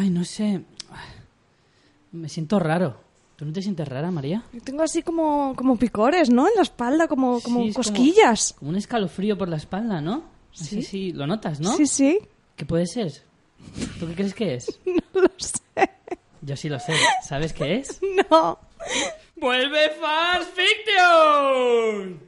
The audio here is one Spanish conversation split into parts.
Ay, no sé. Me siento raro. ¿Tú no te sientes rara, María? Yo tengo así como, como picores, ¿no? En la espalda, como, como Sí, es como- cosquillas. Como un escalofrío por la espalda, ¿no? Así, Sí. sí, lo notas, ¿no? Sí, sí. ¿Qué puede ser? ¿Tú qué crees que es? No lo sé. Yo sí lo sé. ¿Sabes qué es? No. ¡Vuelve Fast Fiction!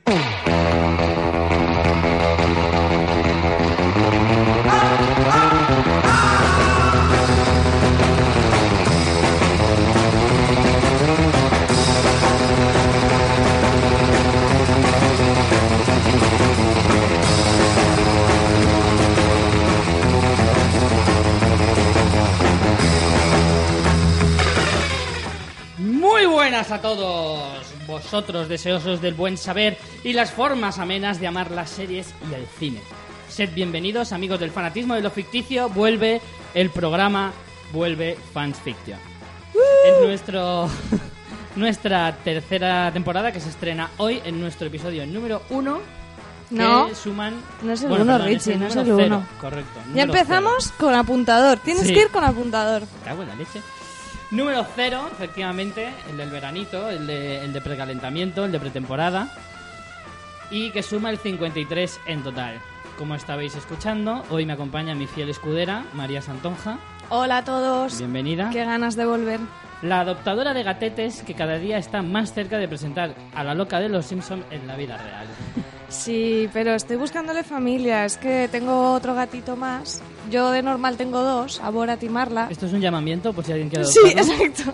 Muy buenas a todos vosotros deseosos del buen saber y las formas amenas de amar las series y el cine. Sed bienvenidos amigos del fanatismo de lo ficticio, vuelve el programa Vuelve Fans Fiction. Es nuestro nuestra tercera temporada que se estrena hoy en nuestro episodio número uno. No. que suman... No es el Bueno, uno, perdón, Richie, no es el cero, uno. Correcto. Ya empezamos con apuntador. Tienes Sí. que ir con apuntador. Me cago en la leche. Número cero, efectivamente, el del veranito, el de, el de precalentamiento, el de pretemporada. Y que suma el 53 en total. Como estabais escuchando, hoy me acompaña mi fiel escudera, María Santonja. Hola a todos. Bienvenida. Qué ganas de volver. La adoptadora de gatetes que cada día está más cerca de presentar a la loca de los Simpson en la vida real. Sí, pero estoy buscándole familia. Es que tengo otro gatito más. Yo de normal tengo dos, a Borat y Marla. Esto es un llamamiento por si alguien quiere Sí, adoptarlo. exacto.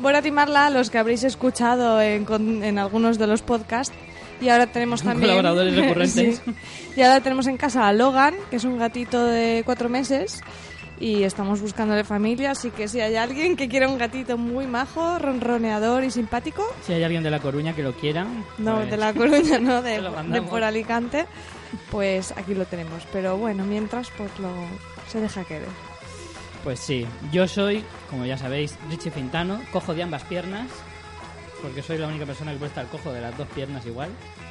Borat y Marla, los que habréis escuchado en, con- en algunos de los podcasts. Y ahora tenemos Son también... colaboradores recurrentes. Sí. Y ahora tenemos en casa a Logan, que es un gatito de cuatro meses. Y estamos buscándole familia, así que si hay alguien que quiera un gatito muy majo, ronroneador y simpático, Si hay alguien de La Coruña que lo quiera. no pues- de La Coruña, no, de, de por Alicante, pues aquí lo tenemos. Pero bueno, mientras pues lo se deja querer. Pues sí, yo soy, como ya sabéis, Richie Fintano, cojo de ambas piernas, porque soy la única persona que puede estar cojo de las dos piernas igual.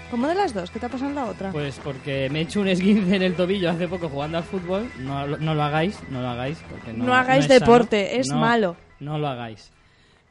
¿Cómo de las dos? ¿Qué te ha pasado en la otra? Pues porque me he hecho un esguince en el tobillo hace poco jugando al fútbol. No, lo- no lo hagáis, no lo hagáis. Porque no, No hagáis es sano. deporte, es No, malo. No lo hagáis.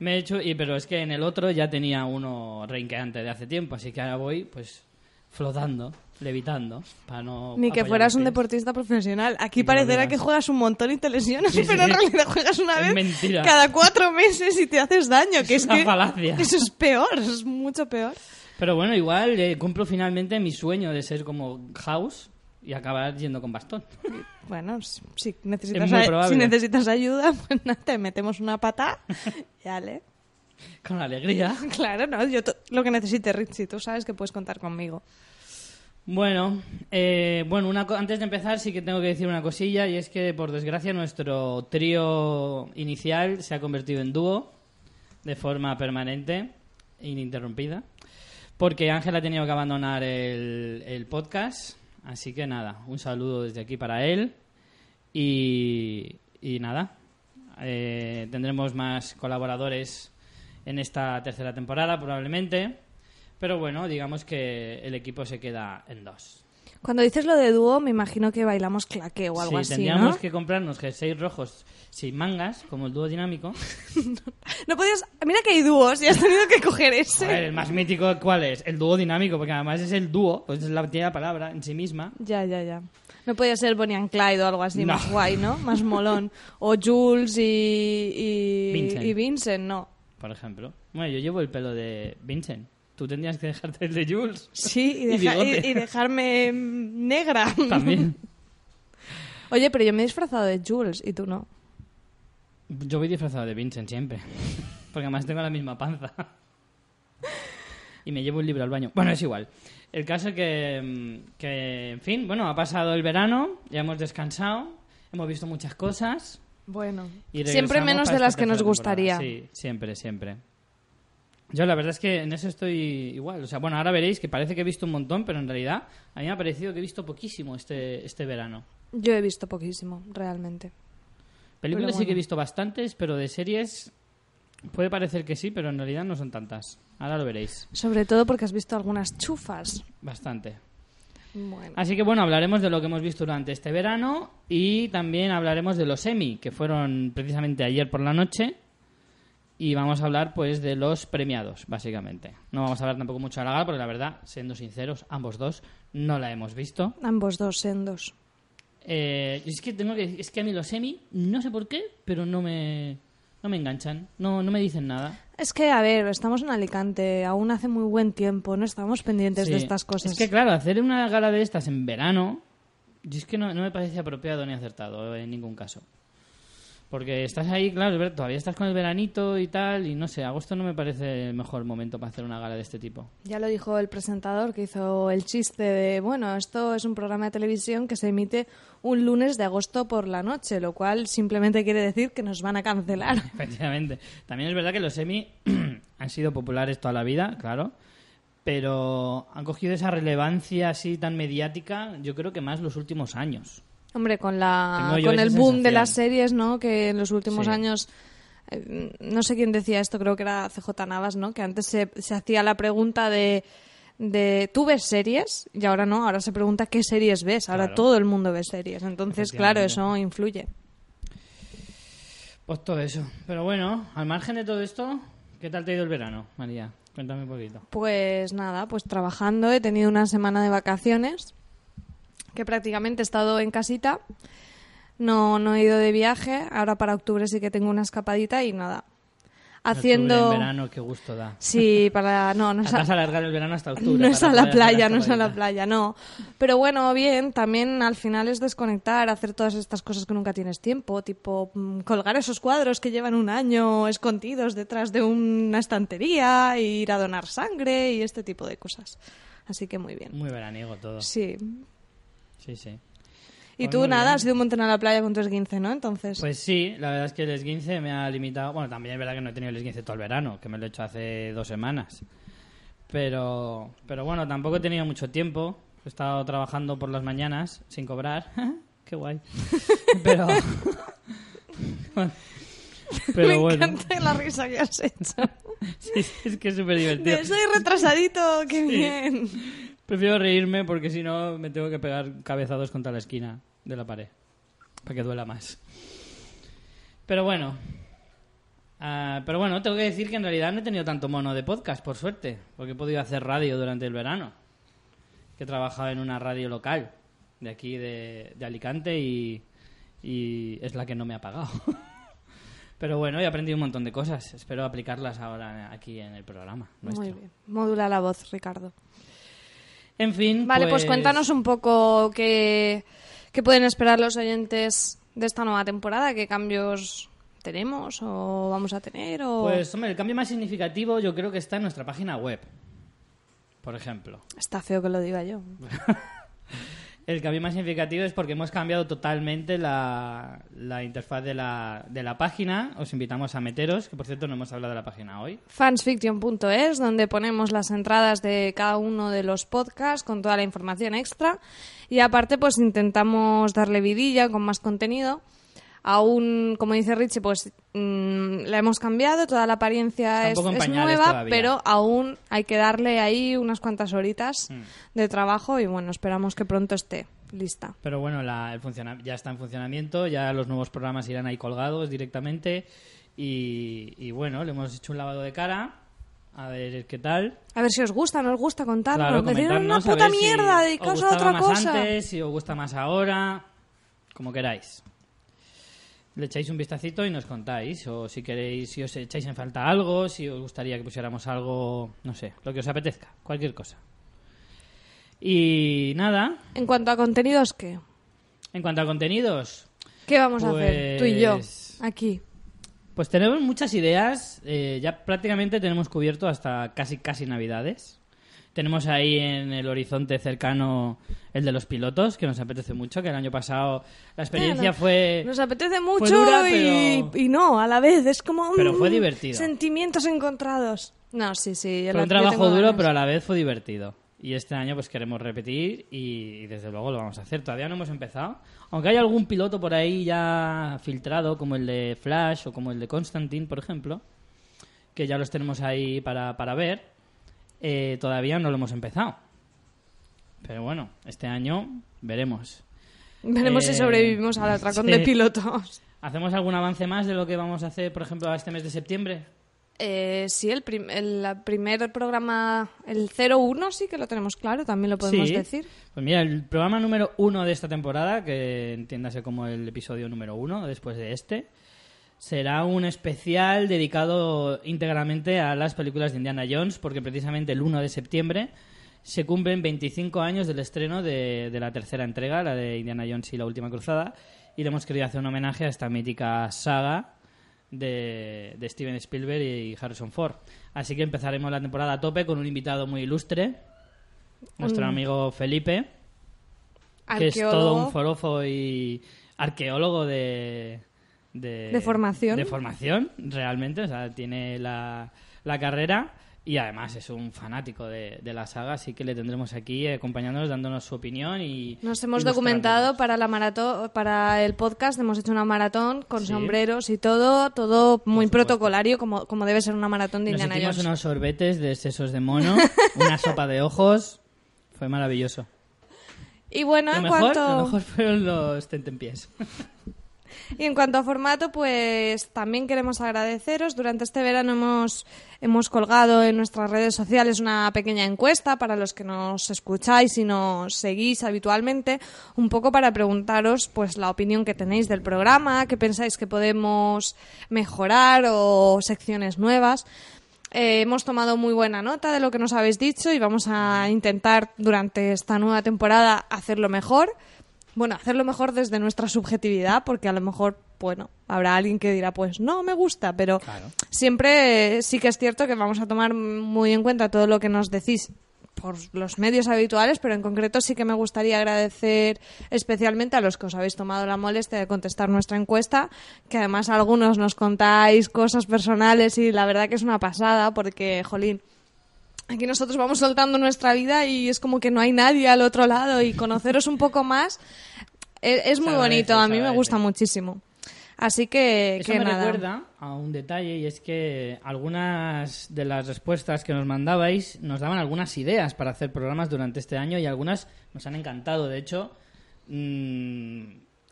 Me he hecho, y, pero es que en el otro ya tenía uno reinqueante de hace tiempo, así que ahora voy pues flotando, levitando, para no... Ni que fueras un deportista profesional. Aquí parecerá que juegas un montón y te lesionas, Sí, sí, pero en realidad juegas una Es vez mentira. cada cuatro meses y te haces daño. que Es es una que falacia. Eso es peor, es mucho peor. Pero bueno, igual eh, cumplo finalmente mi sueño de ser como House y acabar yendo con bastón. Bueno, si necesitas, a- si necesitas ayuda, pues nada, te metemos una pata y ale. con alegría. Claro, no, yo lo que necesites, Richie, tú sabes que puedes contar conmigo. Bueno, eh, bueno una antes de empezar sí que tengo que decir una cosilla y es que por desgracia nuestro trío inicial se ha convertido en dúo de forma permanente, ininterrumpida, porque Ángel ha tenido que abandonar el, el podcast, así que nada, un saludo desde aquí para él y, y nada, eh, tendremos más colaboradores en esta tercera temporada probablemente. Pero bueno, digamos que el equipo se queda en dos. Cuando dices lo de dúo, me imagino que bailamos claque o algo sí, así, tendríamos ¿no? que comprarnos jerseys rojos sin mangas, como el dúo dinámico. No podías... Mira que hay dúos y has tenido que coger ese. A ver, el más mítico, ¿cuál es? El dúo dinámico, porque además es el dúo, pues es la, tiene la palabra en sí misma. Ya, ya, ya. No podía ser Bonnie and Clyde o algo así No. más guay, ¿no? Más molón. O Jules y, y Vincent. y Vincent, no. Por ejemplo. Bueno, yo llevo el pelo de Vincent. Tú tendrías que dejarte el de Jules. Sí, y, deja- y- y dejarme negra. También. Oye, pero yo me he disfrazado de Jules y tú no. Yo voy disfrazado de Vincent siempre. Porque además tengo la misma panza. Y me llevo un libro al baño. Bueno, es igual. El caso es que, mm, que, en fin, bueno, ha pasado el verano, ya hemos descansado, hemos visto muchas cosas. Bueno, Y siempre menos de las que nos tercera gustaría. temporada. Sí, siempre, siempre. Yo la verdad es que en eso estoy igual. O sea, bueno, ahora veréis que parece que he visto un montón, pero en realidad a mí me ha parecido que he visto poquísimo este, este verano. Yo he visto poquísimo, realmente. Películas Pero sí que he bueno. visto bastantes, pero de series puede parecer que sí, pero en realidad no son tantas. Ahora lo veréis. Sobre todo porque has visto algunas chufas. Bastante. Bueno. Así que bueno, hablaremos de lo que hemos visto durante este verano y también hablaremos de los Emmy, que fueron precisamente ayer por la noche. Y vamos a hablar pues de los premiados, básicamente. No vamos a hablar tampoco mucho de la gala, porque la verdad, siendo sinceros, ambos dos no la hemos visto. Ambos dos sendos. Eh, es que tengo que es que a mí los Emmy, no sé por qué, pero no me no me enganchan, no, no me dicen nada. Es que, a ver, estamos en Alicante, aún hace muy buen tiempo, no estamos pendientes Sí. de estas cosas. Es que claro, hacer una gala de estas en verano, yo es que no, no me parece apropiado ni acertado en ningún caso. Porque estás ahí, claro, todavía estás con el veranito y tal, y no sé, agosto no me parece el mejor momento para hacer una gala de este tipo. Ya lo dijo el presentador que hizo el chiste de, bueno, esto es un programa de televisión que se emite un lunes de agosto por la noche, lo cual simplemente quiere decir que nos van a cancelar. Efectivamente. También es verdad que los Emmy han sido populares toda la vida, claro, pero han cogido esa relevancia así tan mediática, yo creo que más los últimos años. Hombre, con la con el boom de las series, ¿no? Que en los últimos Sí. años eh, no sé quién decía esto, creo que era CJ Navas, ¿no? Que antes se, se hacía la pregunta de de ¿tú ves series? Y ahora no, ahora se pregunta ¿qué series ves? Ahora Claro. todo el mundo ve series. Entonces, claro, eso influye. Pues todo eso. Pero bueno, al margen de todo esto, ¿qué tal te ha ido el verano, María? Cuéntame un poquito. Pues nada, pues trabajando, he tenido una semana de vacaciones, que prácticamente he estado en casita, no, no he ido de viaje, ahora para octubre sí que tengo una escapadita y nada. Haciendo... Octubre en verano, qué gusto da. Sí, para... No, no es, a, alargar el verano hasta octubre. no es a la playa, no es a la playa, no. Pero bueno, bien, también al final es desconectar, hacer todas estas cosas que nunca tienes tiempo, tipo mm, colgar esos cuadros que llevan un año escondidos detrás de una estantería, e ir a donar sangre y este tipo de cosas. Así que muy bien. Muy veraniego todo. Sí. Sí, sí. Y Pues tú nada, bien. has ido un montón a la playa con tu esguince, ¿no? Entonces. Pues sí, la verdad es que el esguince me ha limitado. Bueno, también es verdad que no he tenido el esguince todo el verano, que me lo he hecho hace dos semanas. Pero, pero bueno, tampoco he tenido mucho tiempo. He estado trabajando por las mañanas sin cobrar. Qué guay. Pero. pero Me bueno, encanta la risa que has hecho. sí, sí, es que es súper divertido. De, Soy retrasadito, qué bien. Prefiero reírme porque si no me tengo que pegar cabezados contra la esquina de la pared. Para que duela más. Pero bueno. Ah, pero bueno, tengo que decir que en realidad no he tenido tanto mono de podcast, por suerte. Porque he podido hacer radio durante el verano. Que he trabajado en una radio local. De aquí, de, de Alicante. Y, y es la que no me ha pagado. Pero bueno, he aprendido un montón de cosas. Espero aplicarlas ahora aquí en el programa. Nuestro. Muy bien. Modula la voz, Ricardo. En fin. Vale, pues, cuéntanos un poco qué, qué pueden esperar los oyentes de esta nueva temporada, qué cambios tenemos o vamos a tener o Pues, hombre, el cambio más significativo yo creo que está en nuestra página web. Por ejemplo. está feo que lo diga yo. El cambio más significativo es porque hemos cambiado totalmente la, interfaz de la, de la página. Os invitamos a meteros, que por cierto no hemos hablado de la página hoy. fansfiction.es, donde ponemos las entradas de cada uno de los podcasts con toda la información extra. Y aparte, pues intentamos darle vidilla con más contenido. Aún, como dice Richie, pues mm, la hemos cambiado, toda la apariencia es, nueva, todavía. pero aún hay que darle ahí unas cuantas horitas Mm. de trabajo y bueno, esperamos que pronto esté lista. Pero bueno, la, el funciona- ya está en funcionamiento, ya los nuevos programas irán ahí colgados directamente. Y, y bueno, le hemos hecho un lavado de cara. A ver qué tal. A ver si os gusta, no os gusta contarnos. Claro, Decir, una puta si mierda, os dedicaos a otra más cosa. antes, si os gusta más ahora, como queráis. Le echáis un vistacito y nos contáis, o si queréis, si os echáis en falta algo, si os gustaría que pusiéramos algo, no sé, lo que os apetezca, cualquier cosa. Y nada, En cuanto a contenidos, ¿qué? en cuanto a contenidos, ¿Qué vamos a hacer tú y yo Pues- aquí? Pues tenemos muchas ideas. eh, ya prácticamente tenemos cubierto hasta casi casi Navidades. Tenemos ahí en el horizonte cercano el de los pilotos, que nos apetece mucho, que el año pasado la experiencia Bueno, fue... Nos apetece mucho dura, y, pero- y no, a la vez. Es como. Pero fue divertido. Sentimientos encontrados. No, sí, sí. Fue un trabajo duro, ganas. pero a la vez fue divertido. Y este año pues queremos repetir y, y desde luego lo vamos a hacer. Todavía no hemos empezado. Aunque hay algún piloto por ahí ya filtrado, como el de Flash o como el de Constantine, por ejemplo, que ya los tenemos ahí para, para ver, eh, todavía no lo hemos empezado. Pero bueno, este año veremos. Veremos si Eh, sobrevivimos al atracón sí. de pilotos. ¿Hacemos algún avance más de lo que vamos a hacer, por ejemplo, a este mes de septiembre? Eh, sí, el, prim- el primer programa, el 01 sí que lo tenemos claro, también lo podemos Sí. decir. Pues mira, el programa número uno de esta temporada, que entiéndase como el episodio número uno después de este, será un especial dedicado íntegramente a las películas de Indiana Jones, porque precisamente el 1 de septiembre se cumplen 25 años del estreno de, de la tercera entrega, la de Indiana Jones y la última cruzada, y le hemos querido hacer un homenaje a esta mítica saga de, de Steven Spielberg y Harrison Ford. Así que empezaremos la temporada a tope con un invitado muy ilustre, nuestro Un- amigo Felipe, que es todo un forofo y arqueólogo de, de, De formación. De formación, realmente. O sea, tiene la, la carrera y además es un fanático de, de la saga, así que le tendremos aquí eh, acompañándonos, dándonos su opinión y. Nos hemos documentado para la maratón, para el podcast, hemos hecho una maratón con Sí. sombreros y todo, todo muy protocolario, como, como debe ser una maratón de Nos Indiana hicimos Jones. unos sorbetes de sesos de mono, una sopa de ojos. Fue maravilloso. Y bueno, Lo en mejor, cuanto... lo mejor fueron los tentempiés. Y en cuanto a formato, pues también queremos agradeceros. Durante este verano hemos, hemos colgado en nuestras redes sociales una pequeña encuesta para los que nos escucháis y nos seguís habitualmente, un poco para preguntaros pues la opinión que tenéis del programa, qué pensáis que podemos mejorar o secciones nuevas. Eh, hemos tomado muy buena nota de lo que nos habéis dicho y vamos a intentar durante esta nueva temporada hacerlo mejor. Bueno, hacerlo mejor desde nuestra subjetividad, porque a lo mejor, bueno, habrá alguien que dirá, pues no me gusta, pero Claro. siempre eh, sí que es cierto que vamos a tomar muy en cuenta todo lo que nos decís por los medios habituales, pero en concreto sí que me gustaría agradecer especialmente a los que os habéis tomado la molestia de contestar nuestra encuesta, que además algunos nos contáis cosas personales y la verdad que es una pasada porque, jolín, aquí nosotros vamos soltando nuestra vida y es como que no hay nadie al otro lado y conoceros un poco más eh, es, muy bonito, a mí me gusta muchísimo. Así que, Eso que me nada. recuerda a un detalle y es que algunas de las respuestas que nos mandabais nos daban algunas ideas para hacer programas durante este año y algunas nos han encantado. De hecho, mm,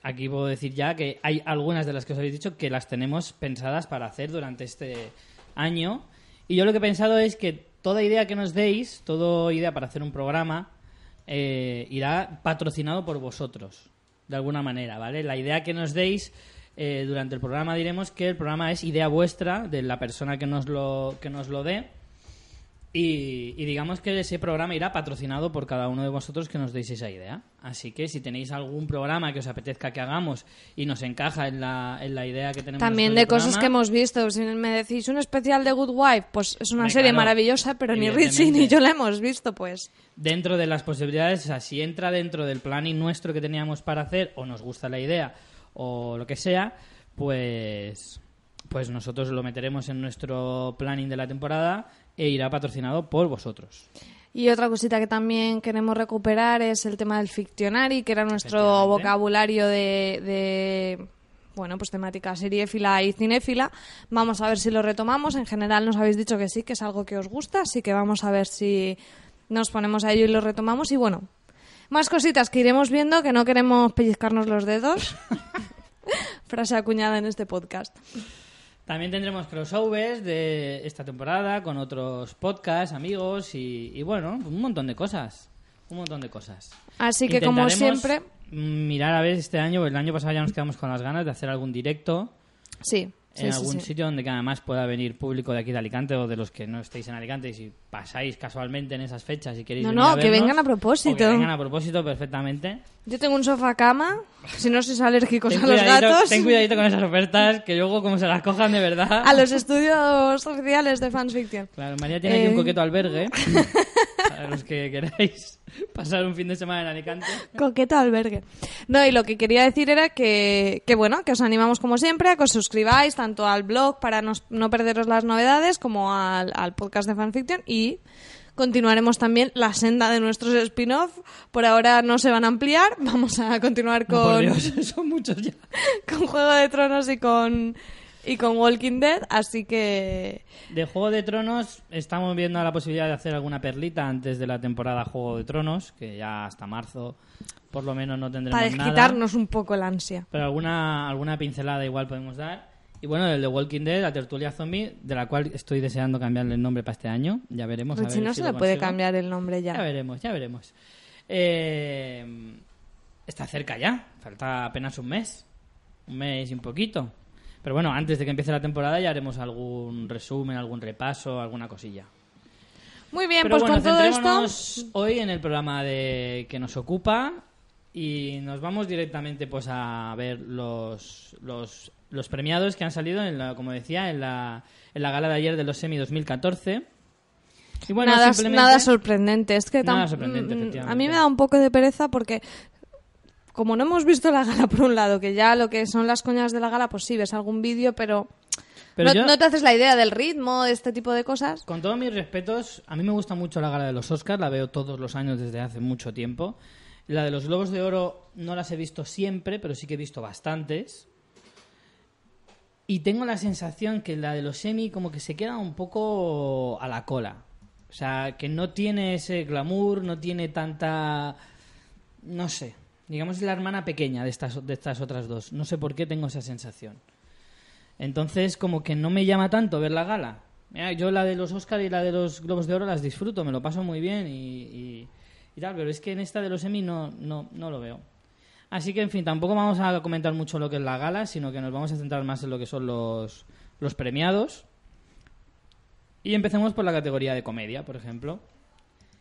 aquí puedo decir ya que hay algunas de las que os habéis dicho que las tenemos pensadas para hacer durante este año. Y yo lo que he pensado es que toda idea que nos deis, toda idea para hacer un programa, eh, irá patrocinado por vosotros, de alguna manera, ¿vale? La idea que nos deis eh, durante el programa diremos que el programa es idea vuestra, de la persona que nos lo, que nos lo dé, y, y digamos que ese programa irá patrocinado por cada uno de vosotros que nos deis esa idea. Así que si tenéis algún programa que os apetezca que hagamos y nos encaja en la, en la idea que tenemos También de cosas programa, que hemos visto. Si me decís un especial de Good Wife, pues es una serie claro, maravillosa, pero ni Richie ni yo la hemos visto, pues. dentro de las posibilidades, o sea, si entra dentro del planning nuestro que teníamos para hacer, o nos gusta la idea, o lo que sea, pues, pues nosotros lo meteremos en nuestro planning de la temporada e irá patrocinado por vosotros. Y otra cosita que también queremos recuperar es el tema del fictionary, que era nuestro vocabulario de, de, bueno, pues temática seriéfila y cinéfila. Vamos a ver si lo retomamos. En general nos habéis dicho que sí, que es algo que os gusta, así que vamos a ver si nos ponemos a ello y lo retomamos. Y bueno, más cositas que iremos viendo, que no queremos pellizcarnos los dedos. Frase acuñada en este podcast. También tendremos crossovers de esta temporada con otros podcasts, amigos y, y bueno, un montón de cosas. Un montón de cosas. Así que como siempre, Mirar a ver este año, el año pasado ya nos quedamos con las ganas de hacer algún directo sí. Sí, en sí, algún sí. sitio donde que además pueda venir público de aquí de Alicante o de los que no estéis en Alicante y si pasáis casualmente en esas fechas y queréis No, venir no, a que vernos, vengan a propósito. que vengan a propósito perfectamente Yo tengo un sofá cama, si no sois alérgicos a los gatos, ten cuidadito con esas ofertas que luego como se las cojan de verdad a los estudios oficiales de Fans Fiction. claro María tiene aquí Eh. un coqueto albergue para los que queráis pasar un fin de semana en Alicante Coqueto albergue. No, y lo que quería decir era que, que, bueno, que os animamos como siempre a que os suscribáis tanto al blog para no perderos las novedades como al, al podcast de fanfiction y continuaremos también la senda de nuestros spin-off. Por ahora no se van a ampliar, vamos a continuar por con, Dios, son muchos ya con Juego de Tronos y con y con Walking Dead, así que... De Juego de Tronos estamos viendo la posibilidad de hacer alguna perlita antes de la temporada Juego de Tronos, que ya hasta marzo por lo menos no tendremos Para nada. desquitarnos un poco el ansia. Pero alguna, alguna pincelada igual podemos dar. Y bueno, el de Walking Dead, la tertulia zombie, de la cual estoy deseando cambiarle el nombre para este año. Ya veremos. a Pues si ver no si se le puede cambiar el nombre Ya ya. veremos, ya veremos. Eh, está cerca ya, falta apenas un mes. Un mes y un poquito. Pero bueno, antes de que empiece la temporada ya haremos algún resumen, algún repaso, alguna cosilla. Muy bien, Pero pues bueno, con todo esto... hoy en el programa de que nos ocupa y nos vamos directamente pues a ver los, los, los premiados que han salido, en la, como decía, en la, en la gala de ayer de los Semi 2014. Y bueno, nada, simplemente... nada sorprendente. Es que Nada tam- sorprendente, mm, efectivamente. A mí me da un poco de pereza porque como no hemos visto la gala por un lado, que ya lo que son las coñas de la gala, pues sí, ves algún vídeo, pero, Pero no, yo- no te haces la idea del ritmo, de este tipo de cosas. Con todos mis respetos, a mí me gusta mucho la gala de los Oscars, la veo todos los años desde hace mucho tiempo. La de los Globos de Oro no las he visto siempre, pero sí que he visto bastantes. Y tengo la sensación que la de los Emmy como que se queda un poco a la cola. O sea, que no tiene ese glamour, no tiene tanta... No sé. Digamos, es la hermana pequeña de estas, de estas otras dos. No sé por qué tengo esa sensación. Entonces, como que no me llama tanto ver la gala. Mira, yo la de los Oscar y la de los Globos de Oro las disfruto, me lo paso muy bien y, tal, pero es que en esta de los Emmy no, no, no lo veo. Así que, en fin, tampoco vamos a comentar mucho lo que es la gala, sino que nos vamos a centrar más en lo que son los, los premiados. Y empecemos por la categoría de comedia, por ejemplo.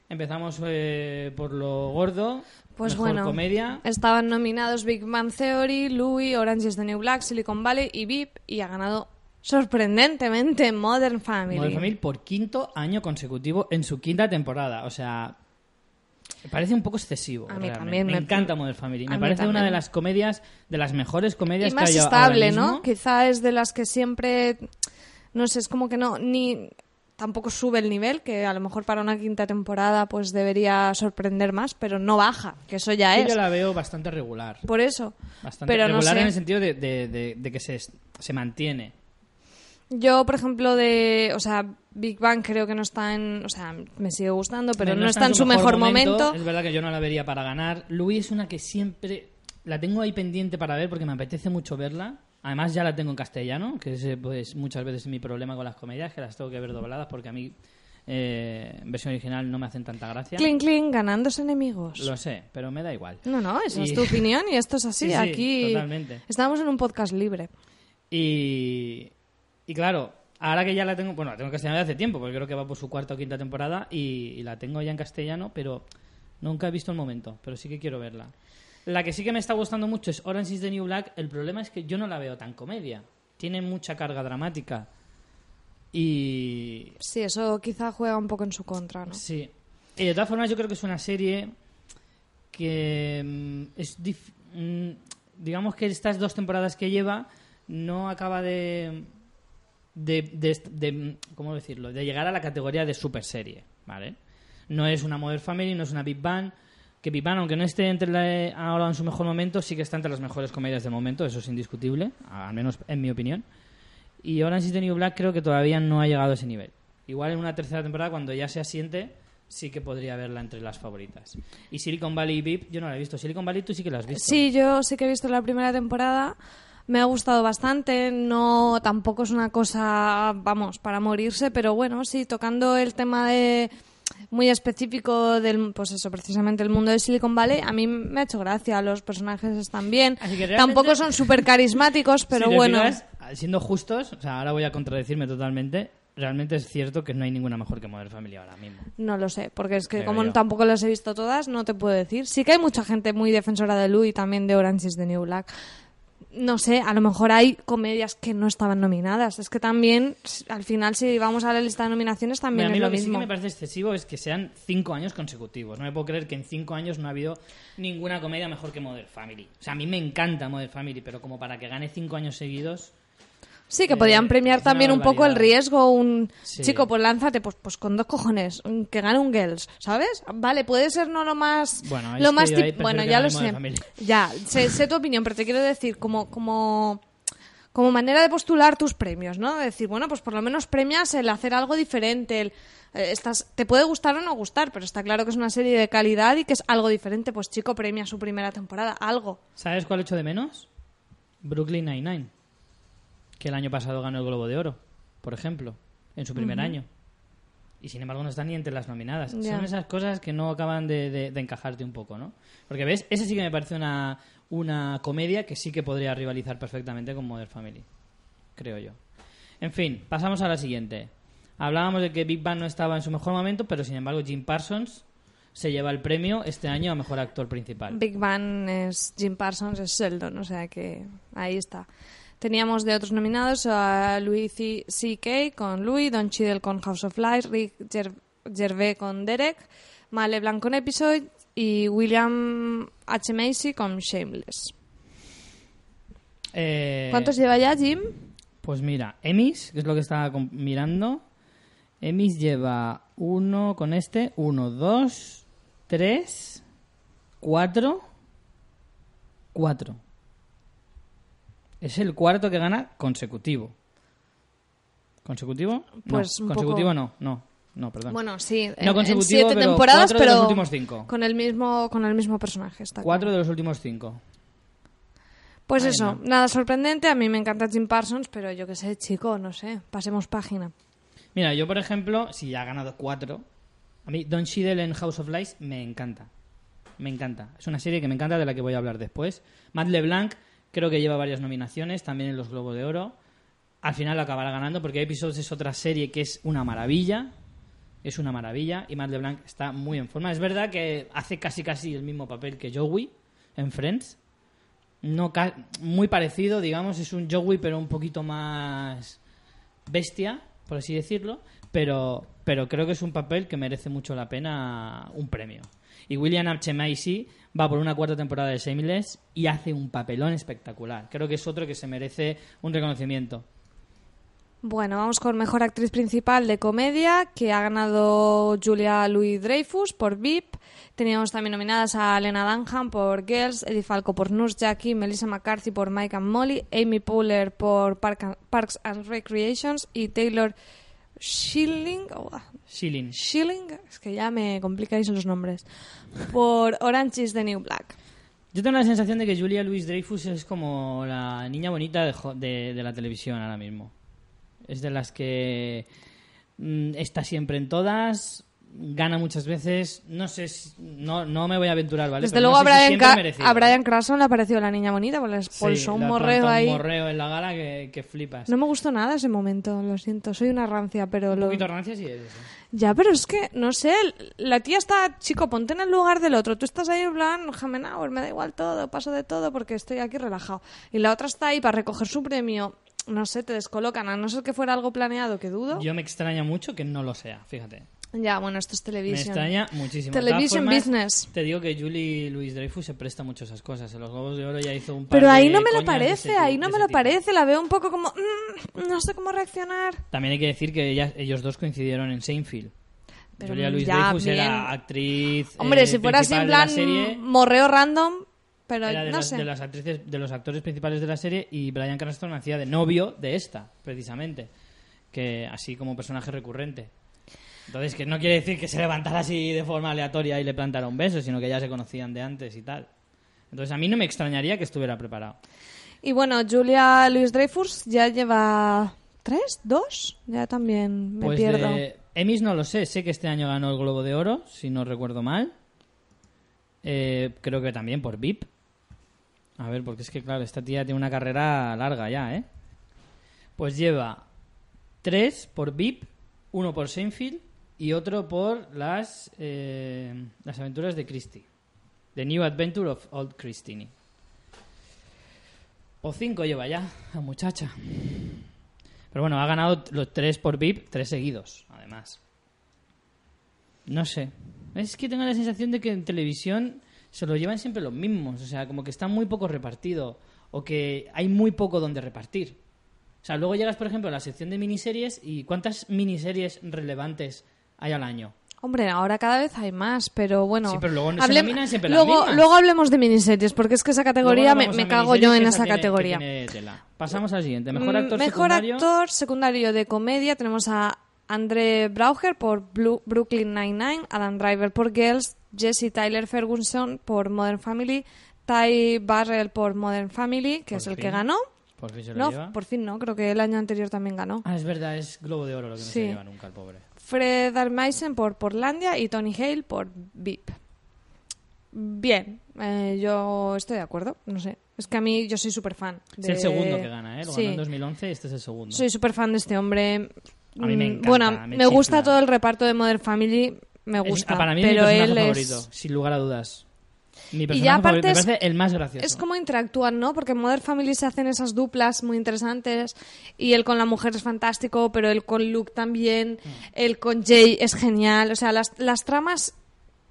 Empezamos eh, por lo gordo, Pues mejor bueno, comedia. estaban nominados Big Bang Theory, Louis, Orange is the New Black, Silicon Valley y VIP y ha ganado sorprendentemente Modern Family. Modern Family por quinto año consecutivo en su quinta temporada. O sea, me parece un poco excesivo. A mí realmente. también me, me- encanta Modern Family. Me parece una de las comedias, de las mejores comedias y que más hay ahora estable, mismo. ¿no? Quizá es de las que siempre, no sé, es como que no, ni tampoco sube el nivel, que a lo mejor para una quinta temporada pues debería sorprender más, pero no baja, que eso ya Sí, es. Yo la veo bastante regular. Por eso. Bastante pero no regular sé. en el sentido de, de- de- de que se, se mantiene. Yo, por ejemplo, de, o sea, Big Bang creo que no está en, o sea, me sigue gustando, pero no, está en su mejor momento. Es verdad que yo no la vería para ganar. Louis es una que siempre la tengo ahí pendiente para ver porque me apetece mucho verla. Además ya la tengo en castellano, que es eh, pues muchas veces mi problema con las comedias, que las tengo que ver dobladas porque a mí eh, en versión original no me hacen tanta gracia. Clink, clink, ganándose enemigos. Lo sé, pero me da igual. No, no, esa Y- es tu opinión y esto es así. Sí, sí, Aquí totalmente. estamos en un podcast libre. Y, y claro, ahora que ya la tengo, bueno, la tengo en castellano desde hace tiempo, porque creo que va por su cuarta o quinta temporada y, y la tengo ya en castellano, pero nunca he visto el momento, pero sí que quiero verla. La que sí que me está gustando mucho es Orange is the New Black. El problema es que yo no la veo tan comedia. Tiene mucha carga dramática. Y Sí, eso quizá juega un poco en su contra, ¿no? Sí. Y de todas formas, yo creo que es una serie que mm, es. dif- mm, digamos que estas dos temporadas que lleva no acaba de. De, de, mm, ¿Cómo decirlo? De llegar a la categoría de super serie, ¿vale? No es una Modern Family, no es una Big Bang. Que Bang, aunque no esté entre la- ahora en su mejor momento, sí que está entre las mejores comedias del momento, eso es indiscutible, al menos en mi opinión. Y Orange is the New Black creo que todavía no ha llegado a ese nivel. Igual en una tercera temporada, cuando ya se asiente, sí que podría verla entre las favoritas. Y Silicon Valley y VIP, yo no la he visto. Silicon Valley tú sí que la has visto. Sí, yo sí que he visto la primera temporada. Me ha gustado bastante. No, tampoco es una cosa, vamos, para morirse, pero bueno, sí, tocando el tema de muy específico del, pues eso, precisamente el mundo de Silicon Valley, a mí me ha hecho gracia. Los personajes están bien. Realmente- Tampoco son súper carismáticos, pero Si bueno. siendo justos, o sea, ahora voy a contradecirme totalmente, realmente es cierto que no hay ninguna mejor que Modern Family ahora mismo. No lo sé, porque es que Creo como yo. tampoco las he visto todas, no te puedo decir. Sí que hay mucha gente muy defensora de Lou y también de Orange is the New Black. No sé, a lo mejor hay comedias que no estaban nominadas. Es que también, al final, si vamos a la lista de nominaciones, también Mira, a mí es lo lo que sí que mismo. me parece excesivo es que sean cinco años consecutivos. No me puedo creer que en cinco años no ha habido ninguna comedia mejor que Modern Family. O sea, a mí me encanta Modern Family, pero como para que gane cinco años seguidos... Sí, que eh, podían premiar es una también un poco el riesgo, un Sí. chico, pues lánzate, pues, pues con dos cojones, un- que gane un Girls, ¿sabes? Vale, puede ser no lo más, Bueno, lo más tip- bueno, ya lo sé, ya, sé, sé tu opinión, pero te quiero decir como, como, como manera de postular tus premios, ¿no? De decir, bueno, pues por lo menos premias el hacer algo diferente, el, eh, estás, te puede gustar o no gustar, pero está claro que es una serie de calidad y que es algo diferente, pues chico, premia su primera temporada, algo. ¿Sabes cuál echo de menos? Brooklyn Nine-Nine, que el año pasado ganó el Globo de Oro, por ejemplo, en su primer año. Y sin embargo no está ni entre las nominadas. Son esas cosas que no acaban de, de- de encajarte un poco, ¿no? Porque ves, ese sí que me parece una, una comedia que sí que podría rivalizar perfectamente con Modern Family, creo yo. En fin, pasamos a la siguiente. Hablábamos de que Big Bang no estaba en su mejor momento, pero sin embargo Jim Parsons se lleva el premio este año a mejor actor principal. Big Bang es Jim Parsons, es Sheldon, o sea que ahí está. Teníamos de otros nominados a Louis C- C.K. con Louis, Don Cheadle con House of Lies, Rick Ger- Gervais con Derek, Male Blanc con Episode y William H. Macy con Shameless. Eh, ¿Cuántos lleva ya Jim? Pues mira, Emis, que es lo que estaba mirando. Emis lleva uno con este, uno, dos, tres, cuatro, cuatro. Es el cuarto que gana consecutivo. ¿Consecutivo? No, Pues un consecutivo poco- no, no, no, perdón. Bueno, sí, No en, siete pero temporadas, de pero los últimos cinco. con el mismo con el mismo personaje. Está Cuatro claro. de los últimos cinco. Pues Ay, eso, no. nada sorprendente. A mí me encanta Jim Parsons, pero yo qué sé, chico, no sé. Pasemos página. Mira, yo por ejemplo, si ya ha ganado cuatro, a mí Don Cheadle en House of Lies me encanta. Me encanta. Es una serie que me encanta de la que voy a hablar después. Matt LeBlanc creo que lleva varias nominaciones, también en los Globos de Oro. Al final lo acabará ganando porque Episodes es otra serie que es una maravilla. Es una maravilla y Matt LeBlanc está muy en forma. Es verdad que hace casi casi el mismo papel que Joey en Friends. No muy parecido, digamos, es un Joey pero un poquito más bestia, por así decirlo, pero, pero creo que es un papel que merece mucho la pena un premio. Y William H. Macy va por una cuarta temporada de Shameless y hace un papelón espectacular. Creo que es otro que se merece un reconocimiento. Bueno, vamos con mejor actriz principal de comedia, que ha ganado Julia Louis Dreyfus por VIP. Teníamos también nominadas a Lena Dunham por Girls, Eddie Falco por Nurse Jackie, Melissa McCarthy por Mike and Molly, Amy Poehler por Parks and Recreations y Taylor Schilling, oh, Shilling. Schilling, es que ya me complicáis los nombres, por Orange is the New Black. Yo tengo la sensación de que Julia Louis Dreyfus es como la niña bonita de, jo- de- de la televisión ahora mismo. Es de las que mm, está siempre en todas, gana muchas veces. No sé, si- no, no me voy a aventurar, ¿vale? Desde Pero luego no sé a, si Brian merecido. a Brian Cranston le ha parecido la niña bonita, porque les Sí, pulsó un morreo ahí. Un morreo en la gala que, que flipas. No me gustó nada ese momento, lo siento. Soy una rancia, pero Un lo... poquito rancia sí es eso. Ya, pero es que, no sé, la tía está, chico, ponte en el lugar del otro. Tú estás ahí en plan, Jamenauer, me da igual todo, paso de todo porque estoy aquí relajado. Y la otra está ahí para recoger su premio. No sé, te descolocan, a no ser que fuera algo planeado, que dudo. Yo me extraña mucho que no lo sea, fíjate. Ya, bueno, esto es Me televisión. extraña muchísimo. Television formas, business. Te digo que Julie Louis Dreyfus se presta mucho a esas cosas. En los Globos de Oro ya hizo un par Pero ahí de no me lo parece, ese ahí no me lo tipo. parece. La veo un poco como, mm, no sé cómo reaccionar. También hay que decir que ellas- ellos dos coincidieron en Seinfeld. Pero Julia Louis Dreyfus bien. era actriz. Hombre, eh, si fuera así en plan la serie, morreo random, pero era de, no las, sé. de las actrices, de los actores principales de la serie y Brian Cranston hacía de novio de esta, precisamente, que así como personaje recurrente. Entonces, que no quiere decir que se levantara así de forma aleatoria y le plantara un beso, sino que ya se conocían de antes y tal. Entonces, a mí no me extrañaría que estuviera preparado. Y bueno, Julia Louis Dreyfus ya lleva tres, dos, ya también me pues pierdo. de Emmys no lo sé, sé que este año ganó el Globo de Oro, si no recuerdo mal. Eh, creo que también por VIP. A ver, porque es que, claro, esta tía tiene una carrera larga ya, ¿eh? Pues lleva tres por VIP, uno por Seinfeld y otro por las, eh, las aventuras de Christie. The New Adventure of Old Christine. O cinco lleva ya, la muchacha. Pero bueno, ha ganado los tres por VIP, tres seguidos, además. No sé. Es que tengo la sensación de que en televisión se lo llevan siempre los mismos. O sea, como que está muy poco repartido. O que hay muy poco donde repartir. O sea, luego llegas, por ejemplo, a la sección de miniseries y ¿cuántas miniseries relevantes hay al año? Hombre, ahora cada vez hay más, pero bueno. Sí, pero luego no se siempre las luego, luego hablemos de miniseries, porque es que esa categoría me, cago yo en esa tiene- categoría. Pasamos al siguiente. Mejor Mm, actor Mejor secundario. actor secundario de comedia tenemos a André Brauger por Blue- Brooklyn Nine-Nine, Adam Driver por Girls, Jesse Tyler Ferguson por Modern Family, Ty Barrell por Modern Family, que Por es el que ganó. Por fin se lo No, lleva. por fin no, creo que el año anterior también ganó. Ah, es verdad, es Globo de Oro lo que no Sí. se lleva nunca el pobre. Fred Armisen por Portlandia y Tony Hale por VIP. Bien, eh, yo estoy de acuerdo, no sé. Es que a mí yo soy súper fan. Es el segundo que gana, ¿eh? Lo Sí. ganó en 2011 y este es el segundo. Soy súper fan de este hombre. A mí me Mm, encanta, Bueno, me me, gusta todo el reparto de Modern Family, me Es- gusta. ah, para mí es mi pero personaje él favorito, es... sin lugar a dudas. Mi ya aparte me es- parece el más gracioso. Es como interactúan, ¿no? Porque en Modern Family se hacen esas duplas muy interesantes y él con la mujer es fantástico, pero él con Luke también, Mm. él con Jay es genial. O sea, las, las tramas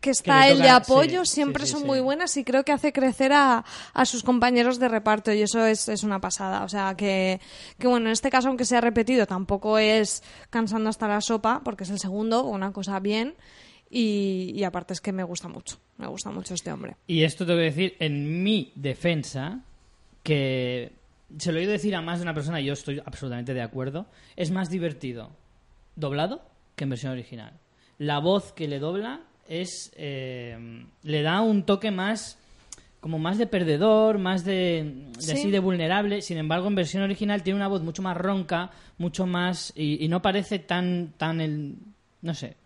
que está él de apoyo sí, siempre sí, sí, son muy buenas y creo que hace crecer a, a sus compañeros de reparto y eso es, es una pasada. O sea, que, que bueno, en este caso, aunque sea repetido, tampoco es cansando hasta la sopa, porque es el segundo, una cosa bien. Y, y aparte es que me gusta mucho, me gusta mucho este hombre. Y esto tengo que decir en mi defensa, que se lo he oído decir a más de una persona y yo estoy absolutamente de acuerdo, es más divertido doblado que en versión original. La voz que le dobla es eh, le da un toque más como más de perdedor, más de, de Sí. así de vulnerable. Sin embargo, en versión original tiene una voz mucho más ronca, mucho más y, y no parece tan tan el no sé.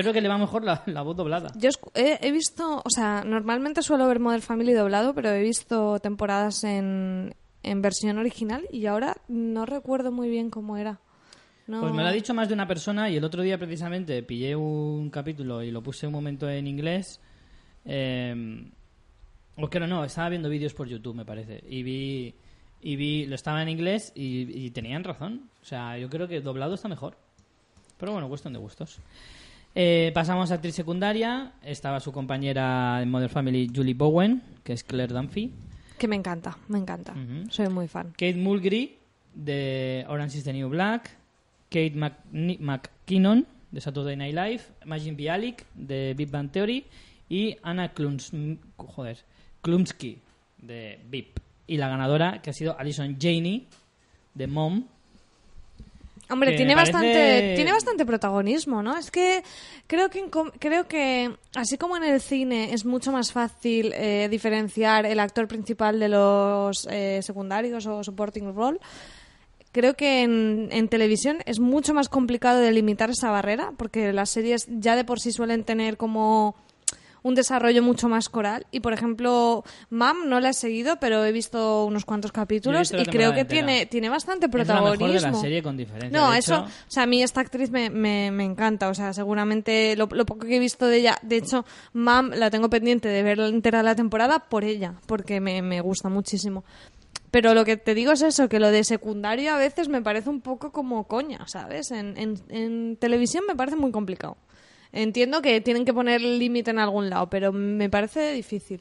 Creo que le va mejor la, la voz doblada. Yo he, he visto, o sea, normalmente suelo ver Modern Family doblado, pero he visto temporadas en, en versión original y ahora no recuerdo muy bien cómo era. No- Pues me lo ha dicho más de una persona y el otro día precisamente pillé un capítulo y lo puse un momento en inglés. Eh, o no, no, estaba viendo vídeos por YouTube, me parece. Y vi, y vi lo estaba en inglés y, y tenían razón. O sea, yo creo que doblado está mejor. Pero bueno, cuestión de gustos. Eh, pasamos a actriz secundaria. Estaba su compañera en Modern Family, Julie Bowen, que es Claire Dunphy. Que me encanta, me encanta. Soy muy fan. Kate Mulgrew de Orange is the New Black, Kate Mc- McKinnon de Saturday Night Live, Majin Bialik de Big Bang Theory y Anna Klums, joder, Klumsky de VIP. Y la ganadora que ha sido Alison Janey de Mom. Hombre, tiene parece- bastante, tiene bastante protagonismo, ¿no? Es que creo que creo que así como en el cine es mucho más fácil eh, diferenciar el actor principal de los eh, secundarios o supporting role, creo que en, en televisión es mucho más complicado delimitar esa barrera, porque las series ya de por sí suelen tener como un desarrollo mucho más coral. Y por ejemplo, Mam no la he seguido, pero he visto unos cuantos capítulos y creo que entera. tiene, tiene bastante Es la protagonismo. mejor de la serie con diferencia. No, De eso, hecho, o sea, a mí esta actriz me, me, me encanta, o sea, seguramente lo, lo poco que he visto de ella, de hecho, Mam la tengo pendiente de ver entera la temporada por ella, porque me, me gusta muchísimo. Pero lo que te digo es eso, que lo de secundario a veces me parece un poco como coña, ¿sabes? En, en, en televisión me parece muy complicado. Entiendo que tienen que poner límite en algún lado, pero me parece difícil.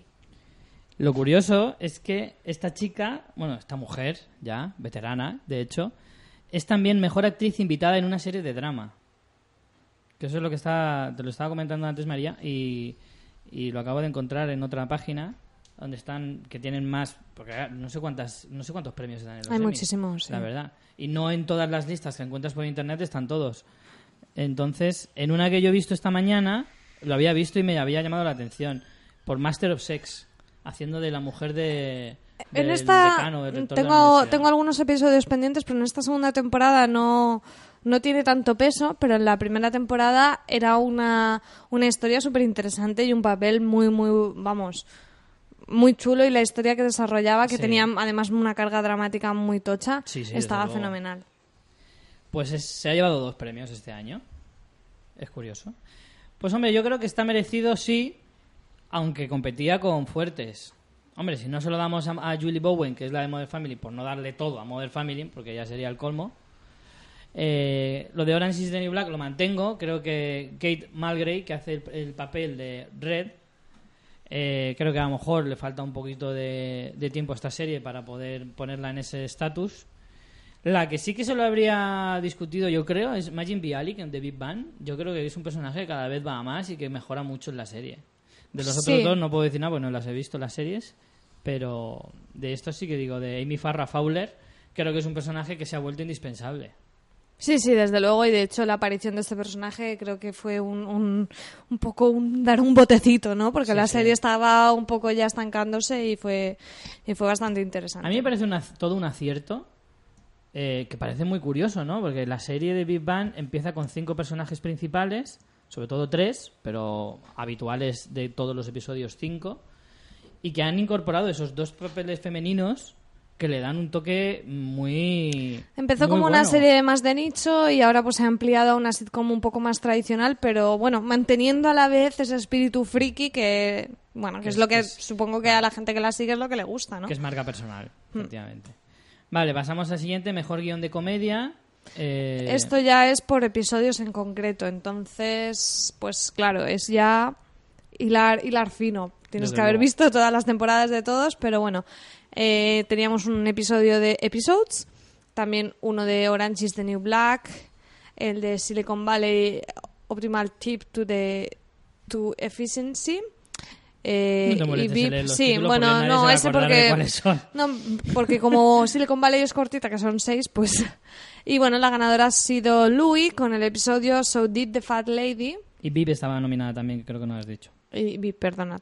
Lo curioso es que esta chica, bueno, esta mujer, ya, veterana, de hecho, es también mejor actriz invitada en una serie de drama. Que eso es lo que está, te lo estaba comentando antes María y, y lo acabo de encontrar en otra página donde están que tienen más porque ah, no sé cuántas no sé cuántos premios están en los Hay muchísimos, sí. la verdad y no en todas las listas que encuentras por internet están todos entonces en una que yo he visto esta mañana lo había visto y me había llamado la atención por Master of Sex haciendo de la mujer de En esta decano, del rector de la tengo, algunos episodios pendientes, pero en esta segunda temporada no, no tiene tanto peso, pero en la primera temporada era una, una historia súper interesante y un papel muy, muy, vamos, muy chulo y la historia que desarrollaba, que Sí. tenía además una carga dramática muy tocha, Sí, sí, estaba fenomenal. Pues es- se ha llevado dos premios este año. Es curioso. Pues hombre, yo creo que está merecido, sí, aunque competía con fuertes. Hombre, si no se lo damos a, Julie Bowen, que es la de Modern Family, por no darle todo a Modern Family, porque ya sería el colmo. Eh, lo de Orange is the New Black lo mantengo. Creo que Kate Mulgrew, que hace el, el papel de Red, eh, creo que a lo mejor le falta un poquito de, de tiempo a esta serie para poder ponerla en ese estatus. La que sí que se lo habría discutido, yo creo, es Majin Bialik en The Big Bang. Yo creo que es un personaje que cada vez va a más y que mejora mucho en la serie. De los Sí. otros dos no puedo decir nada, porque no las he visto las series. Pero de esto sí que digo, de Amy Farrah Fowler, creo que es un personaje que se ha vuelto indispensable. Sí, sí, desde luego, y de hecho la aparición de este personaje creo que fue un, un, un poco un, dar un botecito, ¿no? Porque Sí, la sí. serie estaba un poco ya estancándose y fue, y fue bastante interesante. A mí me parece una- todo un acierto eh, que parece muy curioso, ¿no? Porque la serie de Big Bang empieza con cinco personajes principales, sobre todo tres, pero habituales de todos los episodios cinco, y que han incorporado esos dos papeles femeninos que le dan un toque muy. Empezó muy como una serie más de nicho y ahora pues se ha ampliado a una sitcom un poco más tradicional, pero bueno, manteniendo a la vez ese espíritu friki que, bueno, que Que es es- lo que es- supongo que a la gente que la sigue es lo que le gusta, ¿no? Que es marca personal, Hmm. efectivamente. Vale, pasamos al siguiente, mejor guion de comedia. Eh, Esto ya es por episodios en concreto, entonces, pues claro, es ya hilar, hilar fino. Tienes Desde que haber luego. visto todas las temporadas de todos, pero bueno, eh, teníamos un episodio de Episodes, también uno de Orange is the New Black, el de Silicon Valley Optimal Tip to the to Efficiency. Eh, No te molestes y VIP. sí, títulos bueno, porque no, ese porque son. no, porque como Silicon Valley es cortita, que son seis, pues... Y bueno, la ganadora ha sido Louis con el episodio So Did the Fat Lady. Y Viv estaba nominada también, creo que no lo has dicho. Y, y perdonad.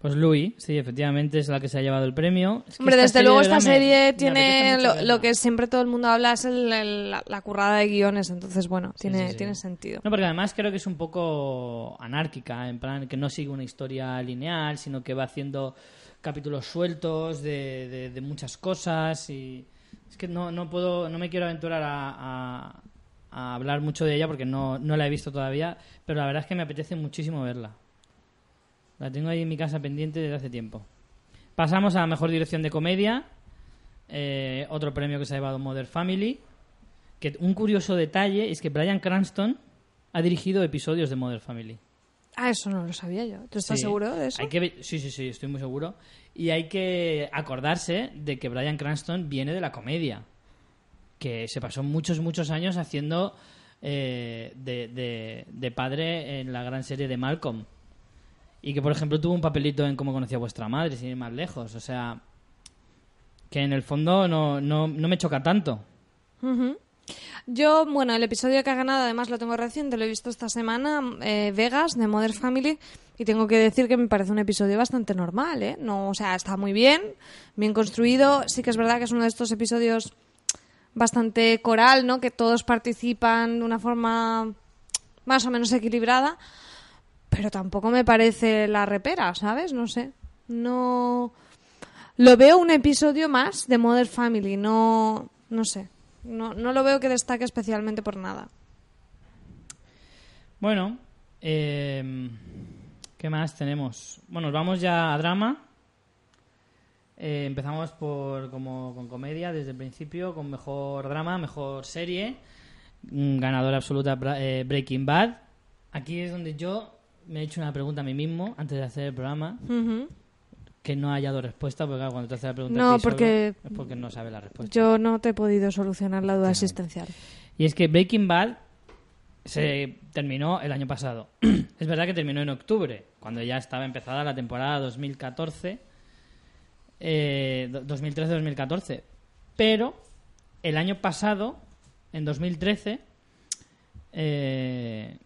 Pues Louis, sí, efectivamente es la que se ha llevado el premio. Es que Hombre, desde luego esta serie me tiene lo, que siempre todo el mundo habla es el- el- la, la currada de guiones, entonces bueno, tiene, sí, sí. tiene sentido. No, porque además creo que es un poco anárquica, en plan que no sigue una historia lineal, sino que va haciendo capítulos sueltos de, de- de muchas cosas y es que no, no puedo, no me quiero aventurar a, a- a hablar mucho de ella porque no, no la he visto todavía, pero la verdad es que me apetece muchísimo verla. La tengo ahí en mi casa pendiente desde hace tiempo. Pasamos a la mejor dirección de comedia. eh, otro premio que se ha llevado Mother Family. Que un curioso detalle es que Brian Cranston ha dirigido episodios de Mother Family. Ah, eso no lo sabía yo. ¿Tú estás Sí. seguro de eso? Hay que, sí, sí, sí, estoy muy seguro. Y hay que acordarse de que Brian Cranston viene de la comedia. Que se pasó muchos, muchos años haciendo eh, de, de- de padre en la gran serie de Malcolm. Y que, por ejemplo, tuvo un papelito en Cómo conocía a vuestra madre, sin ir más lejos. O sea, que en el fondo no, no, no me choca tanto. Yo, bueno, el episodio que ha ganado, además lo tengo reciente, lo he visto esta semana, eh, Vegas, de Mother Family, y tengo que decir que me parece un episodio bastante normal, ¿eh? No, o sea, está muy bien, bien construido. Sí que es verdad que es uno de estos episodios bastante coral, ¿no? Que todos participan de una forma más o menos equilibrada, pero tampoco me parece la repera, ¿sabes? No sé. No. Lo veo un episodio más de Mother Family, no. No sé. No, no lo veo que destaque especialmente por nada. Bueno, eh, ¿qué más tenemos? Bueno, vamos ya a drama. Eh, empezamos por como con comedia desde el principio, con mejor drama, mejor serie, ganadora absoluta eh, Breaking Bad. Aquí es donde yo me he hecho una pregunta a mí mismo antes de hacer el programa, que no haya dado respuesta, porque claro, cuando te haces la pregunta No, a ti solo, porque- es porque no sabe la respuesta. Yo no te he podido solucionar la duda existencial. Y es que Breaking Bad se terminó el año pasado. es verdad que terminó en octubre, cuando ya estaba empezada la temporada 2014, eh, do- 2013-2014. Pero el año pasado, en 2013, eh,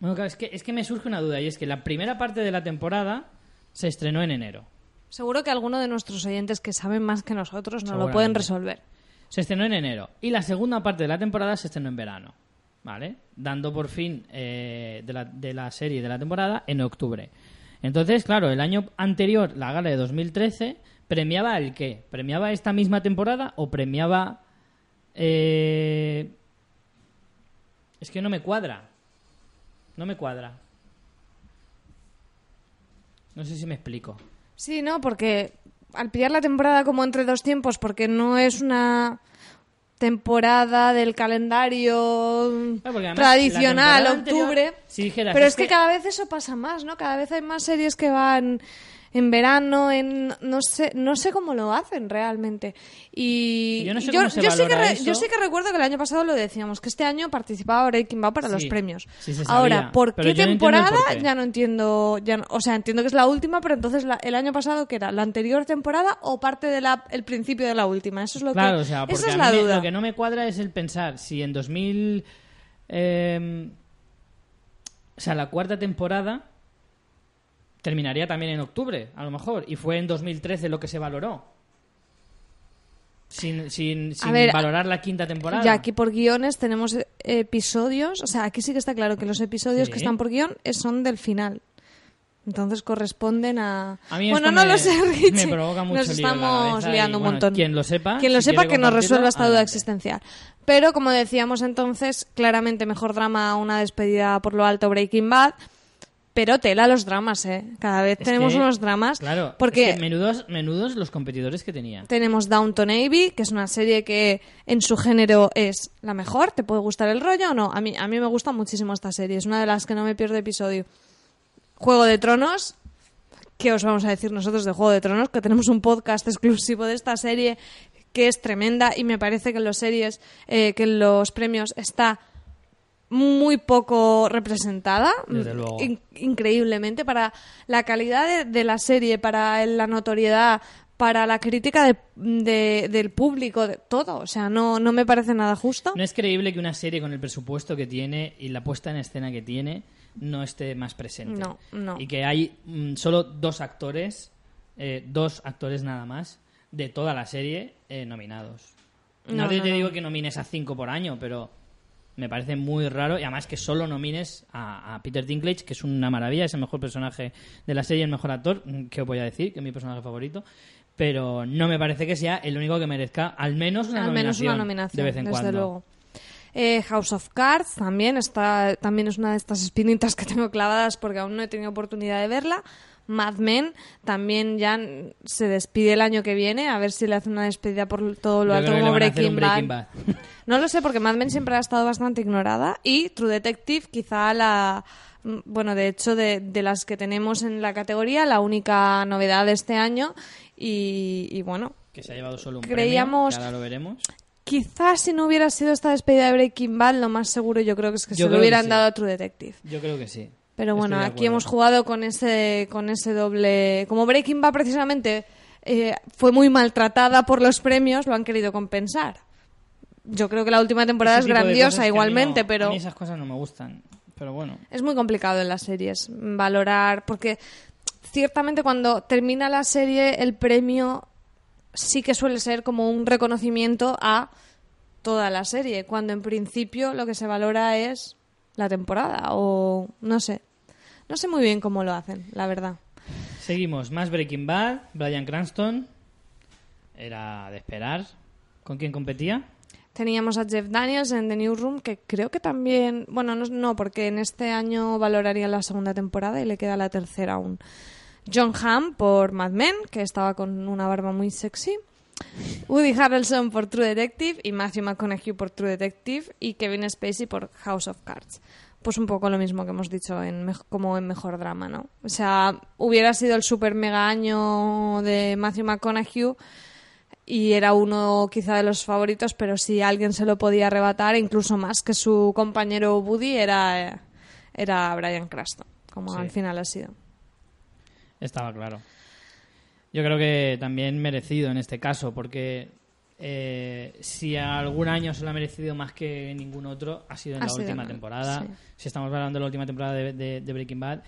bueno, claro, es que, es que me surge una duda, y es que la primera parte de la temporada se estrenó en enero. Seguro que alguno de nuestros oyentes que saben más que nosotros nos lo pueden resolver. Se estrenó en enero. Y la segunda parte de la temporada se estrenó en verano. ¿Vale? Dando por fin eh, de, la, de la serie de la temporada en octubre. Entonces, claro, el año anterior, la gala de 2013, ¿premiaba el qué? ¿Premiaba esta misma temporada o premiaba... eh, Es que no me cuadra. No me cuadra. No sé si me explico. Sí, no, porque al pillar la temporada como entre dos tiempos, porque no es una temporada del calendario además, tradicional, anterior, octubre. si dijeras, pero es es que, que- cada vez eso pasa más, ¿no? Cada vez hay más series que van en verano, en no sé, no sé cómo lo hacen realmente. Y Yo no sé yo, yo sí que valora re- yo eso. sí que recuerdo que el año pasado lo decíamos, que este año participaba Breaking Bad para los premios. sí se sabía, Ahora, ¿por qué no temporada? por qué. Ya no entiendo, ya no- o sea, entiendo que es la última, pero entonces la- el año pasado ¿qué era? ¿La anterior temporada o parte del el principio de la última? Eso es lo Claro, que o sea, esa es la me- duda. lo que no me cuadra es el pensar si en 2000... eh, o sea, la cuarta temporada terminaría también en octubre, a lo mejor, y fue en 2013 lo que se valoró. Sin, sin, sin ver, valorar la quinta temporada. Ya aquí por guiones tenemos episodios, o sea, aquí sí que está claro que los episodios Sí. que están por guion son del final. Entonces corresponden a... A mí bueno, no me- lo sé, Richie. me provoca mucho Nos estamos y, liando un bueno, montón. quien lo sepa, Quien lo si sepa que nos resuelva esta duda existencial. Pero como decíamos entonces, claramente mejor drama una despedida por lo alto Breaking Bad. Pero tela los dramas, ¿eh? Cada vez Es tenemos que, unos dramas. Claro, porque es que menudos, menudos los competidores que tenía. tenemos Downton Abbey, que es una serie que en su género es la mejor. ¿Te puede gustar el rollo o no? A mí, a mí me gusta muchísimo esta serie. Es una de las que no me pierdo episodio. Juego de Tronos. ¿Qué os vamos a decir nosotros de Juego de Tronos? Que tenemos un podcast exclusivo de esta serie que es tremenda y me parece que en los series, eh, que en los premios está muy poco representada, Desde luego. In- increíblemente, para la calidad de, de la serie, para la notoriedad, para la crítica de- de- del público, de todo. O sea, no, no me parece nada justo. No es creíble que una serie con el presupuesto que tiene y la puesta en escena que tiene no esté más presente. No, no. Y que hay mm, solo dos actores, eh, dos actores nada más, de toda la serie eh, nominados. No, No, te, te digo que nomines a cinco por año, pero me parece muy raro. Y además que solo nomines a, a Peter Dinklage, que es una maravilla, es el mejor personaje de la serie, el mejor actor, que os voy a decir, que es mi personaje favorito. Pero no me parece que sea el único que merezca al menos una Al menos nominación. una nominación, de vez en desde cuando. luego. Eh, House of Cards también está también es una de estas espinitas que tengo clavadas porque aún no he tenido oportunidad de verla. Mad Men también ya se despide el año que viene a ver si le hace una despedida por todo lo Yo alto como Breaking, Bad. No lo sé porque Mad Men siempre ha estado bastante ignorada y True Detective quizá la bueno, de hecho de, de las que tenemos en la categoría la única novedad de este año y, y bueno, que se ha llevado solo un Creíamos- premio, ahora lo veremos. Quizás si no hubiera sido esta despedida de Breaking Bad, lo más seguro yo creo que es que Yo se lo hubieran sí. dado a True Detective. Yo creo que sí. Pero bueno, aquí hemos jugado con ese, con ese doble... Como Breaking Bad precisamente eh, fue muy maltratada por los premios, lo han querido compensar. Yo creo que la última temporada Ese es grandiosa igualmente, no- pero... A mí esas cosas no me gustan. Pero bueno. Es muy complicado en las series valorar, porque ciertamente cuando termina la serie el premio sí que suele ser como un reconocimiento a toda la serie, cuando en principio lo que se valora es la temporada o no sé. No sé muy bien cómo lo hacen, la verdad. Seguimos. Más Breaking Bad. Brian Cranston. Era de esperar. ¿Con quién competía? Teníamos a Jeff Daniels en The Newsroom, que creo que también, bueno, no, no, porque en este año valoraría la segunda temporada y le queda la tercera aún. John Hamm por Mad Men, que estaba con una barba muy sexy. Woody Harrelson por True Detective y Matthew McConaughey por True Detective y Kevin Spacey por House of Cards. Pues un poco lo mismo que hemos dicho en como en Mejor Drama, ¿no? O sea, hubiera sido el super mega año de Matthew McConaughey y era uno quizá de los favoritos, pero si alguien se lo podía arrebatar, incluso más que su compañero Woody, era, eh, era Brian Cranston, como Sí. al final ha sido. Estaba claro. Yo creo que también merecido en este caso, porque eh, si algún año se lo ha merecido más que ningún otro, ha sido en Ha la sido última temporada. sí. Si estamos hablando de la última temporada de, de- de Breaking Bad,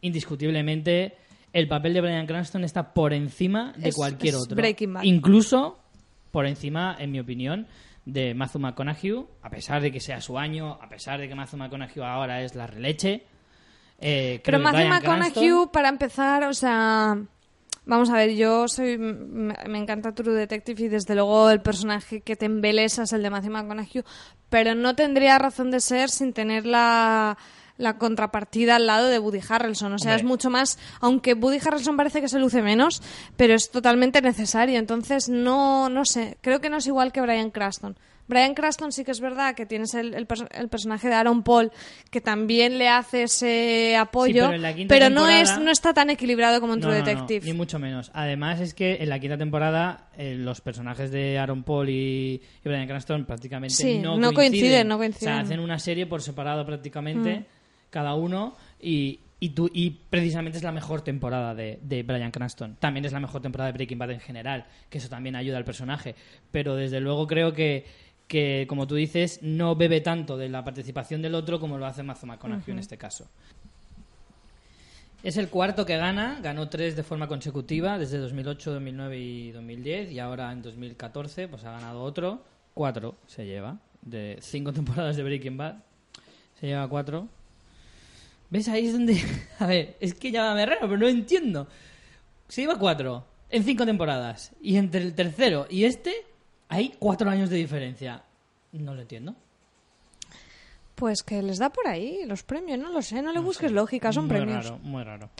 indiscutiblemente el papel de Brian Cranston está por encima de Es- cualquier es otro. Breaking Bad. Incluso por encima, en mi opinión, de Matthew McConaughey, a pesar de que sea su año, a pesar de que Matthew McConaughey ahora es la releche. eh, Pero Matthew McConaughey, Cranston- para empezar, o sea... Vamos a ver, yo soy... Me, encanta True Detective y desde luego el personaje que te embelesa es el de Matthew McConaughey, pero no tendría razón de ser sin tener la, la contrapartida al lado de Woody Harrelson. O sea, Hombre. es mucho más... Aunque Woody Harrelson parece que se luce menos, pero es totalmente necesario. Entonces, no, no sé, creo que no es igual que Brian Cranston. Brian Cranston sí que es verdad que tienes el, el perso- el personaje de Aaron Paul que también le hace ese apoyo, pero no es no está tan equilibrado como en No, True no, no, Detective. ni mucho menos. Además es que en la quinta temporada eh, los personajes de Aaron Paul y, y Bryan Cranston prácticamente Sí, no, coinciden, no coinciden. O sea, hacen una serie por separado prácticamente Mm. cada uno y, y, tú, y precisamente es la mejor temporada de, de Bryan Cranston. También es la mejor temporada de Breaking Bad en general, que eso también ayuda al personaje. Pero desde luego creo que, que como tú dices, no bebe tanto de la participación del otro como lo hace Matthew McConaughey en este caso. Es el cuarto que gana, ganó tres de forma consecutiva desde 2008, 2009 y 2010 y ahora en 2014 pues ha ganado otro, cuatro se lleva, de cinco temporadas de Breaking Bad, se lleva cuatro. ¿Ves? Ahí es donde... A ver, es que llámame raro, pero no entiendo. Se lleva cuatro en cinco temporadas y entre el tercero y este hay cuatro años de diferencia. No lo entiendo. Pues que les da por ahí los premios, no lo sé, no le No busques sé. lógica, son muy premios. Raro, muy raro.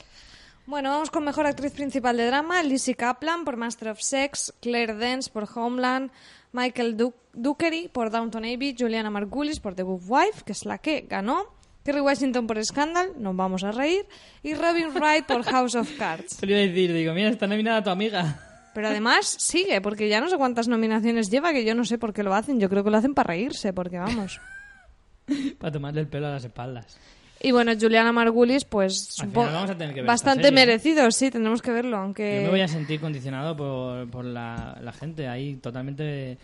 Bueno, vamos con mejor actriz principal de drama, Lizzie Kaplan por Master of Sex, Claire Dance por Homeland, Michael Du- Dukery por Downton Abbey, Juliana Margulis por The Good Wife, que es la que ganó, Kerry Washington por Scandal, nos vamos a reír, y Robin Wright por House of Cards. Te lo iba a decir, digo, mira, está nominada tu amiga. Pero además sigue, porque ya no sé cuántas nominaciones lleva, que yo no sé por qué lo hacen. Yo creo que lo hacen para reírse, porque vamos. Para tomarle el pelo a las espaldas. Y bueno, Juliana Margulis, pues Al supo- final vamos a tener que ver esta bastante serie. merecido, sí, tendremos que verlo, aunque... Yo me voy a sentir condicionado por, por la, la gente. Ahí totalmente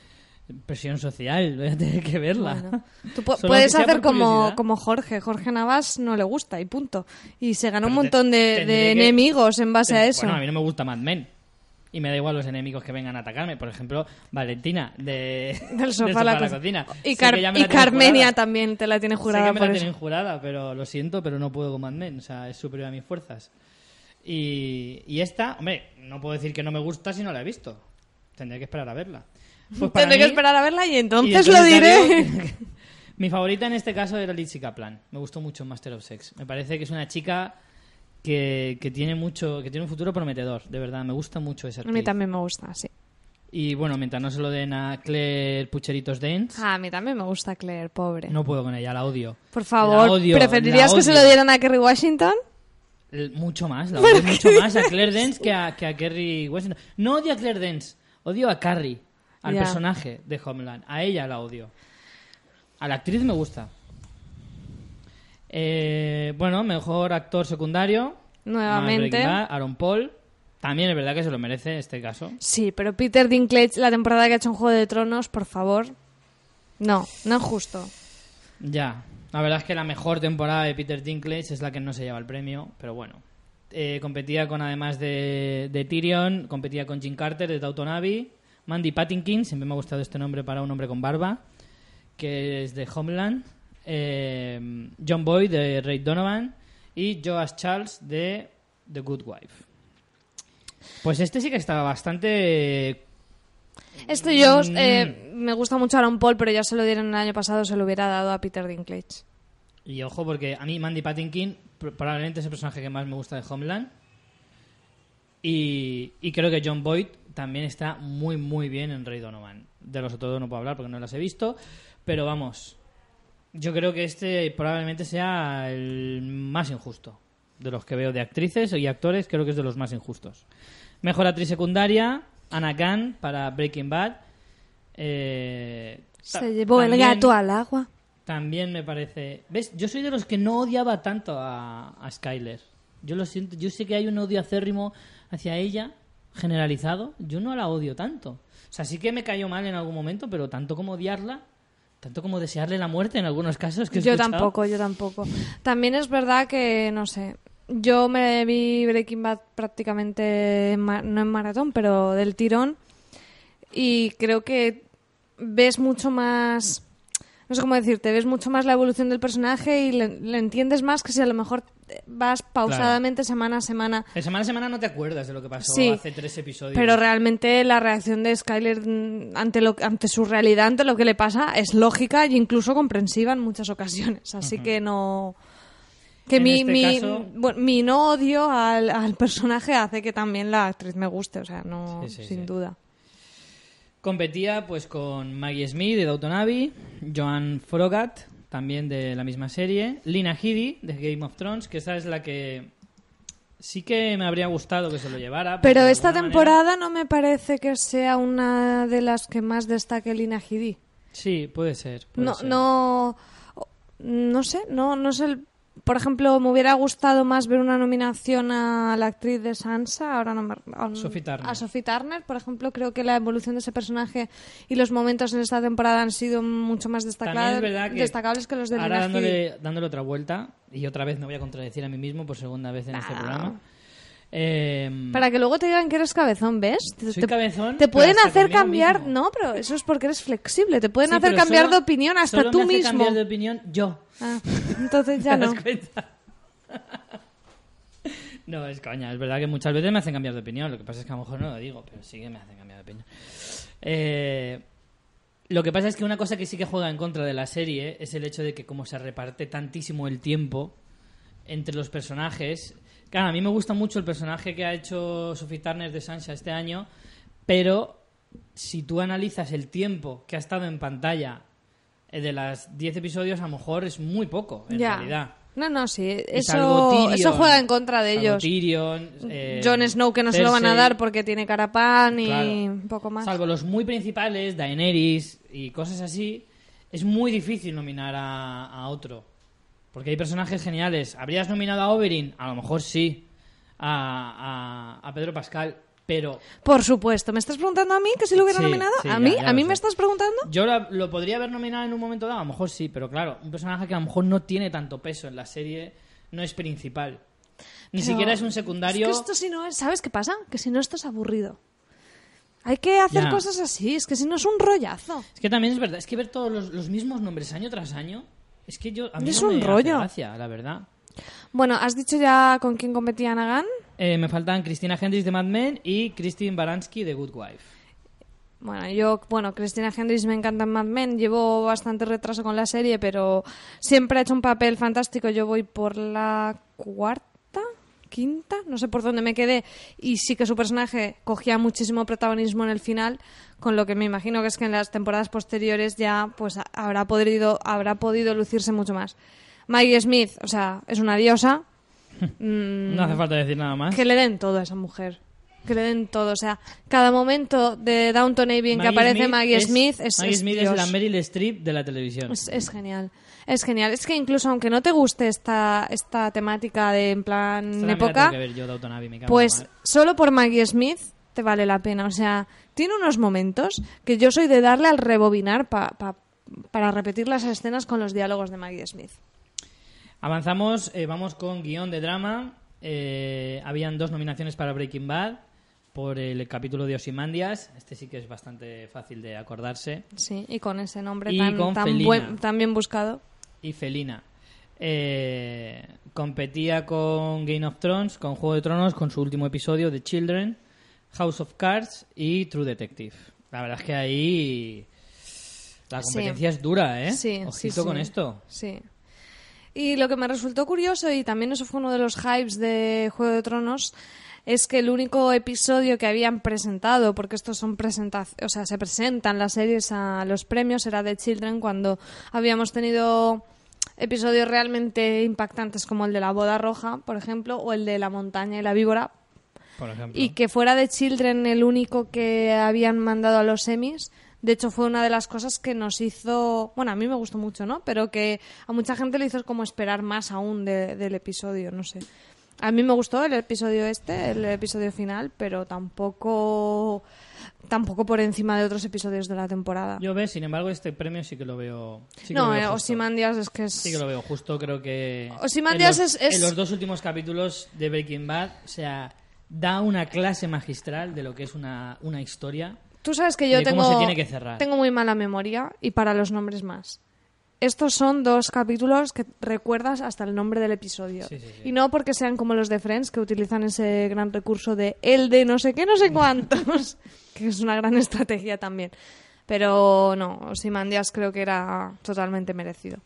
presión social. Voy a tener que verla. Bueno, tú puedes hacer como, como Jorge. Jorge Navas no le gusta y punto. Y se ganó un Pero montón de, tendré de que- enemigos en base a eso. Bueno, a mí no me gusta Mad Men. Y me da igual los enemigos que vengan a atacarme. Por ejemplo, Valentina, de, Del sofá a la, co- cocina. Y, Sé Car- y Carmenia jurada. también te la tiene Sé jurada que me la tienen jurada, pero lo siento, pero no puedo con Mad. O sea, es superior a mis fuerzas. Y, y esta, hombre, no puedo decir que no me gusta si no la he visto. Tendré que esperar a verla. Pues Tendré que esperar a verla y entonces, lo diré. Mi favorita en este caso era Lizzie Kaplan. Me gustó mucho Master of Sex. Me parece que es una chica que, que tiene mucho, que tiene un futuro prometedor, de verdad. Me gusta mucho esa a actriz. mí también me gusta, sí. Y bueno, mientras no se lo den a Claire Pucheritos Dance, Ah, a mí también me gusta Claire, pobre. no puedo con ella, la odio. Por favor, odio, ¿preferirías que se lo dieran a Kerry Washington? El- Mucho más, la odio mucho más a Claire Dance que a, que a Kerry Washington. No odio a Claire Dance, odio a Carrie, al Ya. personaje de Homeland. A ella la odio. A la actriz me gusta. Eh, bueno, mejor actor secundario. Nuevamente. Bad, Aaron Paul. También es verdad que se lo merece este caso. Sí, pero Peter Dinklage, la temporada que ha hecho en Juego de Tronos, por favor. No, no es justo. Ya, la verdad es que la mejor temporada de Peter Dinklage es la que no se lleva el premio, pero bueno. Eh, competía con, además de, de Tyrion, competía con Jim Carter de Abbey, Mandy Patinkin, siempre me ha gustado este nombre para un hombre con barba, que es de Homeland, eh, John Boyd de Ray Donovan y Joas Charles de The Good Wife. Pues este sí que estaba bastante Esto yo Mm. eh, me gusta mucho Aaron Paul, pero ya se lo dieron el año pasado, se lo hubiera dado a Peter Dinklage. Y ojo, porque a mí Mandy Patinkin pr- probablemente es el personaje que más me gusta de Homeland. Y, y creo que John Boyd también está muy, muy bien en Rey Donovan. De los otros dos no puedo hablar porque no las he visto. Pero vamos, yo creo que este probablemente sea el más injusto. De los que veo de actrices y actores, creo que es de los más injustos. Mejor actriz secundaria, Anna Gunn para Breaking Bad. Eh, Se llevó el también- gato al agua. también me parece. ¿Ves? Yo soy de los que no odiaba tanto a, a Skyler. Yo lo siento. Yo sé que hay un odio acérrimo hacia ella, generalizado. Yo no la odio tanto. O sea, sí que me cayó mal en algún momento, pero tanto como odiarla, tanto como desearle la muerte en algunos casos que he Yo tampoco, yo tampoco. También es verdad que, no sé, yo me vi Breaking Bad prácticamente, en no en maratón, pero del tirón. Y creo que ves mucho más, no sé cómo decirte, ves mucho más la evolución del personaje y le, le entiendes más que si a lo mejor vas pausadamente semana a semana. De semana a semana no te acuerdas de lo que pasó Sí, hace tres episodios. Pero realmente la reacción de Skyler ante, lo, ante su realidad, ante lo que le pasa, es lógica e incluso comprensiva en muchas ocasiones. Así que no... Que En mi, este mi, caso- bueno, mi no odio al, al personaje hace que también la actriz me guste, o sea, no, Sí, sí, sin duda. Competía pues con Maggie Smith de Downton Abbey, Joan Frogat, también de la misma serie, Lina Headey de Game of Thrones, que esa es la que sí que me habría gustado que se lo llevara. Pero esta manera- temporada no me parece que sea una de las que más destaque Lina Headey. Sí, puede ser. puede No, ser. no, no sé, no, no sé. el- Por ejemplo, me hubiera gustado más ver una nominación a la actriz de Sansa, ahora no me, a, Sophie Turner. a Sophie Turner, por ejemplo, creo que la evolución de ese personaje y los momentos en esta temporada han sido mucho más También destaca- es verdad que destacables que los de ahora Lina dándole, dándole otra vuelta, y otra vez me voy a contradecir a mí mismo por segunda vez en este programa. Eh, Para que luego te digan que eres cabezón, ¿ves? Soy te- cabezón, te pueden hacer cambiar, mismo. no, pero eso es porque eres flexible. Te pueden sí, hacer cambiar solo- de opinión hasta solo tú me hace mismo. cambiar de opinión yo. Ah, entonces ¿Te ya no. das cuenta? No, es coña. Es verdad que muchas veces me hacen cambiar de opinión. Lo que pasa es que a lo mejor no lo digo, pero sí que me hacen cambiar de opinión. Eh, lo que pasa es que una cosa que sí que juega en contra de la serie es el hecho de que como se reparte tantísimo el tiempo entre los personajes... Claro, a mí me gusta mucho el personaje que ha hecho Sophie Turner de Sansa este año, pero si tú analizas el tiempo que ha estado en pantalla eh, de las 10 episodios, a lo mejor es muy poco, en ya. realidad. No, no, sí. Eso, Tyrion, eso juega en contra de ellos. Tyrion, eh, Jon Snow que no se lo van a dar porque tiene carapán y Claro. un poco más. Salvo los muy principales, Daenerys y cosas así, es muy difícil nominar a, a otro. Porque hay personajes geniales. ¿Habrías nominado a Oberyn? A lo mejor sí. A, a- a Pedro Pascal. Pero Por supuesto. ¿Me estás preguntando a mí que si lo hubiera Sí, nominado? sí, ¿A ya- mí? ya ¿A mí me estás preguntando? yo lo, lo podría haber nominado en un momento dado. A lo mejor sí, pero claro, un personaje que a lo mejor no tiene tanto peso en la serie, no es principal. Ni Pero siquiera es un secundario. Es que esto si no es... ¿Sabes qué pasa? Que si no esto es aburrido. Hay que hacer Ya. cosas así. Es que si no es un rollazo. Es que también es verdad, es que ver todos los, los mismos nombres año tras año, es que yo a mí Es no un me hace rollo. gracia, la verdad. Bueno, ¿has dicho ya con quién competía Nagan? Eh, me faltan Cristina Hendricks de Mad Men y Christine Baranski de Good Wife. Bueno, yo, bueno, Cristina Hendricks me encanta en Mad Men, llevo bastante retraso con la serie, pero siempre ha hecho un papel fantástico. Yo voy por la cuarta, quinta, no sé por dónde me quedé, y sí que su personaje cogía muchísimo protagonismo en el final, con lo que me imagino que es que en las temporadas posteriores ya pues ha- habrá podido, habrá podido lucirse mucho más. Maggie Smith, o sea, es una diosa. Mm, No hace falta decir nada más. que le den todo a esa mujer. Que le den todo. O sea, cada momento de Downton Abbey en que aparece Smith Maggie Smith es, Maggie es Smith Dios. es la Meryl Streep de la televisión. Es, es genial. Es genial. Es que incluso aunque no te guste esta, esta temática de en plan Esta época, que ver yo, Abbey, me pues solo por Maggie Smith te vale la pena. O sea, tiene unos momentos que yo soy de darle al rebobinar pa- pa- para repetir las escenas con los diálogos de Maggie Smith. Avanzamos, eh, vamos con guion de drama. Eh, habían dos nominaciones para Breaking Bad por el capítulo de Osimandias. Este sí que es bastante fácil de acordarse. Sí, y con ese nombre Y tan, tan, buen- tan bien buscado. Y Felina. Eh, competía con Game of Thrones, con Juego de Tronos, con su último episodio, The Children, House of Cards y True Detective. La verdad es que ahí la Sí. competencia es dura, ¿eh? Sí, Ojito sí, con esto. Sí. Y lo que me resultó curioso, y también eso fue uno de los hypes de Juego de Tronos, es que el único episodio que habían presentado, porque estos son presentaciones, o sea, se presentan las series a los premios, era de Children, cuando habíamos tenido episodios realmente impactantes como el de la boda roja, por ejemplo, o el de la montaña y la víbora, Por ejemplo. y que fuera de Children el único que habían mandado a los semis. De hecho, fue una de las cosas que nos hizo. Bueno, a mí me gustó mucho, ¿no? Pero que a mucha gente le hizo como esperar más aún de- del episodio, no sé. A mí me gustó el episodio este, el episodio final, pero tampoco. Tampoco por encima de otros episodios de la temporada. Yo ve, sin embargo, este premio sí que lo veo. Sí que no, lo veo eh. Ozymandias es que es. Sí que lo veo justo, creo que... Ozymandias en los, es- es- En los dos últimos capítulos de Breaking Bad, o sea, da una clase magistral de lo que es una, una historia. Tú sabes que yo tengo, tengo muy mala memoria y para los nombres más. Estos son dos capítulos que recuerdas hasta el nombre del episodio. Sí, sí, sí. Y no porque sean como los de Friends, que utilizan ese gran recurso de el de no sé qué, no sé cuántos, que es una gran estrategia también. Pero no, Ozymandias creo que era totalmente merecido.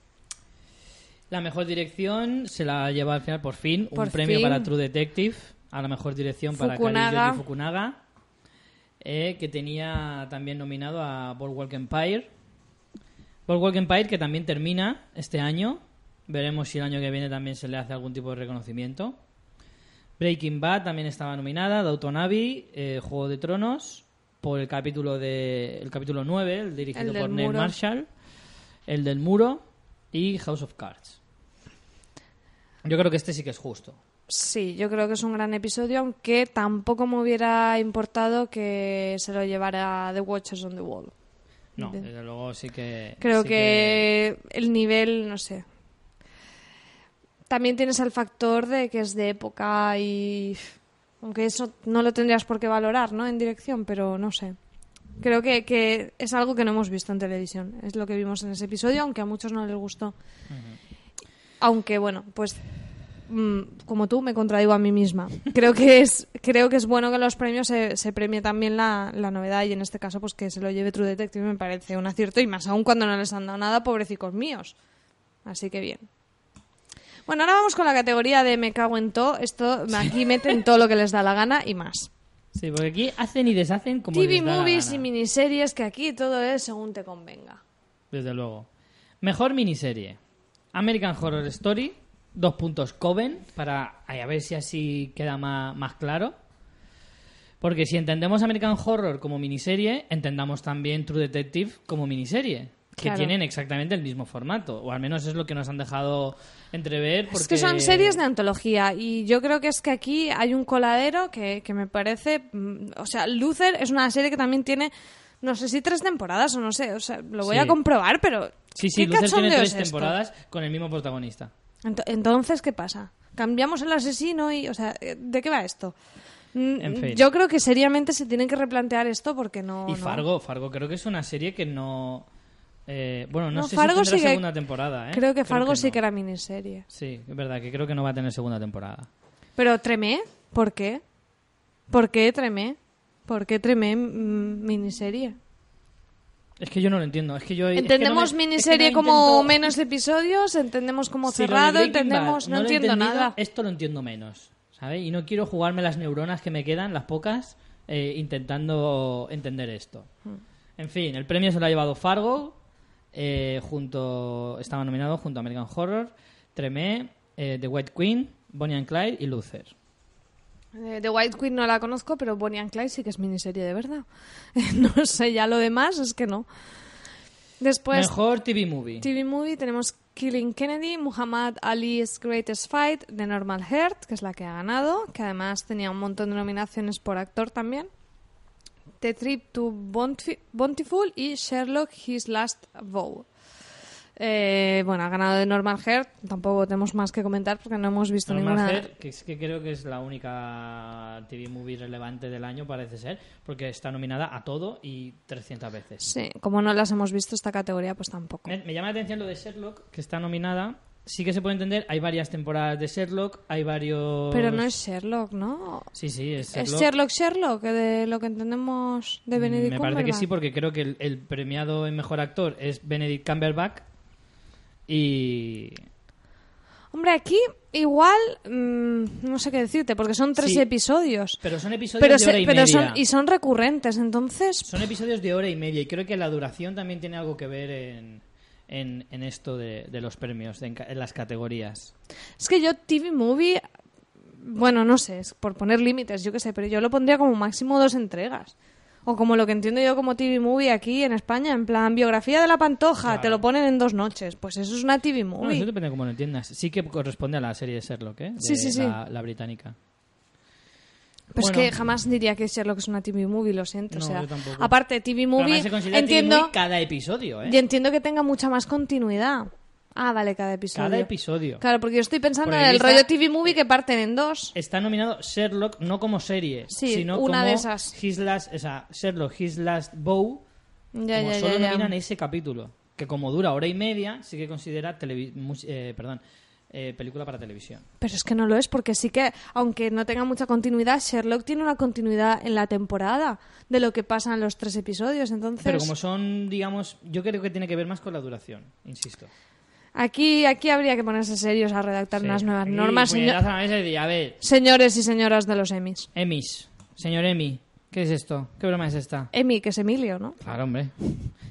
La mejor dirección se la lleva al final por fin. Por un premio para True Detective. A la mejor dirección para Fukunaga. Kari Fukunaga. eh, que tenía también nominado a Boardwalk Empire. Boardwalk Empire que también termina este año. Veremos si el año que viene también se le hace algún tipo de reconocimiento. Breaking Bad también estaba nominada, Downton Abbey, eh, Juego de Tronos, por el capítulo de el capítulo 9, el dirigido El por Neil muro. Marshall, el del muro y House of Cards. Yo creo que este sí que es justo. Sí, yo creo que es un gran episodio, aunque tampoco me hubiera importado que se lo llevara The Watchers on the Wall. No, De- desde luego sí que Creo sí que, el nivel, no sé. También tienes el factor de que es de época y. Aunque eso no lo tendrías por qué valorar, ¿no? En dirección, pero no sé. Creo que, que es algo que no hemos visto en televisión. Es lo que vimos en ese episodio, aunque a muchos no les gustó. Aunque, bueno, pues. Mm, como tú, me contradigo a mí misma. Creo que es, creo que es bueno que en los premios se, se premie también la, la novedad y en este caso, pues que se lo lleve True Detective me parece un acierto y más aún cuando no les han dado nada, pobrecicos míos. Así que bien. Bueno, ahora vamos con la categoría de me cago en todo. Esto aquí meten todo lo que les da la gana y más. Sí, porque aquí hacen y deshacen como TV les da la movies gana. y miniseries, que aquí todo es según te convenga. Desde luego. Mejor miniserie. American Horror Story. Dos puntos Coven. Para a ver si así queda más, más claro. Porque si entendemos American Horror como miniserie, entendamos también True Detective como miniserie. Que Claro. tienen exactamente el mismo formato. O al menos es lo que nos han dejado entrever. Porque... Es que son series de antología y yo creo que es que aquí hay un coladero que, que me parece... mm, O sea, Luther es una serie que también tiene, no sé si tres temporadas o no sé, o sea, lo voy Sí. a comprobar, pero... Sí, sí, ¿qué Luther tiene tres esto? temporadas con el mismo protagonista. Ento- Entonces, ¿qué pasa? ¿Cambiamos el asesino y... O sea, ¿de qué va esto? Mm, En fin. Yo creo que seriamente se tienen que replantear esto porque no... y no. Fargo, Fargo creo que es una serie que no... eh, bueno, no, No, sé Fargo si tendrá sí que- segunda temporada, ¿eh? Creo que Fargo sí no. que era miniserie. Sí, es verdad, que creo que no va a tener segunda temporada. Pero Tremé, ¿por qué? ¿Por qué Tremé? ¿Por qué Tremé mm, miniserie? Es que yo no lo entiendo. Es que yo, es que no Entendemos es que miniserie no como intento- menos episodios, entendemos como cerrado, entendemos, Bad no, entiendo nada. Esto lo entiendo menos, ¿sabes? Y no quiero jugarme las neuronas que me quedan, las pocas, eh, intentando entender esto. Hmm. En fin, el premio se lo ha llevado Fargo, eh, junto estaba nominado junto a American Horror, Tremé, eh, The White Queen, Bonnie and Clyde y Luther. Eh, The White Queen no la conozco, pero Bonnie and Clyde sí que es miniserie de verdad. no sé, ya lo demás es que no. Después, Mejor TV Movie. TV Movie, tenemos Killing Kennedy, Muhammad Ali's Greatest Fight, The Normal Heart, que es la que ha ganado, que además tenía un montón de nominaciones por actor también. The Trip to Bountif- Bountiful y Sherlock His Last Vow. Eh, bueno, ha ganado The Normal Heart, tampoco tenemos más que comentar porque no hemos visto Normal ninguna... Heart, que es que creo que es la única TV movie relevante del año, parece ser, porque está nominada a todo y 300 veces. Sí, como no las hemos visto esta categoría, pues tampoco. Me, me llama la atención lo de Sherlock, que está nominada. Sí que se puede entender, hay varias temporadas de Sherlock, hay varios... Pero no es Sherlock, ¿no? Sí, sí, es Sherlock. Es Sherlock Sherlock, de lo que entendemos de Mm, Benedict Me parece que Cumberbatch. sí, porque creo que el, el premiado en Mejor Actor es Benedict Cumberbatch y... Hombre, aquí igual mm, no sé qué decirte, porque son tres Sí. episodios. Pero son episodios Pero, de se- hora y pero media. son y son recurrentes, entonces Son episodios de hora y media y creo que la duración también tiene algo que ver en, en, en esto de, de los premios, de en, las categorías. es que yo TV movie bueno, no sé, es por poner límites, yo qué sé, pero yo lo pondría como máximo dos entregas. O como lo que entiendo yo como TV movie aquí en España, en plan biografía de la Pantoja, Claro. te lo ponen en dos noches. Pues eso es una TV movie. eso depende de cómo lo entiendas. Sí que corresponde a la serie de Sherlock, ¿eh? De Sí, sí, sí. La, la británica. Pero es Bueno. que jamás diría que Sherlock es una TV movie, lo siento. No, o sea, yo aparte, TV movie, se considera TV entiendo, movie cada episodio, ¿eh? y entiendo que tenga mucha más continuidad. Ah, vale, cada episodio. Cada episodio. Claro, porque yo estoy pensando en el aquí rollo TV movie que parten en dos. Está nominado Sherlock no como serie, Sí, sino una como de esas. His Last, o sea, Sherlock His Last Bow, Ya, como ya, solo ya, nominan ese capítulo, que como dura hora y media, sí que considera televi- eh, perdón, eh, película para televisión. Pero es que no lo es, porque sí que, aunque no tenga mucha continuidad, Sherlock tiene una continuidad en la temporada de lo que pasa en los tres episodios. Entonces, Pero como son, digamos, yo creo que tiene que ver más con la duración, insisto. Aquí, aquí habría que ponerse serios a redactar Sí. unas nuevas Aquí, normas, señor- a la mesa y decir, a ver, señores y señoras de los Emmys. Emis, señor Emi, ¿Qué es esto? ¿Qué broma es esta? Emi, que es Emilio, ¿no? Claro, hombre.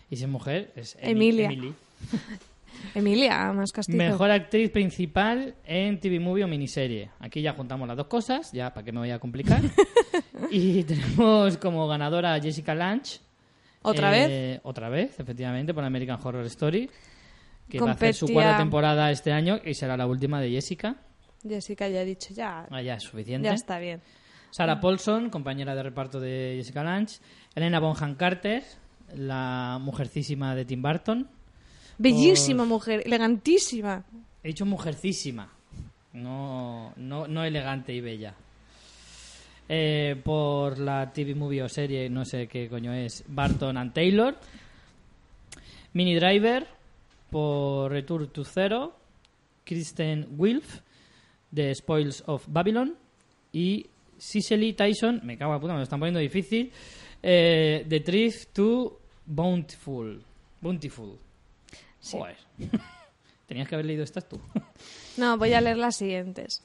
Y si es mujer, es Emi- Emilia. Emily. Emilia, más castizo. Mejor actriz principal en TV movie o miniserie. Aquí ya juntamos las dos cosas, ya para que me voy a complicar. y tenemos como ganadora a Jessica Lange. ¿Otra Eh, vez? Otra vez, efectivamente, por American Horror Story. Que va a hacer su Competía- cuarta temporada este año y será la última de Jessica. Jessica ya ha dicho, ya, Ah, ya es suficiente. ya está bien. Sarah Paulson, compañera de reparto de Jessica Lange. Elena Bonham Carter, la mujercísima de Tim Burton. Bellísima mujer, elegantísima. He dicho mujercísima, no, no, no elegante y bella. Eh, por la TV movie o serie, no sé qué coño es, Barton and Taylor. Mini Driver, por Return to Zero. Kristen Wilf, de Spoils of Babylon. Y Cicely Tyson, me cago en la puta, me lo están poniendo difícil. Eh, de Thrift to Bountiful. Bountiful. Sí. Joder. Tenías que haber leído estas tú. No, voy a leer las siguientes.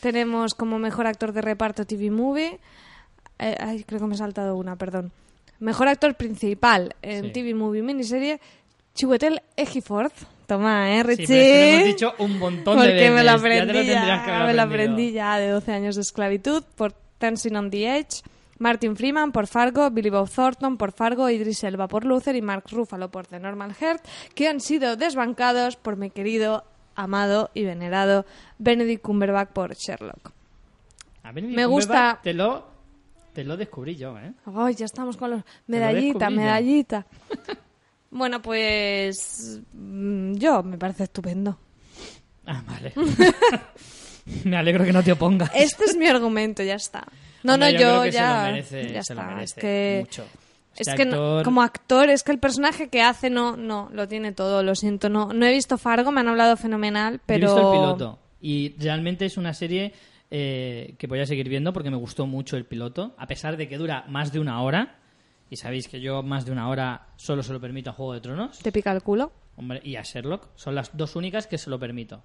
Tenemos como mejor actor de reparto TV Movie. eh, ay, creo que me he saltado una, perdón. Mejor actor principal en Sí. TV Movie miniserie, Chiwetel Ejiofor. Toma, ¿eh, Sí, Richie? pero es que lo hemos dicho un montón de Porque veces. me lo Ya aprendí ya, haber me lo aprendí ya de 12 años de esclavitud por Dancing on the Edge, Martin Freeman por Fargo, Billy Bob Thornton por Fargo, Idris Elba por Luther y Mark Ruffalo por The Normal Heart, que han sido desbancados por mi querido, amado y venerado Benedict Cumberbatch por Sherlock. A Benedict Me gusta- Te lo, te lo descubrí yo, ¿eh? Ay, ya estamos con los... lo Medallita, ya. medallita. Bueno, pues... mm, Yo, me parece estupendo. Ah, vale. Me alegro que no te opongas. Este es mi argumento, ya está. No, Hombre, no, yo que ya. se lo merece, ya se está. lo merece es que, mucho. es Este que no- como actor, es que el personaje que hace no, no, lo tiene todo, lo siento. No, no he visto Fargo, me han hablado fenomenal, pero. He visto el piloto y realmente es una serie eh, que voy a seguir viendo porque me gustó mucho el piloto, a pesar de que dura más de una hora. Y sabéis que yo más de una hora solo se lo permito a Juego de Tronos. ¿Te pica el culo? Hombre, y a Sherlock. Son las dos únicas que se lo permito.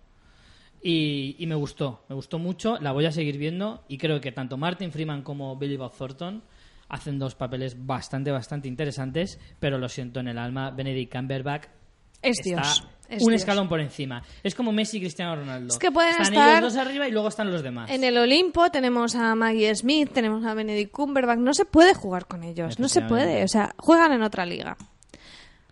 Y, y me gustó, me gustó mucho, la voy a seguir viendo y creo que tanto Martin Freeman como Billy Bob Thornton hacen dos papeles bastante, bastante interesantes, pero lo siento en el alma, Benedict Cumberbatch Es está Dios. es un Dios. escalón por encima. Es como Messi y Cristiano Ronaldo. Es que pueden están estar- ellos dos arriba y luego están los demás. En el Olimpo tenemos a Maggie Smith, tenemos a Benedict Cumberbatch. No se puede jugar con ellos, no se puede. O sea, juegan en otra liga.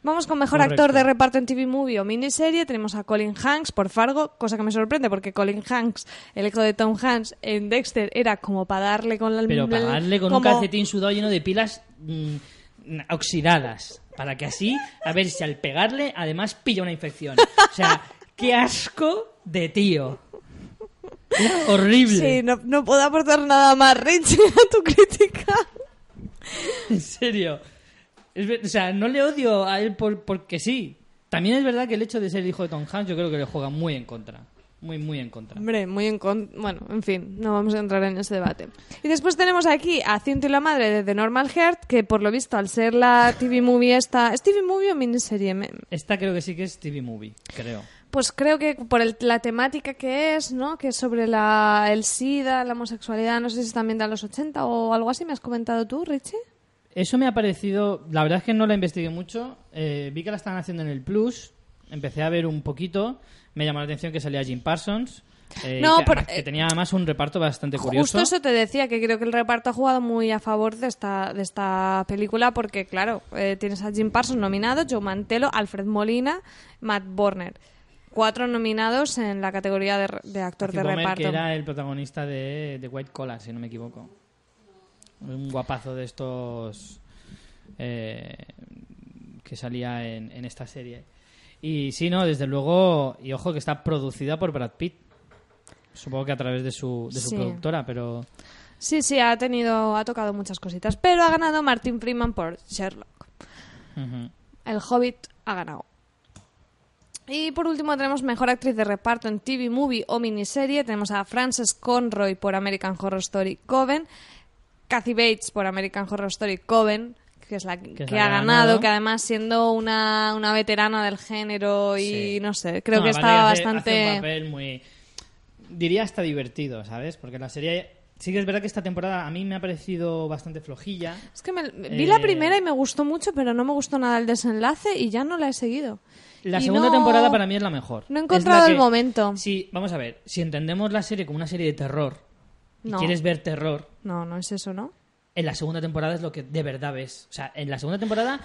Vamos con mejor Correcto. actor de reparto en TV Movie o miniserie. Tenemos a Colin Hanks por Fargo, cosa que me sorprende porque Colin Hanks, el hijo de Tom Hanks en Dexter, era como para darle con la Pero para darle con un calcetín sudado lleno de pilas mm, oxidadas. Para que así, a ver si al pegarle, además pilla una infección. O sea, qué asco de tío. Era horrible. Sí, no, no puedo aportar nada más, Richie, a tu crítica. En serio. Es o sea, no le odio a él por, porque sí. También es verdad que el hecho de ser hijo de Tom Hanks yo creo que le juega muy en contra. Muy, muy en contra. Hombre, muy en con... Bueno, en fin, no vamos a entrar en ese debate. Y después tenemos aquí a Ciento y la Madre de The Normal Heart, que por lo visto, al ser la TV Movie esta... ¿Es TV Movie o miniserie? Esta creo que sí que es TV Movie, creo. Pues creo que por el- la temática que es, ¿no? Que es sobre la, el SIDA, la homosexualidad, no sé si es también de los 80 o algo así, ¿me has comentado tú, Richie? Eso me ha parecido, la verdad es que no la investigué mucho, eh, vi que la estaban haciendo en el Plus, empecé a ver un poquito, me llamó la atención que salía Jim Parsons, eh, No, que, pero, que eh, tenía además un reparto bastante curioso. Justo eso te decía, que creo que el reparto ha jugado muy a favor de esta, de esta película, porque, claro, eh, tienes a Jim Parsons nominado, Joe Mantello, Alfred Molina, Matt Borner. Cuatro nominados en la categoría de, de actor Matthew de Bomer, reparto. que era el protagonista de, de White Collar, si no me equivoco. Un guapazo de estos eh, que salía en, en esta serie. Y sí, no, desde luego, y ojo que está producida por Brad Pitt. Supongo que a través de su, de su Sí. productora, pero Sí, sí, ha tenido, ha tocado muchas cositas, pero ha ganado Martin Freeman por Sherlock. El Hobbit ha ganado. Y por último tenemos mejor actriz de reparto en TV, movie o miniserie. Tenemos a Frances Conroy por American Horror Story Coven, Kathy Bates por American Horror Story Coven, que es la que, la ha ganado, ganado. que además siendo una, una veterana del género y Sí. no sé, creo No, que hace- bastante... hace un papel muy. Diría hasta divertido, ¿sabes? Porque la serie Sí que es verdad que esta temporada a mí me ha parecido bastante flojilla. Es que me- vi la Eh, primera y me gustó mucho, pero no me gustó nada el desenlace y ya no la he seguido. La Y segunda no- temporada para mí es la mejor. no he encontrado el que- momento. Sí, vamos a ver. Si entendemos la serie como una serie de terror y quieres ver terror, No, no es eso, ¿no? En la segunda temporada es lo que de verdad ves. O sea, en la segunda temporada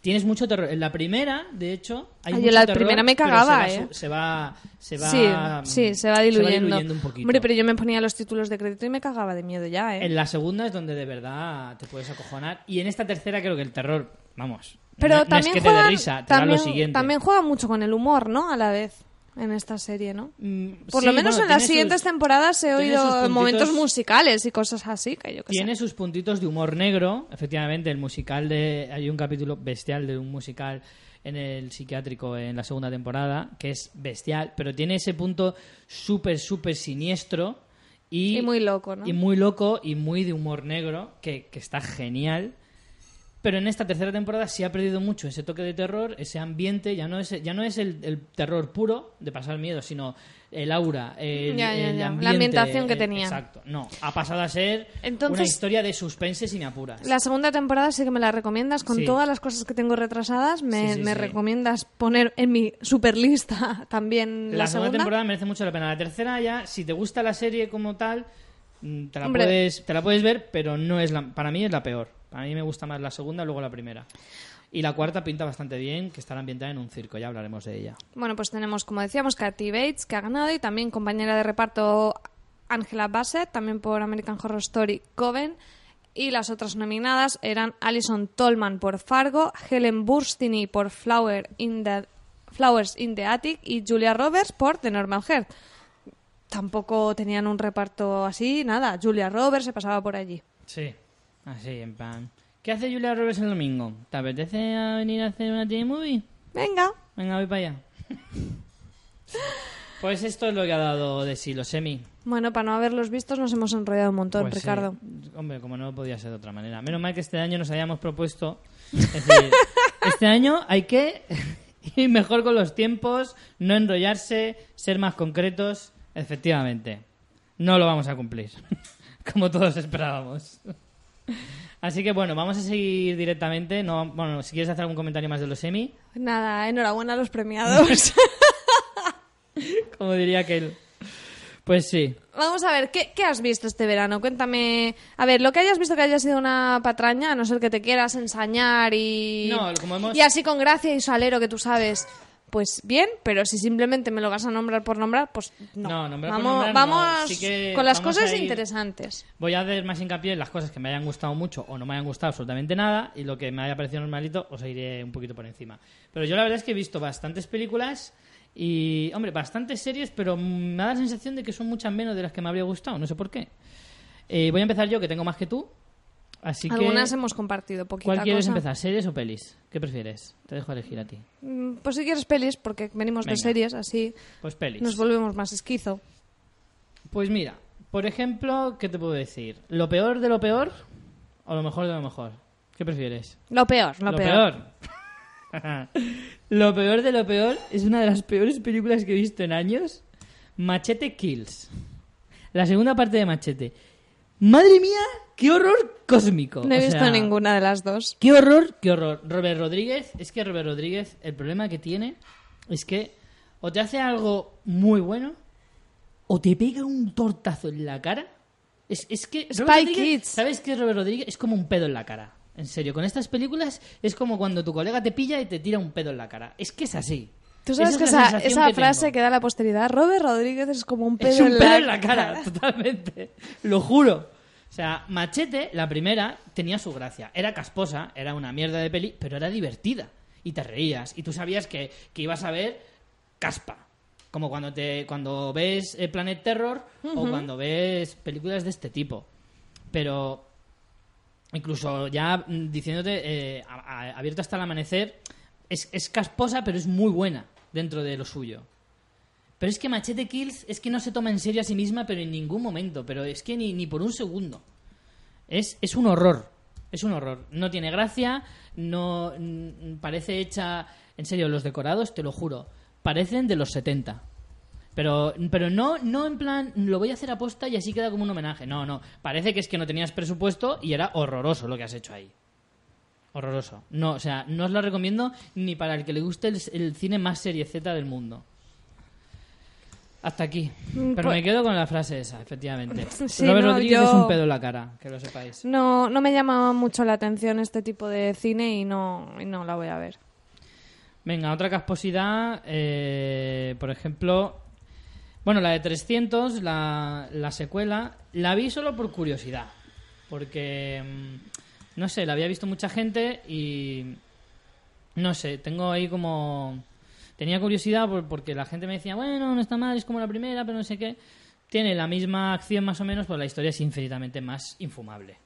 tienes mucho terror. En la primera, de hecho, hay Ay, mucho la terror, primera me cagaba, se va, ¿eh? Se va, se va, sí, sí, se va diluyendo. un poquito. Hombre, pero yo me ponía los títulos de crédito y me cagaba de miedo ya, ¿eh? En la segunda es donde de verdad te puedes acojonar. Y en esta tercera creo que el terror, vamos, Pero no, no también es que te dé juegan- risa, te da también, lo siguiente. también juega mucho con el humor, ¿no? A la vez, en esta serie, ¿no? Mm, Por sí, lo menos bueno, en las siguientes sus- temporadas he oído puntitos- momentos musicales y cosas así, que yo qué sé. Tiene sus puntitos de humor negro, efectivamente, el musical de... Hay un capítulo bestial de un musical en el psiquiátrico en la segunda temporada, que es bestial, pero tiene ese punto súper, súper siniestro y, Y muy loco, ¿no? Y muy loco y muy de humor negro, que, que está genial. Pero en esta tercera temporada sí ha perdido mucho ese toque de terror, ese ambiente, ya no es, ya no es el, el terror puro de pasar miedo, sino el aura, el, Ya, ya, el ya. La ambiente, ambientación que tenía. Exacto. No, ha pasado a ser Entonces- una historia de suspense sin apuras. La segunda temporada sí que me la recomiendas con Sí. todas las cosas que tengo retrasadas. Me, Sí, sí, me sí. recomiendas poner en mi super lista también la, La segunda segunda. temporada merece mucho la pena. La tercera ya, si te gusta la serie como tal, mm, te la, Hombre. puedes, te la puedes ver, pero no es la, para mí es la peor. Para mí me gusta más la segunda, luego la primera. Y la cuarta pinta bastante bien, que estará ambientada en un circo, ya hablaremos de ella. Bueno, pues tenemos, como decíamos, Kathy Bates, que ha ganado, y también compañera de reparto Angela Bassett, también por American Horror Story Coven. Y las otras nominadas eran Alison Tolman por Fargo, Helen Burstyn por Flower in the, Flowers in the Attic y Julia Roberts por The Normal Heart. Tampoco tenían un reparto así, nada. Julia Roberts se pasaba por allí. Sí, así, en plan. ¿Qué hace Julia Roberts el domingo? ¿Te apetece a venir a hacer una TV-movie? Venga. Venga, voy para allá. pues esto es lo que ha dado de sí los semi. Bueno, para no haberlos vistos nos hemos enrollado un montón, Pues sí. Ricardo. Hombre, como no podía ser de otra manera. Menos mal que este año nos habíamos propuesto. Es decir, este año hay que ir mejor con los tiempos, no enrollarse, ser más concretos. Efectivamente, no lo vamos a cumplir, como todos esperábamos. Así que bueno, vamos a seguir directamente. No, bueno, si quieres hacer algún comentario más de los semi, Nada, enhorabuena a los premiados. como diría aquel. Pues sí. Vamos a ver, ¿qué, qué has visto este verano? Cuéntame. A ver, lo que hayas visto que haya sido una patraña, a no ser que te quieras ensañar y. No, como hemos- Y así con gracia y salero que tú sabes. Pues bien, pero si simplemente me lo vas a nombrar por nombrar, pues no. No, nombrar por vamos nombrar no. vamos Sí que con las vamos cosas ir- interesantes. Voy a hacer más hincapié en las cosas que me hayan gustado mucho o no me hayan gustado absolutamente nada y lo que me haya parecido normalito os iré un poquito por encima. Pero yo la verdad es que he visto bastantes películas y, hombre, bastantes series, pero me da la sensación de que son muchas menos de las que me habría gustado, no sé por qué. Eh, voy a empezar yo, que tengo más que tú. Así Algunas que, hemos compartido poquita ¿cuál quieres cosa. empezar? ¿Series o pelis? ¿Qué prefieres? Te dejo elegir a ti. Mm, Pues si quieres pelis, porque venimos de Venga. series, así Pues pelis. nos volvemos más esquizo. Pues mira, por ejemplo, ¿qué te puedo decir? ¿Lo peor de lo peor o lo mejor de lo mejor? ¿Qué prefieres? Lo peor, lo, peor. lo peor de lo peor es una de las peores películas que he visto en años. Machete Kills. La segunda parte de Machete. Madre mía, qué horror cósmico. No he O visto sea, ninguna de las dos. Qué horror, qué horror. Robert Rodríguez, es que Robert Rodríguez, el problema que tiene es que o te hace algo muy bueno o te pega un tortazo en la cara. Es, es que. Spy Kids. ¿Sabes qué Robert Rodríguez? Es como un pedo en la cara. En serio, con estas películas es como cuando tu colega te pilla y te tira un pedo en la cara. Es que es así. Tú sabes Esa que es esa, esa que frase tengo. que da la posteridad, Robert Rodríguez es como un pedo, Es un en, pedo la en la cara, totalmente. Lo juro. O sea, Machete, la primera, tenía su gracia. Era casposa, era una mierda de peli, pero era divertida. Y te reías. Y tú sabías que, que ibas a ver caspa. Como cuando te cuando ves eh, Planet Terror o cuando ves películas de este tipo. Pero incluso ya mm, diciéndote, eh, a- a- abierto hasta el amanecer, es, casposa, pero es muy buena dentro de lo suyo. Pero es que Machete Kills es que no se toma en serio a sí misma, pero en ningún momento. Pero es que ni, ni por un segundo. Es, es un horror. Es un horror. No tiene gracia, no mm, parece hecha... En serio, los decorados, te lo juro, parecen de los 70. Pero, pero no, no en plan, lo voy a hacer aposta y así queda como un homenaje. No, no. Parece que es que no tenías presupuesto y era horroroso lo que has hecho ahí. Horroroso. No, o sea, no os lo recomiendo ni para el que le guste el, el cine más serie Z del mundo. Hasta aquí. Mm, Pero pues- me quedo con la frase esa, efectivamente. Sí, Robert no, Rodríguez yo- es un pedo en la cara, que lo sepáis. No, no me llama mucho la atención este tipo de cine y no, y no la voy a ver. Venga, otra casposidad, eh, por ejemplo, bueno, la de 300, la, la secuela, la vi solo por curiosidad, porque, mm, no sé, la había visto mucha gente y, no sé, tengo ahí como, tenía curiosidad por- porque la gente me decía, bueno, no está mal, es como la primera, pero no sé qué, tiene la misma acción más o menos, pero la historia es infinitamente más infumable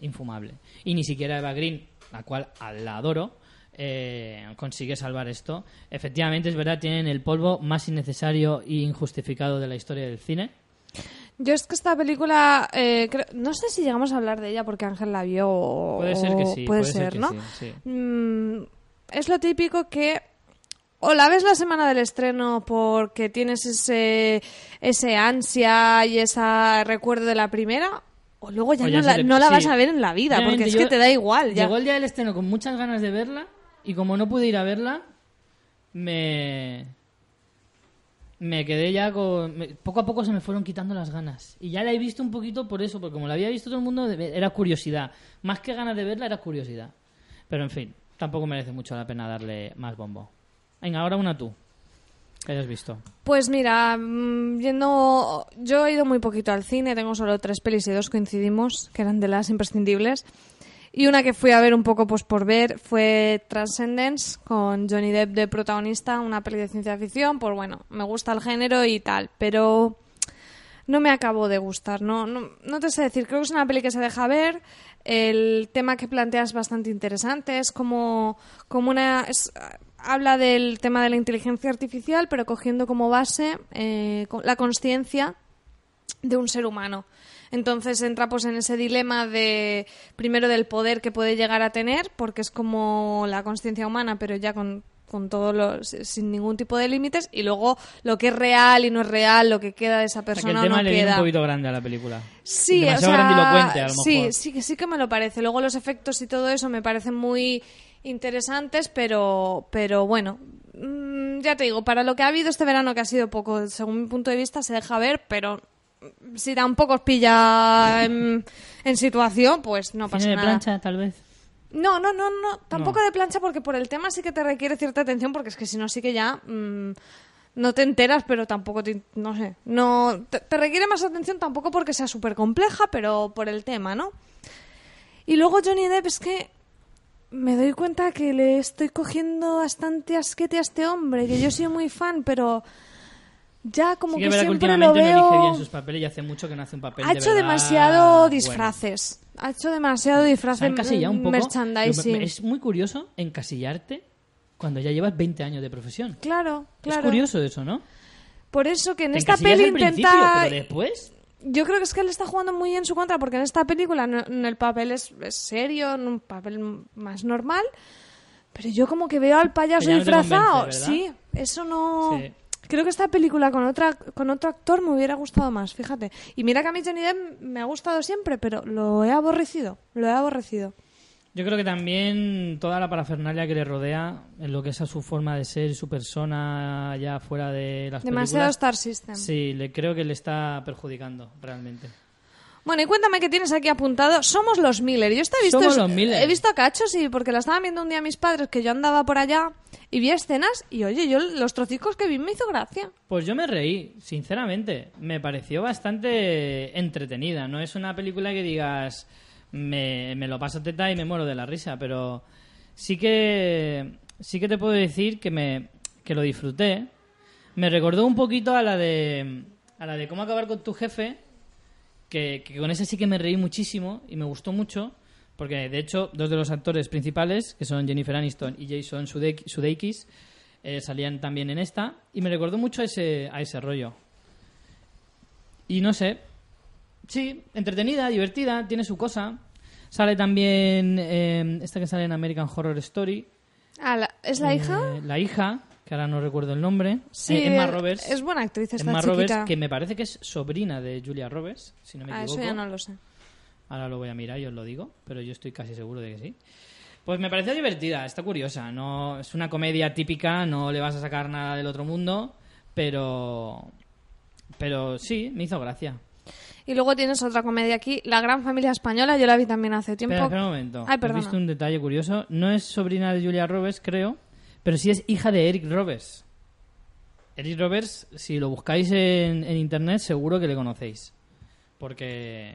infumable. Y ni siquiera Eva Green, la cual la adoro, eh, consigue salvar esto. Efectivamente, es verdad, tienen el polvo más innecesario e injustificado de la historia del cine. Yo es que esta película, eh, creo- no sé si llegamos a hablar de ella porque Ángel la vio o... Puede ser que sí. Puede, ser, ¿no? sí, sí. Mm, es lo típico que o la ves la semana del estreno porque tienes ese, ese ansia y ese recuerdo de la primera, o luego ya, O ya no, la, te- no la sí. vas a ver en la vida, porque es yo- que te da igual. Ya. Llegó el día del estreno con muchas ganas de verla y como no pude ir a verla, me... Me quedé ya con... poco a poco se me fueron quitando las ganas. Y ya la he visto un poquito por eso, porque como la había visto todo el mundo, era curiosidad. Más que ganas de verla, era curiosidad. Pero en fin, tampoco merece mucho la pena darle más bombo. Venga, ahora una tú. Que hayas visto. Pues mira, mm. Yo he ido muy poquito al cine, tengo solo tres pelis y dos coincidimos, que eran de las imprescindibles. Y una que fui a ver un poco pues por ver fue Transcendence, con Johnny Depp de protagonista, una peli de ciencia ficción. Pues bueno, me gusta el género y tal, pero no me acabó de gustar. No, no, no te sé decir, creo que es una peli que se deja ver. El tema que plantea es bastante interesante, es como, como una. habla del tema de la inteligencia artificial, pero cogiendo como base eh, la conciencia de un ser humano. Entonces entra pues en ese dilema de primero del poder que puede llegar a tener, porque es como la conciencia humana, pero ya con, con todo lo, sin ningún tipo de límites, y luego lo que es real y no es real, lo que queda de esa O sea, que persona el tema o no le viene queda. un poquito grande a la película. Sí, Demasiado o sea, grandilocuente, a lo sí, mejor. sí, que sí que me lo parece. Luego los efectos y todo eso me parecen muy interesantes, pero, pero bueno, mm, ya te digo, para lo que ha habido este verano, que ha sido poco, según mi punto de vista, se deja ver, pero si tampoco os pilla en, en situación, pues no pasa ¿Cine de nada. plancha, tal vez? No, no, no, no, tampoco No. de plancha porque por el tema sí que te requiere cierta atención porque es que si no sí que ya mm, no te enteras, pero tampoco te, no sé, no te, te requiere más atención tampoco porque sea súper compleja, pero por el tema, ¿no? Y luego Johnny Depp es que me doy cuenta que le estoy cogiendo bastante asquete a este hombre, que yo soy muy fan, pero ya como Sí que verdad siempre lo no elige veo bien sus papeles y hace mucho que no hace un papel ha de hecho verdad demasiado bueno. disfraces. Ha hecho demasiado disfraces. encasillado un poco. Merchandising. Es muy curioso encasillarte cuando ya llevas 20 años de profesión. Claro, claro. Es curioso eso, ¿no? Por eso que en Te esta peli intenta. pero después... Yo creo que es que él está jugando muy en su contra porque en esta película en el papel es, es serio, en un papel más normal. Pero yo como que veo al payaso no disfrazado. sí, eso no. Sí. Creo que esta película con otra con otro actor me hubiera gustado más, fíjate. Y mira que a mí Johnny Depp me ha gustado siempre, pero lo he aborrecido, lo he aborrecido. Yo creo que también toda la parafernalia que le rodea, en lo que es a su forma de ser y su persona ya fuera de las Demasiado películas, Star System. sí, le creo que le está perjudicando realmente. Bueno, y cuéntame qué tienes aquí apuntado. Somos los Miller. Yo he visto, Somos los Miller. he visto a cachos y porque la estaban viendo un día mis padres que yo andaba por allá y vi escenas y oye, yo los trocicos que vi me hizo gracia. Pues yo me reí, sinceramente. Me pareció bastante entretenida. No es una película que digas, me, me lo paso teta y me muero de la risa, pero sí que, sí que te puedo decir que, me, que lo disfruté. Me recordó un poquito a la de, a la de cómo acabar con tu jefe, que, que con esa sí que me reí muchísimo y me gustó mucho. Porque, de hecho, dos de los actores principales, que son Jennifer Aniston y Jason Sudeik- Sudeikis, eh, salían también en esta y me recordó mucho a ese, a ese rollo. Y no sé, sí, entretenida, divertida, tiene su cosa. Sale también eh, esta que sale en American Horror Story, Ah, la- ¿Es la eh, hija? La hija, que ahora no recuerdo el nombre. Sí, Eh, Emma es- Roberts. es buena actriz esta Emma chiquita. Roberts, que me parece que es sobrina de Julia Roberts, si no me Ah, equivoco. eso ya no lo sé. Ahora lo voy a mirar y os lo digo, pero yo estoy casi seguro de que sí. Pues me pareció divertida, está curiosa. No es una comedia típica, no le vas a sacar nada del otro mundo, pero pero sí, me hizo gracia. Y luego tienes otra comedia aquí, La Gran Familia Española, yo la vi también hace tiempo. Espera, espera un momento. Ay, He perdona. visto un detalle curioso. No es sobrina de Julia Roberts, creo, pero sí es hija de Eric Roberts. Eric Roberts, si lo buscáis en, en internet, seguro que le conocéis. Porque...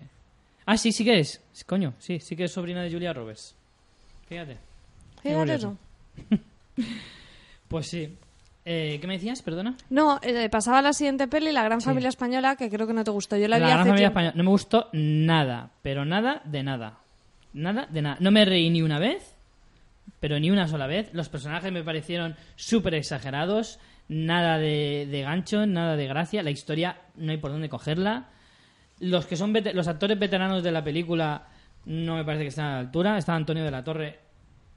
Ah, sí, sí que es. Coño, sí, sí que es sobrina de Julia Roberts. Fíjate. Qué Fíjate tú. Pues sí. Eh, ¿Qué me decías? Perdona. No, eh, pasaba a la siguiente peli, La Gran Familia Española, que creo que no te gustó. Yo la, La vi Gran hace Familia tiempo. Española. No me gustó nada, pero nada de nada. Nada de nada. No me reí ni una vez, pero ni una sola vez. Los personajes me parecieron súper exagerados. Nada de, de gancho, nada de gracia. La historia no hay por dónde cogerla. Los que son los actores veteranos de la película no me parece que estén a la altura. Está Antonio de la Torre,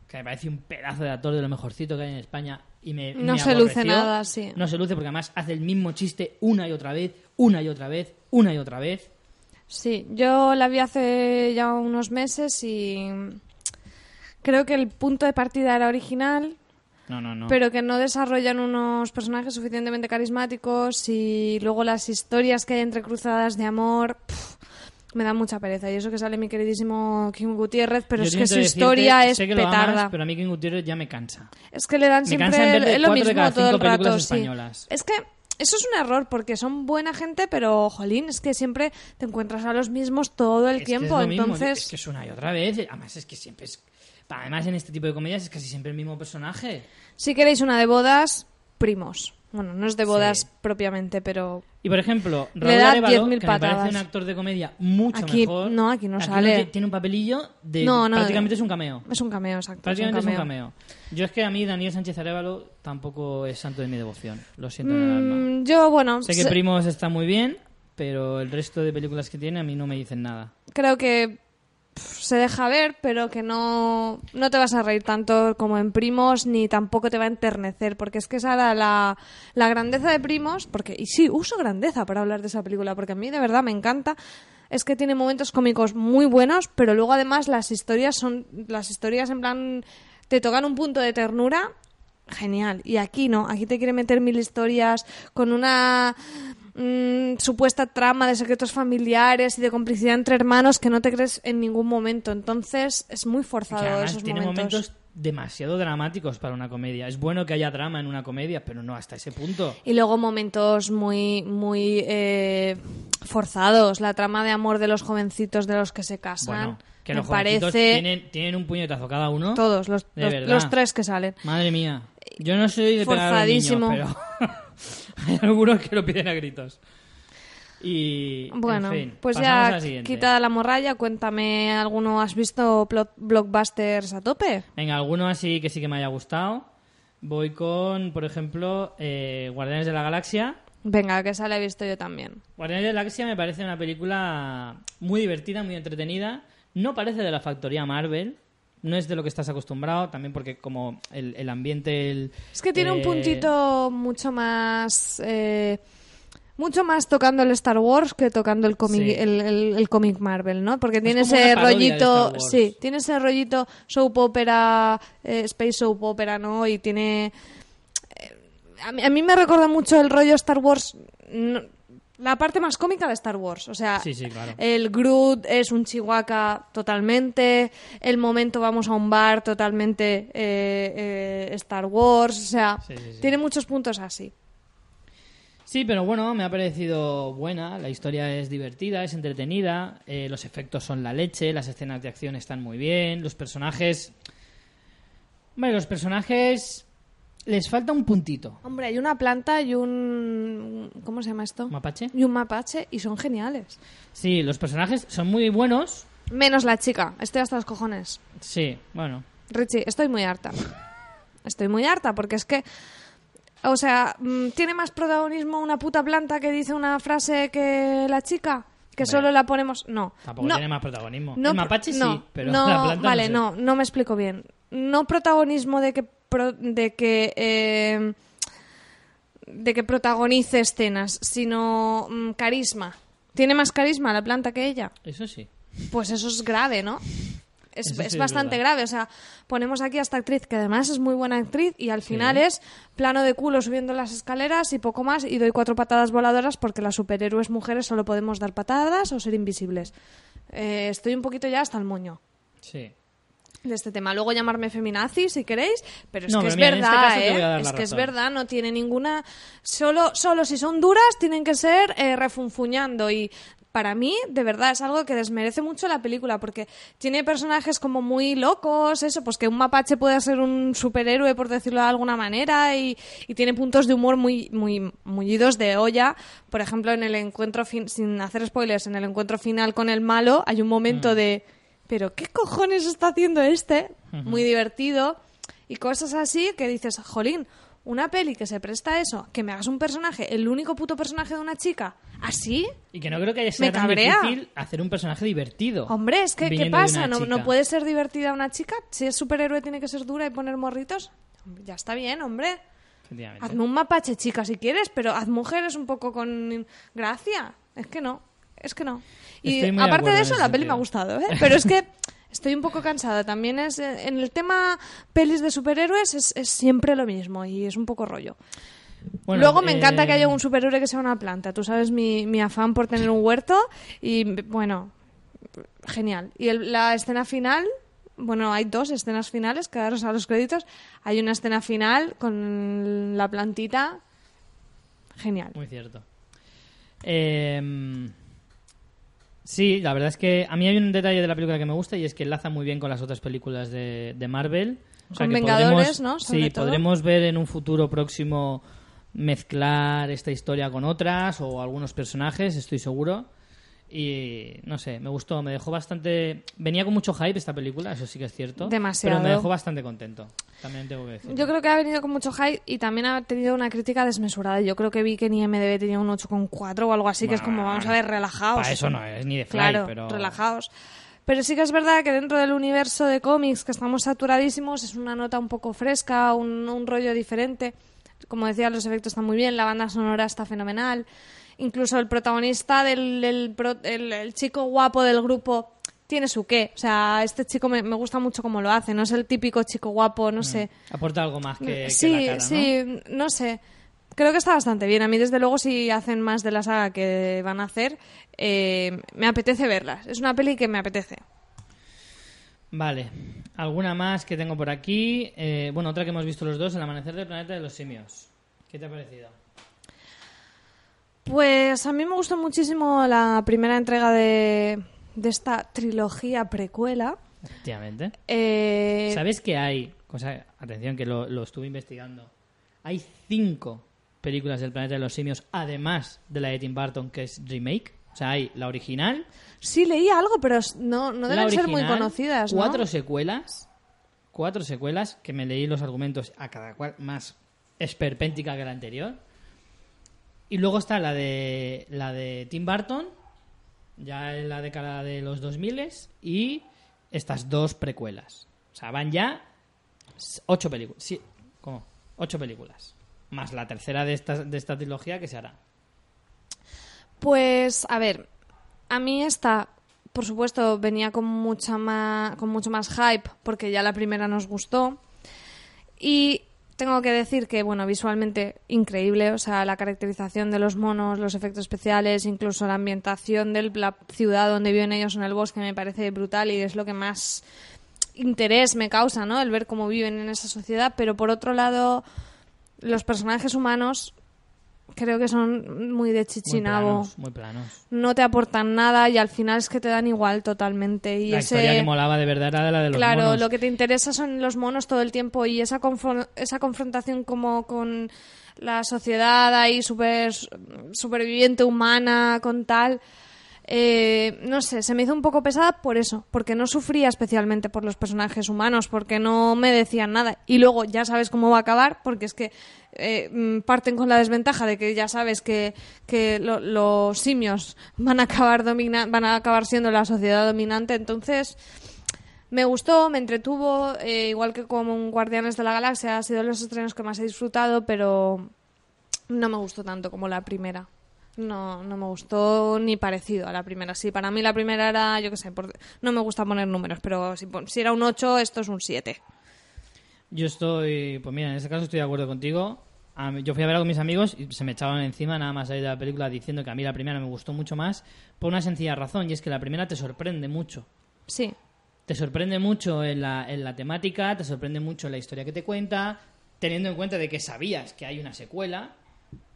que me parece un pedazo de actor de lo mejorcito que hay en España. Y me, No me se luce nada, sí. No se luce porque además hace el mismo chiste una y otra vez, una y otra vez, una y otra vez. Sí, yo la vi hace ya unos meses y creo que el punto de partida era original, No, no, no. pero que no desarrollan unos personajes suficientemente carismáticos y luego las historias que hay entrecruzadas de amor me da mucha pereza. Y eso que sale mi queridísimo Kim Gutiérrez, pero Yo es que su historia es sé que lo petarda. amas, pero a mí King Gutiérrez ya me cansa. Es que le dan Me siempre lo cuatro de mismo cada todo el rato. sí. Es que eso es un error porque son buena gente, pero jolín, es que siempre te encuentras a los mismos todo el Es que tiempo. es lo mismo, Entonces, Es que es una y otra vez. Además, es que siempre es. Además, en este tipo de comedias es casi siempre el mismo personaje. si queréis una de bodas, primos. Bueno, no es de bodas Sí. propiamente, pero Y por ejemplo, Le Raúl da 10.000 que me parece un actor de comedia mucho Aquí- mejor. no, aquí no no sale. ti- tiene un papelillo de. No, no, prácticamente es un cameo. es un cameo, exacto. Prácticamente es un cameo. Yo es que a mí Daniel Sánchez Arévalo tampoco es santo de mi devoción. Lo siento en el alma. Mm, yo, bueno, Sé que Primos está muy bien, pero el resto de películas que tiene a mí no me dicen nada. creo que se deja ver, pero que no, no te vas a reír tanto como en Primos, ni tampoco te va a enternecer, porque es que esa era la, la grandeza de Primos, porque, y sí, uso grandeza para hablar de esa película, porque a mí de verdad me encanta, es que tiene momentos cómicos muy buenos, pero luego además las historias son, las historias en plan, te tocan un punto de ternura genial. Y aquí no, aquí te quiere meter mil historias con una mm, supuesta trama de secretos familiares y de complicidad entre hermanos que no te crees en ningún momento. Entonces es muy Y que forzado además esos tiene momentos. momentos demasiado dramáticos para una comedia. Es bueno que haya drama en una comedia, pero no hasta ese punto. Y luego momentos muy, muy eh, forzados. La trama de amor de los jovencitos de los que se casan. Bueno, que me los parece tienen, tienen un puñetazo cada uno. todos, los, los, tres que salen. Madre mía. Yo no soy de pegar a los niños, Forzadísimo. pero hay algunos que lo piden a gritos. Y, en Bueno, fin, pues ya la siguiente. quita la morralla, cuéntame alguno. ¿Has visto plot- blockbusters a tope? Venga, alguno así que sí que me haya gustado. Voy con, por ejemplo, eh, Guardianes de la Galaxia. Venga, que esa la he visto yo también. Guardianes de la Galaxia me parece una película muy divertida, muy entretenida. No parece de la factoría Marvel. No es de lo que estás acostumbrado, también porque como el, el ambiente... el- Es que tiene un eh, puntito mucho más. eh, mucho más tocando el Star Wars que tocando el cómic Sí. el, el- cómic Marvel, ¿no? Porque tiene ese rollito, sí, tiene ese rollito soap opera, eh, space soap opera, ¿no? Y tiene a mí, a mí me recuerda mucho el rollo Star Wars no- la parte más cómica de Star Wars, o sea, Sí, sí, claro. el Groot es un chihuahua totalmente, el momento vamos a un bar totalmente eh, eh, Star Wars, o sea, Sí, sí, sí. tiene muchos puntos así. Sí, pero bueno, me ha parecido buena. La historia es divertida, es entretenida. eh, los efectos son la leche. Las escenas de acción están muy bien. Los personajes. Bueno, los personajes. Les falta un puntito. Hombre, hay una planta y un... ¿Cómo se llama esto? ¿Mapache? Y un mapache y son geniales. Sí, los personajes son muy buenos. Menos la chica, estoy hasta los cojones. Sí, bueno. Richie, estoy muy harta. Estoy muy harta porque es que... O sea, mm, ¿tiene más protagonismo una puta planta que dice una frase que la chica? Que Hombre. solo la ponemos... No. Tampoco no. tiene más protagonismo. No, el mapache no, sí, pero no, la planta vale, no, no me explico bien. No protagonismo de que pro- de que eh, de que protagonice escenas, sino mm, carisma. ¿Tiene más carisma la planta que ella? Eso sí. Pues eso es grave, ¿no? Es, sí es bastante grave. O sea, ponemos aquí a esta actriz, que además es muy buena actriz, y al final es plano de culo subiendo las escaleras y poco más, y doy cuatro patadas voladoras porque las superhéroes mujeres solo podemos dar patadas o ser invisibles. Eh, estoy un poquito ya hasta el moño Sí. De este tema. Luego llamarme feminazi si queréis, pero es No, que es este verdad, ¿eh? Es que es verdad, no tiene ninguna... Solo, solo si son duras tienen que ser eh, refunfuñando y para mí, de verdad, es algo que desmerece mucho la película porque tiene personajes como muy locos, eso, pues que un mapache puede ser un superhéroe, por decirlo de alguna manera, y, y tiene puntos de humor muy, muy, muy idos de olla. Por ejemplo, en el encuentro, fin- sin hacer spoilers, en el encuentro final con el malo hay un momento de pero ¿qué cojones está haciendo este? Muy divertido. Y cosas así que dices, jolín, una peli que se presta a eso, que me hagas un personaje, el único puto personaje de una chica, así, Y que no creo que sea tan difícil hacer un personaje divertido. hombre, es que ¿qué pasa? ¿No. ¿No puede ser divertida una chica? Si es superhéroe tiene que ser dura y poner morritos. Ya está bien, hombre. Hazme un mapache, chica, si quieres, pero haz mujeres un poco con gracia. Es que no, es que no. Y aparte de eso, la peli me ha gustado, ¿eh? Pero es que estoy un poco cansada. También es, eh, en el tema pelis de superhéroes es, es siempre lo mismo y es un poco rollo. Bueno, Luego me encanta eh, que haya un superhéroe que sea una planta. Tú sabes mi, mi afán por tener un huerto y, bueno, genial. Y el- la escena final, bueno, hay dos escenas finales, quedaros a los créditos. Hay una escena final con la plantita. Genial. Muy cierto. Eh, sí, la verdad es que a mí hay un detalle de la película que me gusta y es que enlaza muy bien con las otras películas de, de Marvel. O sea Con que Vengadores, podremos- ¿no? Sobre Sí, todo. podremos ver en un futuro próximo mezclar esta historia con otras o algunos personajes, estoy seguro. Y no sé, me gustó, me dejó bastante. Venía con mucho hype esta película, eso sí que es cierto. Demasiado. Pero me dejó bastante contento. También tengo que decir. Yo creo que ha venido con mucho hype y también ha tenido una crítica desmesurada. Yo creo que vi que en IMDB tenía un 8,4 o algo así, que es como, vamos a ver, relajaos. Para eso no es ni de fly, Claro, pero. relajaos. Pero sí que es verdad que dentro del universo de cómics, que estamos saturadísimos, es una nota un poco fresca, un, un rollo diferente. Como decía, los efectos están muy bien, la banda sonora está fenomenal. Incluso el protagonista del el, el- el chico guapo del grupo tiene su qué. O sea, este chico me, me gusta mucho cómo lo hace. No es el típico chico guapo, no sé. Aporta algo más que, que sí, la cara, ¿no? sí, ¿no? sé. Creo que está bastante bien. A mí, desde luego, si hacen más de la saga que van a hacer, eh, me apetece verlas. Es una peli que me apetece. Vale. ¿Alguna más que tengo por aquí? Eh, bueno, otra que hemos visto los dos, El amanecer del planeta de los simios. ¿Qué te ha parecido? Pues a mí me gustó muchísimo la primera entrega de, de esta trilogía precuela. Efectivamente. Eh, ¿Sabes que hay? Cosa, atención, que lo, lo estuve investigando. Hay cinco películas del planeta de los simios, además de la de Tim Burton, que es remake. O sea, hay la original, Sí, leí algo, pero no, no deben ser muy conocidas, ¿no? Cuatro secuelas. Cuatro secuelas, que me leí los argumentos a cada cual más esperpéntica que la anterior. Y luego está la de la de Tim Burton, ya en la década de los 2000 y estas dos precuelas. O sea, van ya ocho películas. Sí, ¿cómo? Ocho películas. Más la tercera de esta, de esta trilogía que se hará. Pues, a ver, a mí esta, por supuesto, venía con, mucha ma- con mucho más hype porque ya la primera nos gustó. Y tengo que decir que, bueno, visualmente increíble, o sea, la caracterización de los monos, los efectos especiales, incluso la ambientación de la ciudad donde viven ellos en el bosque me parece brutal y es lo que más interés me causa, ¿no? El ver cómo viven en esa sociedad, pero por otro lado, los personajes humanos creo que son muy de Muy chichinabo planos, muy planos. no te aportan nada y al final es que te dan igual totalmente. Y La ese, historia que molaba de verdad era la de los claro, monos. lo que te interesa son los monos todo el tiempo y esa, confron- esa confrontación como con la sociedad ahí super, superviviente humana, con tal. Eh, no sé, se me hizo un poco pesada por eso, porque no sufría especialmente por los personajes humanos, porque no me decían nada. Y luego ya sabes cómo va a acabar, porque es que eh, mm, parten con la desventaja de que ya sabes que, que lo- los simios van a acabar van a acabar siendo la sociedad dominante, entonces me gustó, me entretuvo, eh, igual que como Guardianes de la Galaxia, ha sido los estrenos que más he disfrutado, pero no me gustó tanto como la primera. No, no me gustó ni parecido a la primera. Sí, para mí la primera era, yo qué sé, por- no me gusta poner números, pero si, si era un 8, esto es un 7. Yo estoy, pues mira, en este caso estoy de acuerdo contigo. Mí- yo fui a verla con mis amigos y se me echaban encima nada más salir de la película diciendo que a mí la primera me gustó mucho más por una sencilla razón y es que la primera te sorprende mucho. Sí, Te sorprende mucho en la, en la temática, te sorprende mucho en la historia que te cuenta, teniendo en cuenta de que sabías que hay una secuela.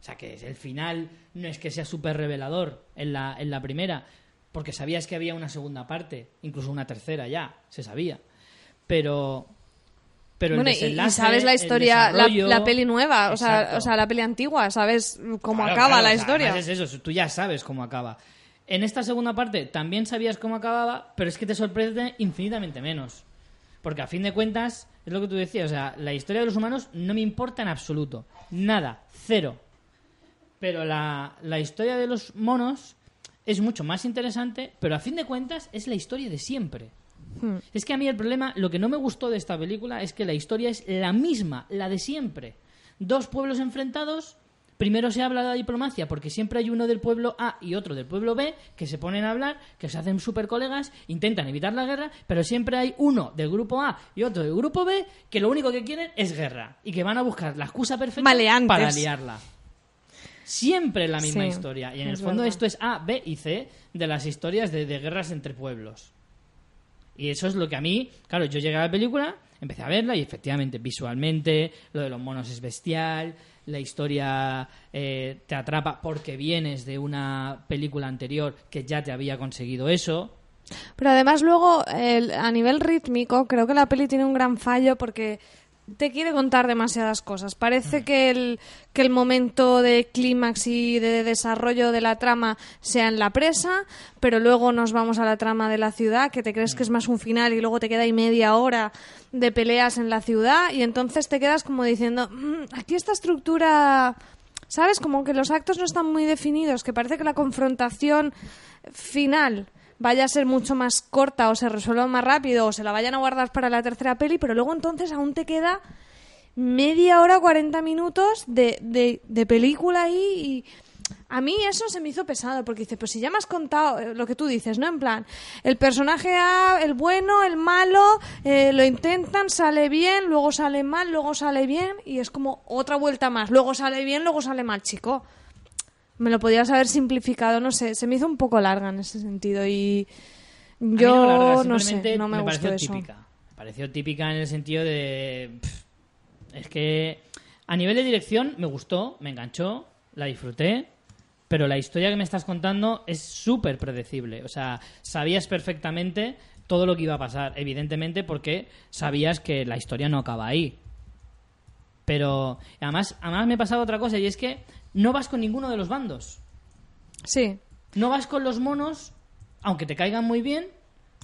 O sea, que el final no es que sea súper revelador en la, en la primera, porque sabías que había una segunda parte, incluso una tercera ya, se sabía. Pero... Pero bueno, el y, sabes la historia, la, la peli nueva, o sea, o sea, la peli antigua, sabes cómo Claro, acaba claro, la o sea, historia. es eso, tú ya sabes cómo acaba. En esta segunda parte también sabías cómo acababa, pero es que te sorprende infinitamente menos. Porque a fin de cuentas, es lo que tú decías, o sea, la historia de los humanos no me importa en absoluto. Nada, cero. Pero la, la historia de los monos es mucho más interesante, pero a fin de cuentas es la historia de siempre. Hmm. Es que a mí el problema, lo que no me gustó de esta película es que la historia es la misma, la de siempre. Dos pueblos enfrentados, primero se habla de la diplomacia porque siempre hay uno del pueblo A y otro del pueblo B que se ponen a hablar, que se hacen super colegas, intentan evitar la guerra, pero siempre hay uno del grupo A y otro del grupo B que lo único que quieren es guerra y que van a buscar la excusa perfecta Maleantes. para liarla. Siempre la misma Sí, historia. Y en el fondo verdad. esto es A, B y C de las historias de, de guerras entre pueblos. Y eso es lo que a mí, claro, yo llegué a la película, empecé a verla y efectivamente, visualmente, lo de los monos es bestial, la historia eh, te atrapa porque vienes de una película anterior que ya te había conseguido eso. Pero además luego, el- a nivel rítmico, creo que la peli tiene un gran fallo porque te quiere contar demasiadas cosas. Parece que el, que el momento de clímax y de desarrollo de la trama sea en la presa, pero luego nos vamos a la trama de la ciudad, que te crees que es más un final y luego te queda ahí media hora de peleas en la ciudad y entonces te quedas como diciendo, "Mm, aquí esta estructura... ¿Sabes? Como que los actos no están muy definidos, que parece que la confrontación final vaya a ser mucho más corta o se resuelva más rápido o se la vayan a guardar para la tercera peli, pero luego entonces aún te queda media hora, 40 minutos de, de, de película ahí y a mí eso se me hizo pesado porque dice, pues si ya me has contado eh, lo que tú dices, ¿no? En plan, el personaje A, el bueno, el malo, eh, lo intentan, sale bien, luego sale mal, luego sale bien y es como otra vuelta más, luego sale bien, luego sale mal, chico. Me lo podías haber simplificado, no sé, se me hizo un poco larga en ese sentido y yo no, me larga, no sé, no me, gustó pareció eso. típica. Me pareció típica en el sentido de... pff, es que a nivel de dirección me gustó, me enganchó, la disfruté, pero la historia que me estás contando es súper predecible. O sea, sabías perfectamente todo lo que iba a pasar, evidentemente porque sabías que la historia no acaba ahí. Pero además, además me pasaba otra cosa y es que no vas con ninguno de los bandos. Sí. No vas con los monos, aunque te caigan muy bien,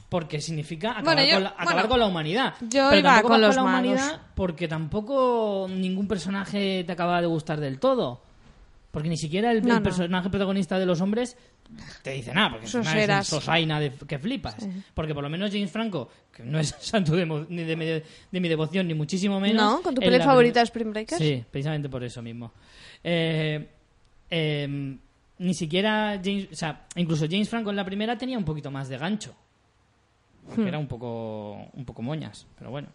porque significa acabar, Bueno, yo- con, la, acabar bueno, con la humanidad. yo Pero iba tampoco con vas los la humanidad porque tampoco ningún personaje te acaba de gustar del todo. Porque ni siquiera el, No, el no. personaje protagonista de los hombres te dice nada, porque encima es sosaina de, que flipas. Porque por lo menos James Franco, que no es santo de, ni de, mi, de mi devoción, ni muchísimo menos. ¿No? ¿Con tu peli favorita Spring Breakers? Sí, precisamente por eso mismo. Eh, eh, ni siquiera James, o sea, incluso James Franco en la primera tenía un poquito más de gancho. Porque Hmm. era un poco, un poco moñas, pero bueno.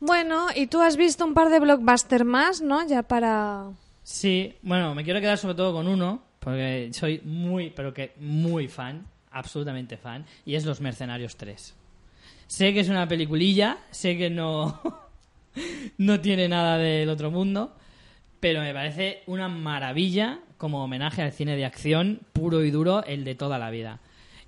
Bueno, y tú has visto un par de blockbusters más, ¿no? Ya para... Sí, bueno, me quiero quedar sobre todo con uno, porque soy muy, pero que muy fan, absolutamente fan, y es Los Mercenarios 3. Sé que es una peliculilla, sé que no, no tiene nada del otro mundo, pero me parece una maravilla como homenaje al cine de acción puro y duro, el de toda la vida.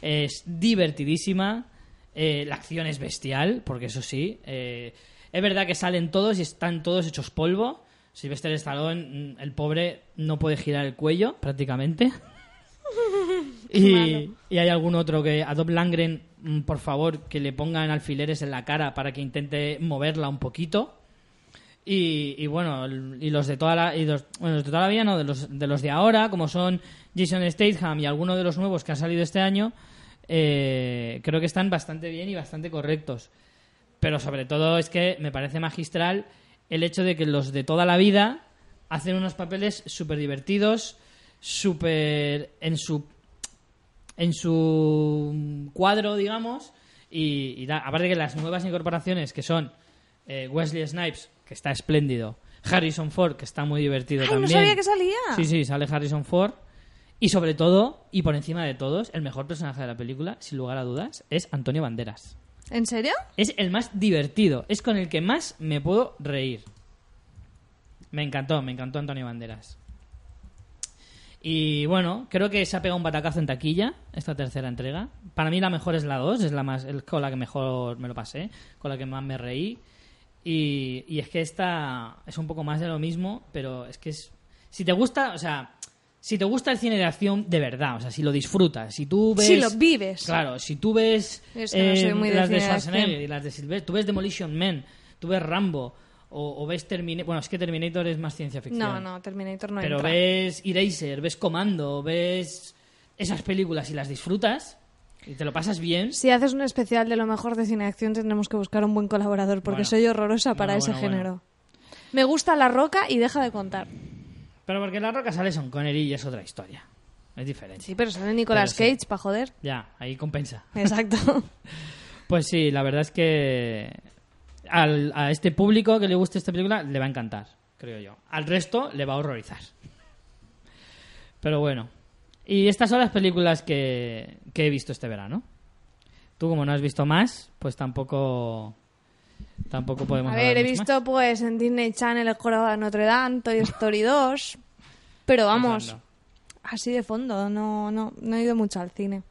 Es divertidísima, eh, la acción es bestial, porque eso sí, eh, es verdad que salen todos y están todos hechos polvo. Sylvester Stallone, mm, el pobre, no puede girar el cuello prácticamente. y, y hay algún otro que a Dob Langren, mm, por favor, que le pongan alfileres en la cara para que intente moverla un poquito. Y, y bueno, y los de toda la, bueno, de toda la vida, no, de los, de los de ahora, como son Jason Statham y algunos de los nuevos que han salido este año, eh, creo que están bastante bien y bastante correctos. Pero sobre todo es que me parece magistral el hecho de que los de toda la vida hacen unos papeles súper divertidos, súper en su en su cuadro, digamos, y, y da- aparte que las nuevas incorporaciones que son eh, Wesley Snipes, que está espléndido, Harrison Ford, que está muy divertido ¡Ay, no también. sabía que salía! Sí, sí, sale Harrison Ford. Y sobre todo, y por encima de todos, el mejor personaje de la película, sin lugar a dudas, es Antonio Banderas. ¿En serio? Es el más divertido, es con el que más me puedo reír. Me encantó, me encantó Antonio Banderas. Y bueno, creo que se ha pegado un batacazo en taquilla esta tercera entrega. Para mí la mejor es la 2, es la más es con la que mejor me lo pasé, con la que más me reí. Y, y es que esta es un poco más de lo mismo, pero es que es si te gusta, o sea, si te gusta el cine de acción de verdad, o sea, si lo disfrutas, si tú ves Si lo vives. Claro, si tú ves Es que no soy eh, muy de las de Schwarzenegger y las de Sylvester, tú ves Demolition Man, tú ves Rambo o, o ves Terminator, bueno, es que Terminator es más ciencia ficción. No, no, Terminator no Pero entra. ves Eraser, ves Comando, ves esas películas y las disfrutas y te lo pasas bien. Si haces un especial de lo mejor de cine acción, tendremos que buscar un buen colaborador, porque Bueno. soy horrorosa para Bueno, ese bueno, género. Me gusta La Roca y deja de contar. Pero porque La Roca sale Son Connery y es otra historia. Es diferente. Sí, pero sale Nicolas Pero sí. Cage, para joder. Ya, ahí compensa. Exacto. Pues sí, la verdad es que al- a este público que le guste esta película le va a encantar, creo yo. Al resto le va a horrorizar. Pero bueno. Y estas son las películas que, que he visto este verano. Tú, como no has visto más, pues tampoco tampoco podemos A ver, he visto pues en Disney Channel El Jorobado de Notre Dame, Toy Story 2. Pero vamos, Pensando. así de fondo, no, no, no he ido mucho al cine.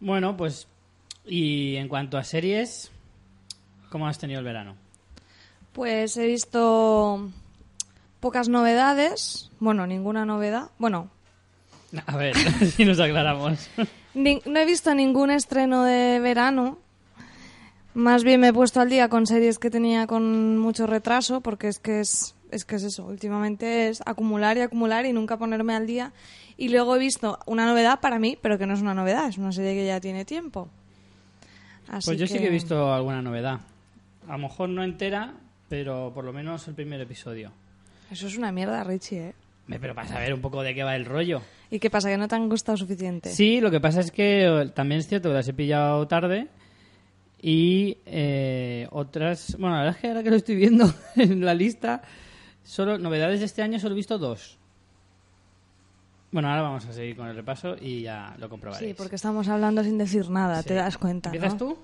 Bueno, pues y en cuanto a series, ¿cómo has tenido el verano? Pues he visto pocas novedades. Bueno, ninguna novedad. Bueno, A ver, si nos aclaramos. Ni- no he visto ningún estreno de verano. Más bien me he puesto al día con series que tenía con mucho retraso, porque es que es, es que es eso. Últimamente es acumular y acumular y nunca ponerme al día. Y luego he visto una novedad para mí, pero que no es una novedad, es una serie que ya tiene tiempo. Así Pues yo sí que he visto alguna novedad. A lo mejor no entera, pero por lo menos el primer episodio. Eso es una mierda, Richie, ¿eh? Pero para saber un poco de qué va el rollo. ¿Y qué pasa? ¿Que no te han gustado suficiente? Sí, lo que pasa es que eh, también es cierto que las he pillado tarde. Y eh, otras. Bueno, la verdad es que ahora que lo estoy viendo en la lista, solo novedades de este año solo he visto dos. Bueno, ahora vamos a seguir con el repaso y ya lo comprobaréis. Sí, porque estamos hablando sin decir nada, Sí. te das cuenta, ¿Empiezas ¿no? tú?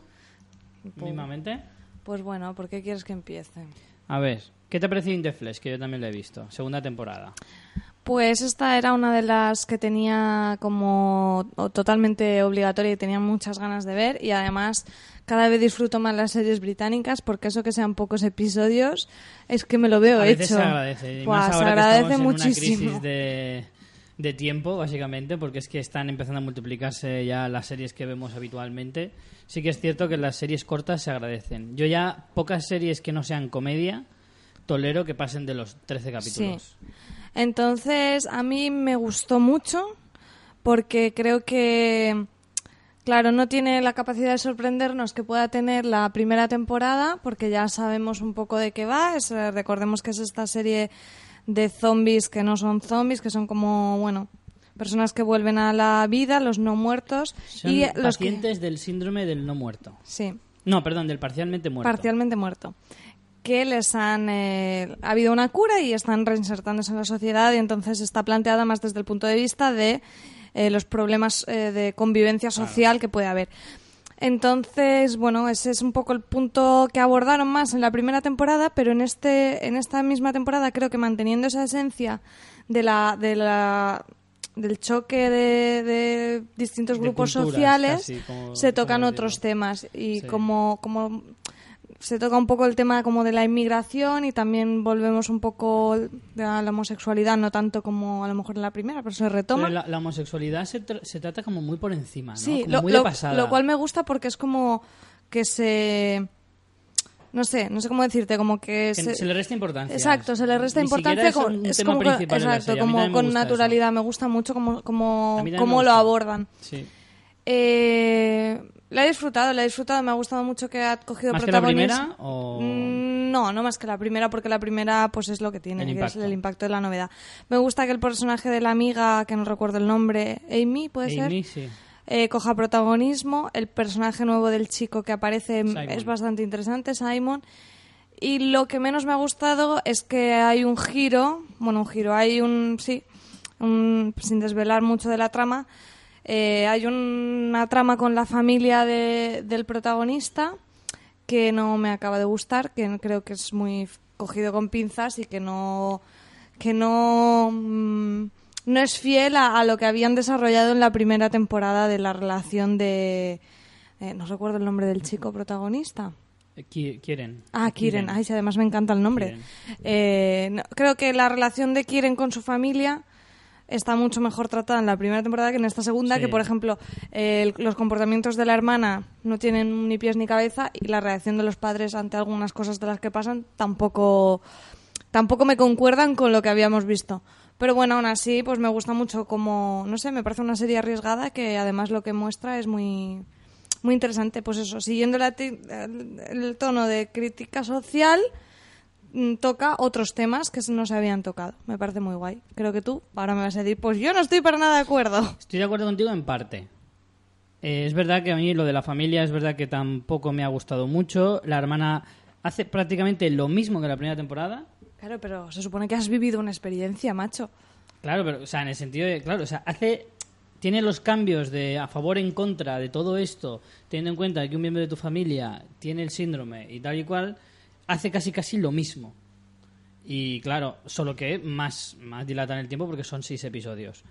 Pues- Mismamente. Pues bueno, ¿por qué quieres que empiece? A ver, ¿qué te ha parecido In the Flesh? Que yo también lo he visto. Segunda temporada. Pues esta era una de las que tenía como totalmente obligatoria y tenía muchas ganas de ver y además cada vez disfruto más las series británicas porque eso que sean pocos episodios es que me lo veo a veces hecho. se agradece. Y más se ahora agradece que estamos en muchísimo. una crisis de, de tiempo, básicamente, porque es que están empezando a multiplicarse ya las series que vemos habitualmente. Sí que es cierto que las series cortas se agradecen. Yo ya pocas series que no sean comedia tolero que pasen de los 13 capítulos. Entonces, a mí me gustó mucho porque creo que, claro, no tiene la capacidad de sorprendernos que pueda tener la primera temporada porque ya sabemos un poco de qué va. Es, eh, recordemos que es esta serie de zombies que no son zombies, que son como, bueno, personas que vuelven a la vida, los no muertos. Son y los que- pacientes del síndrome del no muerto. Sí. No, perdón, del parcialmente muerto. parcialmente muerto que les han eh, ha habido una cura y están reinsertándose en la sociedad y entonces está planteada más desde el punto de vista de eh, los problemas eh, de convivencia social que puede haber. Entonces, bueno, ese es un poco el punto que abordaron más en la primera temporada, pero en este en esta misma temporada creo que manteniendo esa esencia de la de la del choque de, de distintos De grupos culturas, sociales casi, como- se tocan otros temas y Sí. como como se toca un poco el tema como de la inmigración y también volvemos un poco a la homosexualidad, no tanto como a lo mejor en la primera, pero se retoma. Pero la, la homosexualidad se, tra- se trata como muy por encima, ¿no? sí, Como lo, muy lo- de pasada. lo cual me gusta porque es como que se... No sé, no sé cómo decirte, como que... Que se, le resta importancia. Exacto, se le resta Ni importancia. es con- un es tema como principal exacto, como con eso. naturalidad. Me gusta mucho como, como, cómo me lo abordan. Sí. Eh, La he disfrutado, la he disfrutado. Me ha gustado mucho que ha cogido ¿Más que la protagonismo. primera o...? Mm, No, no más que la primera, porque la primera pues es lo que tiene, El que es el impacto de la novedad. Me gusta que el personaje de la amiga, que no recuerdo el nombre, Amy, ¿puede Amy, ser? sí. Eh, coja protagonismo. El personaje nuevo del chico que aparece Simon. es bastante interesante, Simon. Y lo que menos me ha gustado es que hay un giro, bueno, un giro, hay un, sí, un- sin desvelar mucho de la trama, eh, hay una trama con la familia de- del protagonista que no me acaba de gustar, que creo que es muy cogido con pinzas y que no que no mm, no es fiel a, a lo que habían desarrollado en la primera temporada de la relación de eh, no recuerdo el nombre del chico protagonista. Eh, Quieren. Ah, Kiren. Ay, sí, además me encanta el nombre. Eh, no, creo que la relación de Kiren con su familia está mucho mejor tratada en la primera temporada que en esta segunda, Sí. que por ejemplo eh, los comportamientos de la hermana no tienen ni pies ni cabeza y la reacción de los padres ante algunas cosas de las que pasan tampoco tampoco me concuerdan con lo que habíamos visto. Pero bueno, aún así, pues me gusta mucho como, no sé, me parece una serie arriesgada que además lo que muestra es muy, muy interesante. Pues eso, siguiendo la el, tono de crítica social, toca otros temas que no se habían tocado. Me parece muy guay. Creo que tú ahora me vas a decir, pues yo no estoy para nada de acuerdo. Estoy de acuerdo contigo en parte. Eh, es verdad que a mí lo de la familia es verdad que tampoco me ha gustado mucho. La hermana hace prácticamente lo mismo que la primera temporada. Claro, pero se supone que has vivido una experiencia, macho. Claro, pero, o sea, en el sentido de, claro, o sea, hace, tiene los cambios de a favor en contra de todo esto, teniendo en cuenta que un miembro de tu familia tiene el síndrome y tal y cual, hace casi casi lo mismo. Y claro, solo que más, más dilata en el tiempo porque son seis episodios.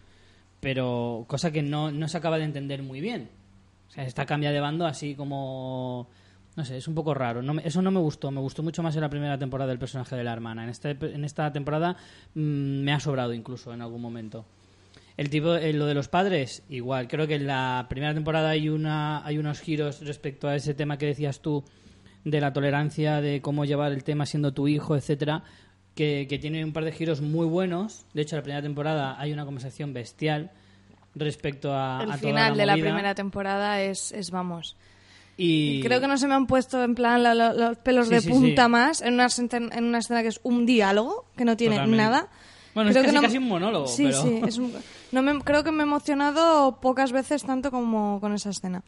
Pero cosa que no, no se acaba de entender muy bien. O sea, está cambia de bando así como... No sé, es un poco raro. No me- eso no me gustó. Me gustó mucho más en la primera temporada del personaje de la hermana. En esta, en esta temporada mm, me ha sobrado incluso en algún momento. El tipo, eh, lo de los padres, igual. Creo que en la primera temporada hay una, hay unos giros respecto a ese tema que decías tú de la tolerancia, de cómo llevar el tema siendo tu hijo, etcétera, que, que tiene un par de giros muy buenos. De hecho, en la primera temporada hay una conversación bestial respecto a, El a toda final de la primera temporada es, es vamos. Y Creo que no se me han puesto en plan la- la- los pelos Sí, de sí, punta sí. más en una, en una escena que es un diálogo que no tiene Totalmente. nada. Bueno, es Creo que casi, no- casi un monólogo, Sí, pero... sí. es un- no me, creo que me he emocionado pocas veces tanto como con esa escena.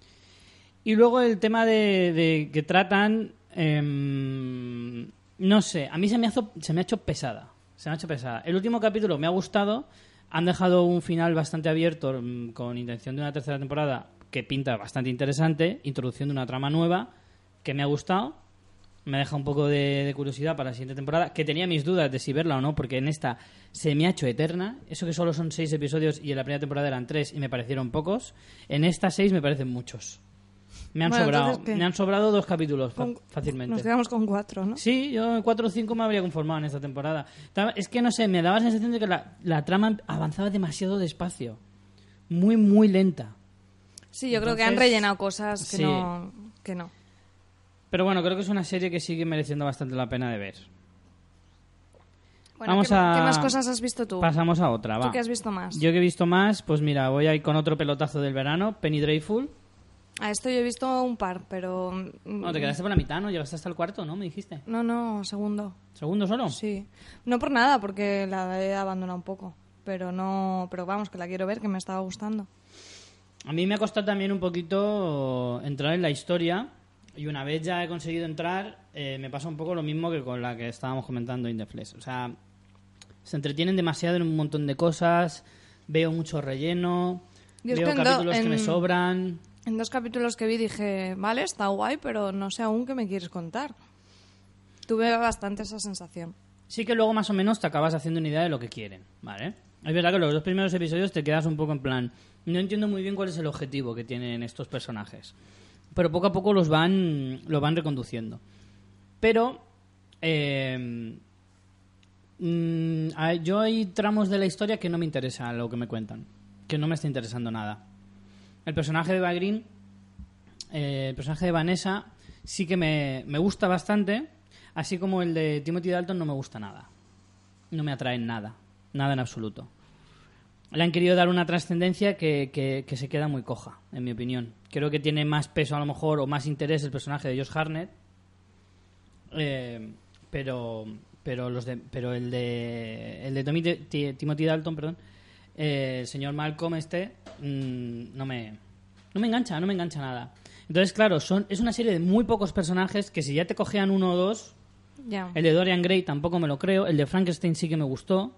Y luego el tema de, que tratan, em, no sé, a mí se me, ha hecho pesada. Se me ha hecho pesada. El último capítulo me ha gustado. Han dejado un final bastante abierto mm, con intención de una tercera temporada que pinta bastante interesante, introduciendo una trama nueva que me ha gustado. Me deja un poco de, de curiosidad para la siguiente temporada, que tenía mis dudas de si verla o no, porque en esta se me ha hecho eterna. Eso que solo son seis episodios y en la primera temporada eran tres y me parecieron pocos. En esta seis me parecen muchos. Me han Bueno, sobrado. entonces. Me han sobrado dos capítulos Con- fácilmente. Nos quedamos con cuatro, ¿no? Sí, yo en 4 o 5 me habría conformado en esta temporada. Es que no sé, me daba la sensación de que la, la trama avanzaba demasiado despacio. Muy, muy lenta. Sí, yo creo que han Entonces, rellenado cosas que sí. no. Que no. Pero bueno, creo que es una serie que sigue mereciendo bastante la pena de ver. Bueno, Vamos ¿qué, a- qué más cosas has visto tú? Pasamos a otra, va. ¿Tú qué has visto más? Yo que he visto más, pues mira, voy a ir con otro pelotazo del verano, Penny Dreadful. A esto yo he visto un par, pero. mm, No, te quedaste por la mitad, ¿no? Llegaste hasta el cuarto, ¿no? Me dijiste. No, no, segundo. ¿Segundo solo? Sí. No por nada, porque la he abandonado un poco. Pero no. Pero vamos, que la quiero ver, que me estaba gustando. A mí me ha costado también un poquito entrar en la historia y una vez ya he conseguido entrar, eh, me pasa un poco lo mismo que con la que estábamos comentando in the Flesh. O sea, se entretienen demasiado en un montón de cosas, veo mucho relleno, Yo veo en capítulos que me sobran. En dos capítulos que vi dije, vale, está guay, pero no sé aún qué me quieres contar. Tuve bastante esa sensación. Sí que luego más o menos te acabas haciendo una idea de lo que quieren, ¿vale? Es verdad que los dos primeros episodios te quedas un poco en plan, no entiendo muy bien cuál es el objetivo que tienen estos personajes. Pero poco a poco los van, lo van reconduciendo. Pero eh, mm, yo hay tramos de la historia que no me interesa lo que me cuentan, que no me está interesando nada. El personaje de Eva Green, eh, el personaje de Vanessa, sí que me, me gusta bastante, así como el de Timothy Dalton no me gusta nada. No me atrae nada, nada en absoluto. Le han querido dar una trascendencia que, que- se queda muy coja, en mi opinión. Creo que tiene más peso a lo mejor o más interés el personaje de Josh Harnett. Eh, pero pero el de el de Timothy Dalton, perdón, eh, el señor Malcolm este mm, no me no me engancha, no me engancha nada. Entonces, claro, son es una serie de muy pocos personajes que si ya te cogían uno o dos, el de Dorian Gray tampoco me lo creo. El de Frankenstein sí que me gustó.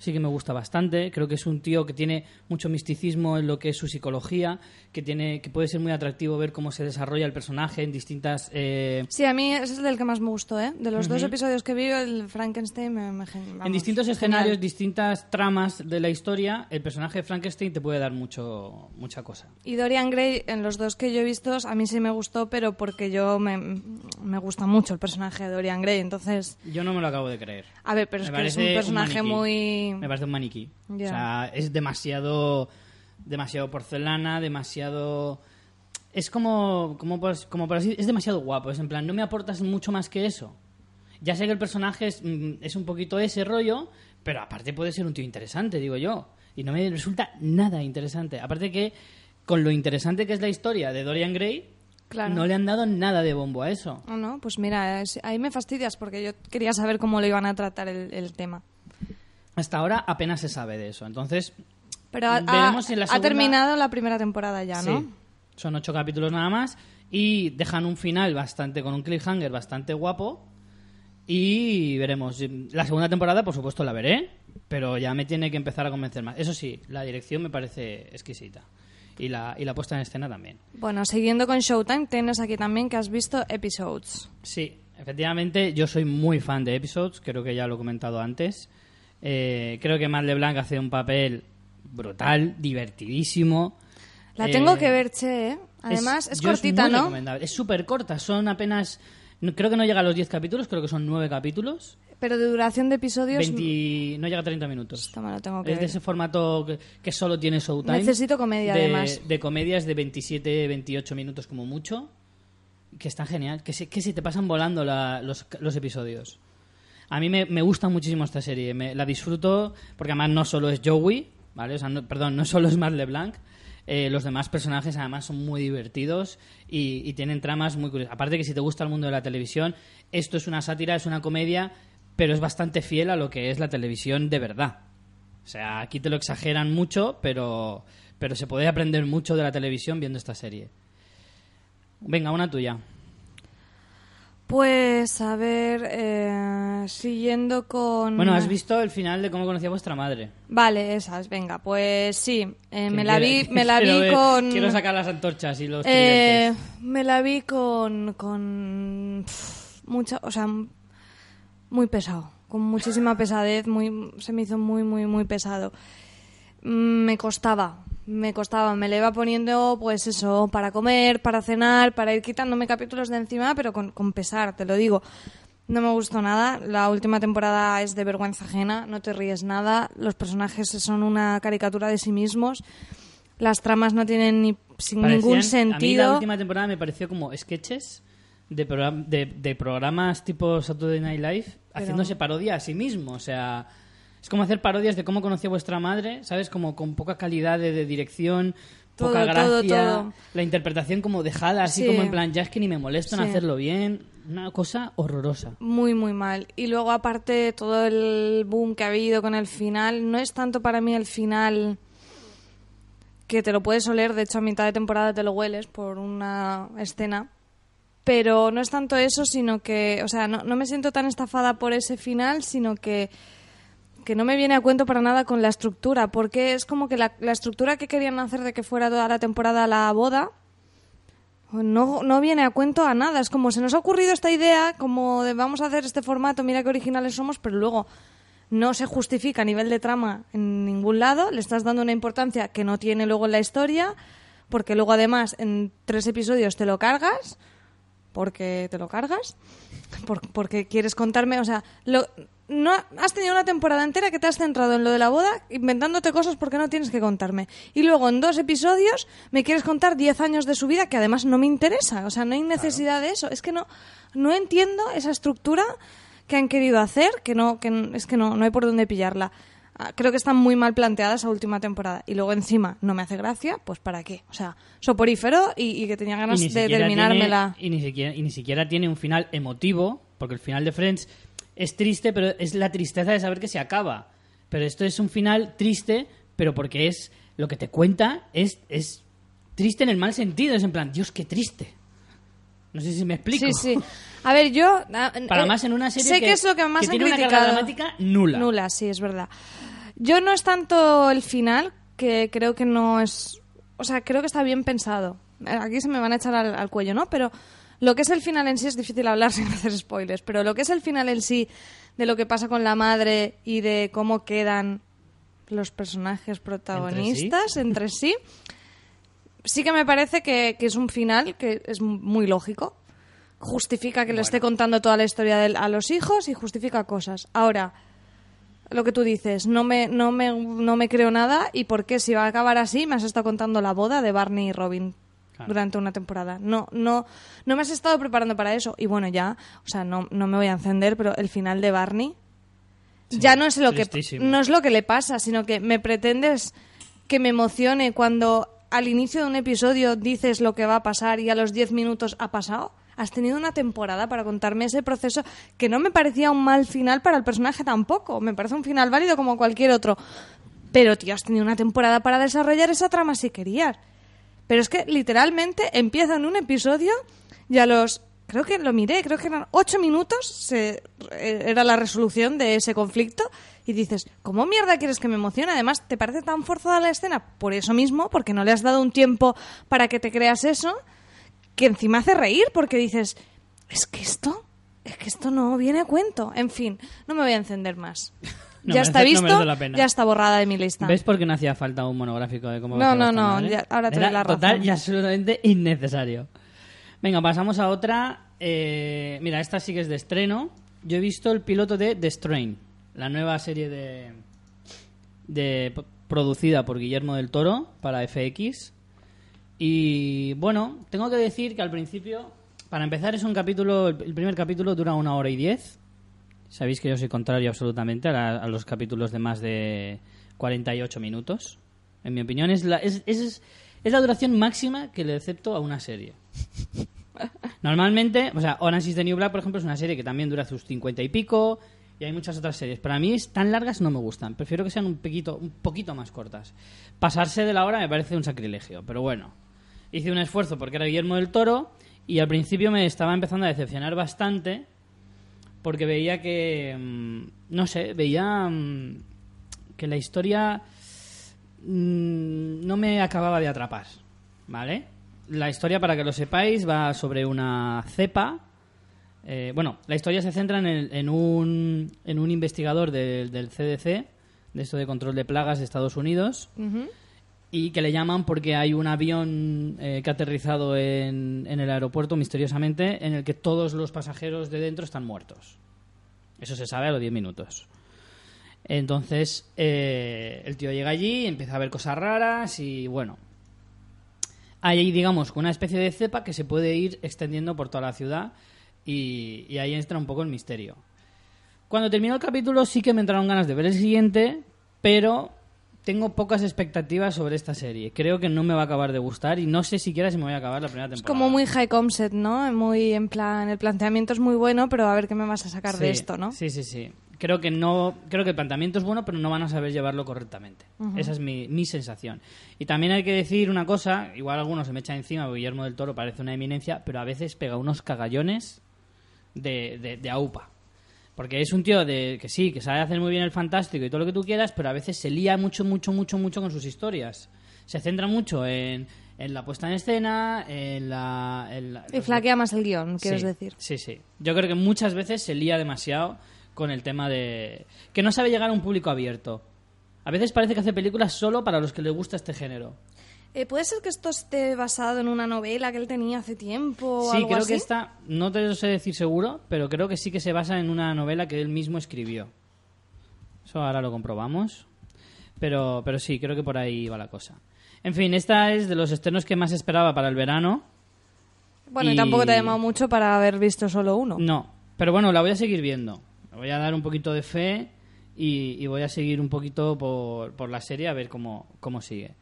Sí que me gusta bastante. Creo que es un tío que tiene mucho misticismo en lo que es su psicología, que tiene que puede ser muy atractivo ver cómo se desarrolla el personaje en distintas eh, Sí, a mí ese es el que más me gustó, ¿eh? De los dos episodios que vi, el Frankenstein me... me en distintos escenarios, distintas tramas de la historia, el personaje de Frankenstein te puede dar mucho mucha cosa. Y Dorian Gray, en los dos que yo he visto, a mí sí me gustó, pero porque yo me, me gusta mucho el personaje de Dorian Gray. Entonces, Yo no me lo acabo de creer. a ver, pero Me es que es un personaje muy... Me parece un maniquí. O sea, es demasiado demasiado porcelana, demasiado es como como por, como por así es demasiado guapo, es en plan no me aportas mucho más que eso. Ya sé que el personaje es, mm, es un poquito ese rollo, pero aparte puede ser un tío interesante, digo yo, y no me resulta nada interesante. Aparte que con lo interesante que es la historia de Dorian Gray, Claro. no le han dado nada de bombo a eso. Ah, no, pues mira, ahí me fastidias porque yo quería saber cómo lo iban a tratar el, el tema. Hasta ahora apenas se sabe de eso. Entonces, Pero ha, Veremos ha- si en la ha segunda- terminado la primera temporada ya, ¿no? Sí. Son ocho capítulos nada más y dejan un final bastante con un cliffhanger bastante guapo y veremos. La segunda temporada, por supuesto, la veré, pero ya me tiene que empezar a convencer más. Eso sí, la dirección me parece exquisita y la, y la puesta en escena también. Bueno, siguiendo con Showtime, tienes aquí también que has visto episodes. Sí, efectivamente, yo soy muy fan de Episodes, creo que ya lo he comentado antes. Eh, creo que Matt LeBlanc hace un papel brutal, divertidísimo. La Eh, tengo que ver, che, ¿eh? Además, es, yo cortita, muy ¿no? Es súper corta, son apenas... no- Creo que no llega a los 10 capítulos, creo que son 9 capítulos. Pero de duración de episodios... 20 no llega a 30 minutos. Esto me lo tengo que Es de ver. ese formato que, que solo tiene Showtime. Necesito comedia, de, además. De comedias de 27, 28 minutos como mucho. Que están genial. Que se, que se te pasan volando la- los, los episodios. A mí me, gusta muchísimo esta serie. Me, la disfruto porque además no solo es Joey, ¿vale? O sea, no- perdón, no solo es Matt LeBlanc. eh, los demás personajes además son muy divertidos y, y tienen tramas muy curiosas. Aparte que si te gusta el mundo de la televisión, esto es una sátira, es una comedia, pero es bastante fiel a lo que es la televisión de verdad. O sea, aquí te lo exageran mucho, pero, pero se puede aprender mucho de la televisión viendo esta serie. Venga, una tuya. Pues, a ver, eh, siguiendo con... Bueno, has visto el final de cómo conocía a vuestra madre. Vale, esas, venga, pues sí. eh, me la vi, me la vi ver- con... Quiero sacar las antorchas y los Eh, me la vi con, con mucha, o sea, muy pesado, con muchísima pesadez, muy, se me hizo muy, muy, muy pesado. Mm, Me costaba, me costaba, me le iba poniendo, pues eso, para comer, para cenar, para ir quitándome capítulos de encima, pero con, con pesar, te lo digo. No me gustó nada. La última temporada es de vergüenza ajena, no te ríes nada. Los personajes son una caricatura de sí mismos. Las tramas no tienen ni sin Parecían- ningún A mí la sentido. última temporada me pareció como sketches de, program- de, de programas tipo Saturday Night Live haciéndose parodia a sí mismo. O sea, como hacer parodias de cómo conocí a vuestra madre, ¿sabes? Como con poca calidad de, de dirección, poca Todo, gracia. todo. La interpretación como dejada, así Sí. como en plan, ya es que ni me molesto en Sí. hacerlo bien. Una cosa horrorosa. Muy, muy mal. Y luego, aparte, todo el boom que ha habido con el final, no es tanto para mí el final que te lo puedes oler, de hecho, a mitad de temporada te lo hueles por una escena. Pero no es tanto eso, sino que, o sea, no, no me siento tan estafada por ese final, sino que, que no me viene a cuento para nada con la estructura, porque es como que la, estructura que querían hacer de que fuera toda la temporada la boda, no, no viene a cuento a nada. Es como se nos ha ocurrido esta idea, como de vamos a hacer este formato, mira qué originales somos, pero luego no se justifica a nivel de trama en ningún lado. Le estás dando una importancia que no tiene luego en la historia, porque luego además en tres episodios te lo cargas, porque te lo cargas, por- porque quieres contarme, o sea, lo, no has tenido una temporada entera que te has centrado en lo de la boda, inventándote cosas porque no tienes que contarme. Y luego en dos episodios me quieres contar 10 años de su vida que además no me interesa, o sea, no hay necesidad de eso. Es que no, no entiendo esa estructura que han querido hacer, que no, que es que no, no hay por dónde pillarla. Ah, Creo que está muy mal planteada esa última temporada. Y luego encima no me hace gracia, pues ¿para qué? O sea, soporífero y, y que tenía ganas de terminármela. tiene- y, ni siquiera, y ni siquiera tiene un final emotivo, porque el final de Friends es triste, pero es la tristeza de saber que se acaba. Pero esto es un final triste, pero porque es lo que te cuenta es, es triste en el mal sentido. Es en plan, Dios, qué triste. No sé si me explico. Sí, sí. A ver, yo... ah, Para eh, más en una serie sé que, que, es lo que más que tiene una carga criticado. dramática nula. Nula, sí, es verdad. Yo no es tanto el final, que creo que no es... O sea, creo que está bien pensado. Eh, Aquí se me van a echar al, al cuello, ¿no? Pero lo que es el final en sí es difícil hablar sin hacer spoilers, pero lo que es el final en sí, de lo que pasa con la madre y de cómo quedan los personajes protagonistas entre sí, sí que me parece que, que es un final que es muy lógico. Justifica que le esté contando toda la historia del- a los hijos y justifica cosas. Ahora, lo que tú dices, no me, no me, no me creo nada y por qué si va a acabar así me has estado contando la boda de Barney y Robin Claro. durante una temporada. No, no, no me has estado preparando para eso. Y bueno, ya, o sea, no, no me voy a encender, pero el final de Barney ya no es lo que no es lo que le pasa, sino que me pretendes que me emocione cuando al inicio de un episodio dices lo que va a pasar y a los 10 minutos ha pasado. Has tenido una temporada para contarme ese proceso que no me parecía un mal final para el personaje tampoco. Me parece un final válido como cualquier otro. Pero, tío, has tenido una temporada para desarrollar esa trama si querías. Pero es que literalmente empieza en un episodio y a los. Creo que lo miré, creo que eran ocho minutos eh, era la resolución de ese conflicto. Y dices, ¿cómo mierda quieres que me emocione? Además, ¿te parece tan forzada la escena? Por eso mismo, porque no le has dado un tiempo para que te creas eso, que encima hace reír, porque dices, es que esto, es que esto no viene a cuento. En fin, no me voy a encender más. No ya está visto, ya está borrada de mi lista. ¿Ves por qué no hacía falta un monográfico de cómo No, no, esta no, ya- ahora te Era doy la total razón. y absolutamente innecesario. Venga, pasamos a otra. Eh, mira, esta sí que es de estreno. Yo he visto el piloto de The Strain, la nueva serie de, de producida por Guillermo del Toro para FX. Y bueno, tengo que decir que al principio, para empezar, es un capítulo. El primer capítulo dura una hora y diez. Sabéis que yo soy contrario absolutamente a, la- a los capítulos de más de 48 minutos. En mi opinión, es la, es, es- es la duración máxima que le acepto a una serie. Normalmente, o sea, Orange is the New Black, por ejemplo, es una serie que también dura sus 50 y pico. Y hay muchas otras series. Para mí, es tan largas no me gustan. Prefiero que sean un poquito, un poquito más cortas. Pasarse de la hora me parece un sacrilegio. Pero bueno, hice un esfuerzo porque era Guillermo del Toro. Y al principio me estaba empezando a decepcionar bastante porque veía que mm, no sé veía mm, que la historia mm, no me acababa de atrapar vale la historia para que lo sepáis va sobre una cepa eh, bueno la historia se centra en, el- en un en un investigador del- del CDC de esto de control de plagas de Estados Unidos. Y que le llaman porque hay un avión eh, que ha aterrizado en, el aeropuerto misteriosamente en el que todos los pasajeros de dentro están muertos. Eso se sabe a los 10 minutos. Entonces, eh, el tío llega allí, empieza a ver cosas raras y bueno. Hay, digamos, una especie de cepa que se puede ir extendiendo por toda la ciudad y, y ahí entra un poco el misterio. Cuando terminó el capítulo sí que me entraron ganas de ver el siguiente, pero tengo pocas expectativas sobre esta serie. Creo que no me va a acabar de gustar y no sé siquiera si me voy a acabar la primera Es temporada. como muy high concept, ¿no? Muy en plan, el planteamiento es muy bueno, pero a ver qué me vas a sacar de esto, ¿no? Sí, sí, sí. Creo que no, creo que el planteamiento es bueno, pero no van a saber llevarlo correctamente. Esa es mi, mi sensación. Y también hay que decir una cosa, igual algunos se me echan encima, porque Guillermo del Toro parece una eminencia, pero a veces pega unos cagallones de, de, de aupa. Porque es un tío de que sí, que sabe hacer muy bien el fantástico y todo lo que tú quieras, pero a veces se lía mucho, mucho, mucho, mucho con sus historias. Se centra mucho en, en la puesta en escena, en la... en la- Y flaquea más el guion, quieres Sí, decir. Sí, sí. Yo creo que muchas veces se lía demasiado con el tema de... que no sabe llegar a un público abierto. A veces parece que hace películas solo para los que les gusta este género. Eh, ¿Puede ser que esto esté basado en una novela que él tenía hace tiempo o Sí, algo creo así? que esta, no te lo sé decir seguro, pero creo que sí que se basa en una novela que él mismo escribió. Eso ahora lo comprobamos. Pero, pero sí, creo que por ahí va la cosa. En fin, esta es de los estrenos que más esperaba para el verano. Bueno, y... y- tampoco te ha llamado mucho para haber visto solo uno. No, pero bueno, la voy a seguir viendo. Le voy a dar un poquito de fe y, y voy a seguir un poquito por, por la serie a ver cómo, cómo sigue.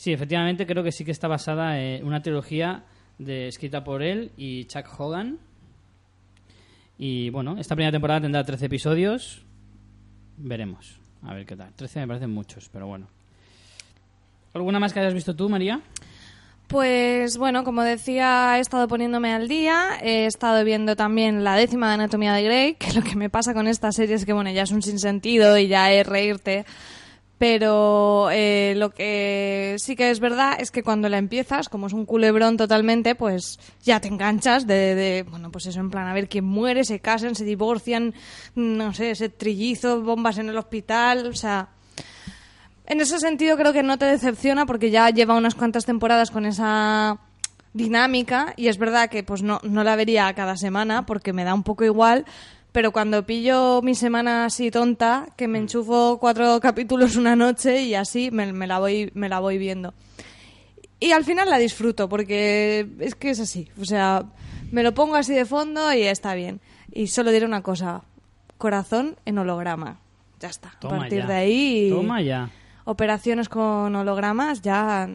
Sí, efectivamente creo que sí que está basada en una trilogía de, escrita por él y Chuck Hogan. Y bueno, esta primera temporada tendrá 13 episodios. Veremos. A ver qué tal. 13 me parecen muchos, pero bueno. ¿Alguna más que hayas visto tú, María? Pues bueno, como decía, he estado poniéndome al día, he estado viendo también la décima de Anatomía de Grey, que lo que me pasa con esta serie es que bueno, ya es un sinsentido y ya es reírte, pero eh, lo que sí que es verdad es que cuando la empiezas, como es un culebrón totalmente, pues ya te enganchas de, bueno, pues eso en plan, a ver quién muere, se casan, se divorcian, no sé, ese trillizo, bombas en el hospital, o sea... En ese sentido creo que no te decepciona porque ya lleva unas cuantas temporadas con esa dinámica y es verdad que pues no, no la vería cada semana porque me da un poco igual, pero cuando pillo mi semana así tonta, que me enchufo cuatro capítulos una noche y así me, me la, voy, me la voy viendo. Y al final la disfruto porque es que es así, o sea, me lo pongo así de fondo y está bien. Y solo diré una cosa, corazón en holograma. Ya está. Toma a partir ya. de ahí Toma ya. Operaciones con hologramas, ya.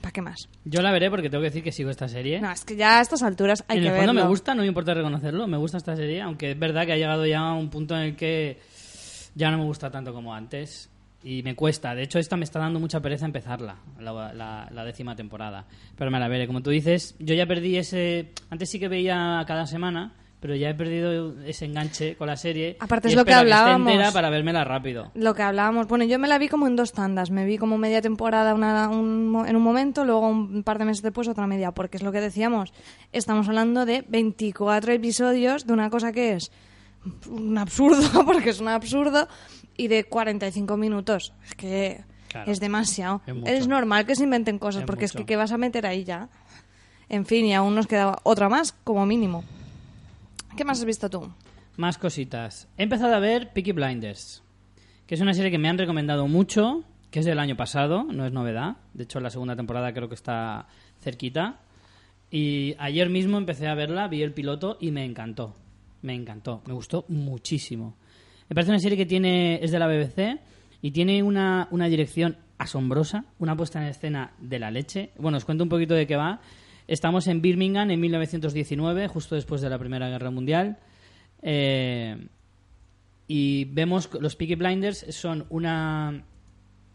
¿Para qué más? Yo la veré porque tengo que decir que sigo esta serie. No, es que ya a estas alturas hay en que el fondo verlo. me gusta, no me importa reconocerlo, me gusta esta serie, aunque es verdad que ha llegado ya a un punto en el que ya no me gusta tanto como antes y me cuesta. De hecho, esta me está dando mucha pereza empezarla, la, la- la décima temporada. Pero me la veré. Como tú dices, yo ya perdí ese... Antes sí que veía cada semana, pero ya he perdido ese enganche con la serie. Aparte es lo que hablábamos. entera para vérmela rápido. Lo que hablábamos, bueno, yo me la vi como en dos tandas. Me vi como media temporada una- un en un momento, luego un par de meses después otra media, porque es lo que decíamos. Estamos hablando de 24 episodios de una cosa que es un absurdo, porque es un absurdo, y de 45 minutos. Es que Claro. es demasiado. Es normal que se inventen cosas, Es porque es que ¿qué vas a meter ahí ya? En fin, y aún nos queda otra más, como mínimo. ¿Qué más has visto tú? Más cositas. He empezado a ver Peaky Blinders, que es una serie que me han recomendado mucho, que es del año pasado, no es novedad. De hecho, la segunda temporada creo que está cerquita. Y ayer mismo empecé a verla, vi el piloto y me encantó. Me encantó, me gustó muchísimo. Me parece una serie que tiene es de la BBC y tiene una, una dirección asombrosa, una puesta en escena de la leche. Bueno, os cuento un poquito de qué va. Estamos en Birmingham en 1919, justo después de la Primera Guerra Mundial. Eh, y vemos los Peaky Blinders son una,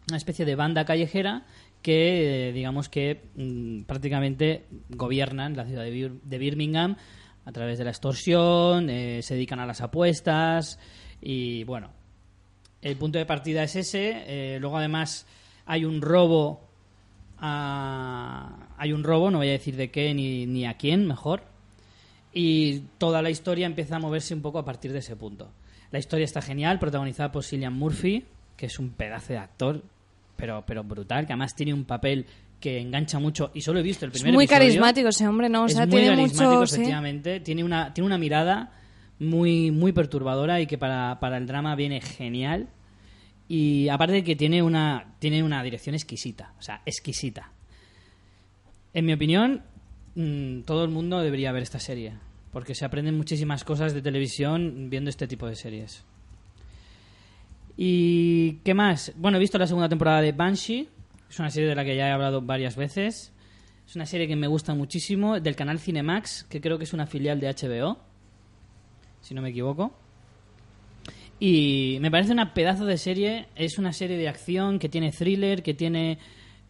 una especie de banda callejera que, eh, digamos que mm, prácticamente gobiernan la ciudad de, Bir- de Birmingham a través de la extorsión, eh, se dedican a las apuestas y bueno, el punto de partida es ese. luego además hay un robo a- hay un robo, no voy a decir de qué ni, ni a quién, mejor. Y toda la historia empieza a moverse un poco a partir de ese punto. La historia está genial, protagonizada por Cillian Murphy, que es un pedazo de actor, pero, pero brutal, que además tiene un papel que engancha mucho. Y solo he visto el Es primer muy episodio. carismático ese hombre, ¿no? O es sea, muy tiene carismático, mucho... sí. efectivamente. Tiene una, tiene una mirada muy, muy perturbadora y que para, para el drama viene genial. Y aparte de que tiene una, tiene una dirección exquisita, o sea, exquisita. En mi opinión, mm, todo el mundo debería ver esta serie, porque se aprenden muchísimas cosas de televisión viendo este tipo de series. ¿Y qué más? Bueno, he visto la segunda temporada de Banshee, es una serie de la que ya he hablado varias veces. Es una serie que me gusta muchísimo, del canal Cinemax, que creo que es una filial de HBO, si no me equivoco. Y me parece una pedazo de serie. Es una serie de acción que tiene thriller, que tiene.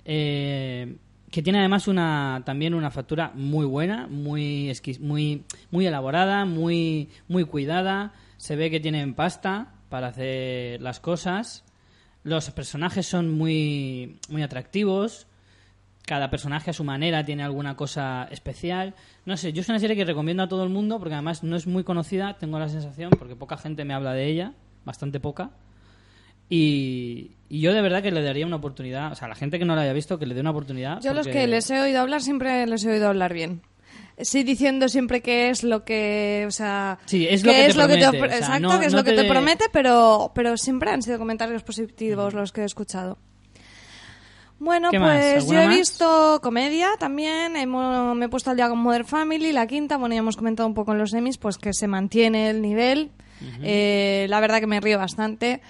eh, que tiene además una también una factura muy buena, muy muy muy elaborada, muy muy cuidada. Se ve que tienen pasta para hacer las cosas. Los personajes son muy muy atractivos. Cada personaje a su manera tiene alguna cosa especial. No sé, yo es una serie que recomiendo a todo el mundo porque además no es muy conocida, tengo la sensación, porque poca gente me habla de ella, bastante poca. Y, y yo de verdad que le daría una oportunidad, o sea, a la gente que no la haya visto, que le dé una oportunidad. Yo los que les he oído hablar siempre les he oído hablar bien. Sí, diciendo siempre que es lo que, o sea, Sí, es lo que te promete, ofre- o sea, exacto, no- que es no lo que te- te promete, pero, pero siempre han sido comentarios positivos los que he escuchado. Bueno, pues yo ¿Alguna he más? visto comedia también, hemos- me he puesto al día con Modern Family, la quinta, bueno, ya hemos comentado un poco en los semis, pues que se mantiene el nivel, Eh, la verdad que me río bastante.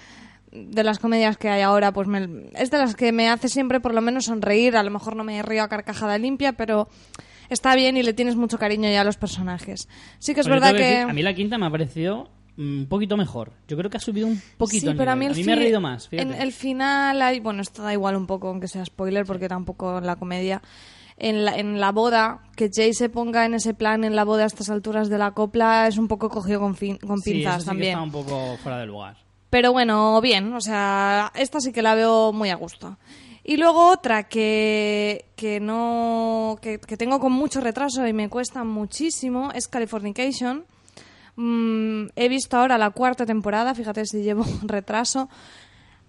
de las comedias que hay ahora, pues me- es de las que me hace siempre por lo menos sonreír. A lo mejor no me río a carcajada limpia, pero está bien y le tienes mucho cariño ya a los personajes. Sí que es yo verdad que... decir, a mí la quinta me ha parecido un poquito mejor. Yo creo que ha subido un poquito Sí, el pero a mí, me ha reído más. En el final hay, bueno, esto da igual un poco, aunque sea spoiler, porque tampoco en la comedia. En la, en la boda, que Jay se ponga en ese plan en la boda a estas alturas de la copla es un poco cogido con, fin- con Sí, pinzas eso sí que también. está un poco fuera de lugar. Pero bueno, bien, o sea, esta sí que la veo muy a gusto. Y luego otra que, que no que, que tengo con mucho retraso y me cuesta muchísimo es Californication. Mm, he visto ahora la cuarta temporada, fíjate si llevo retraso.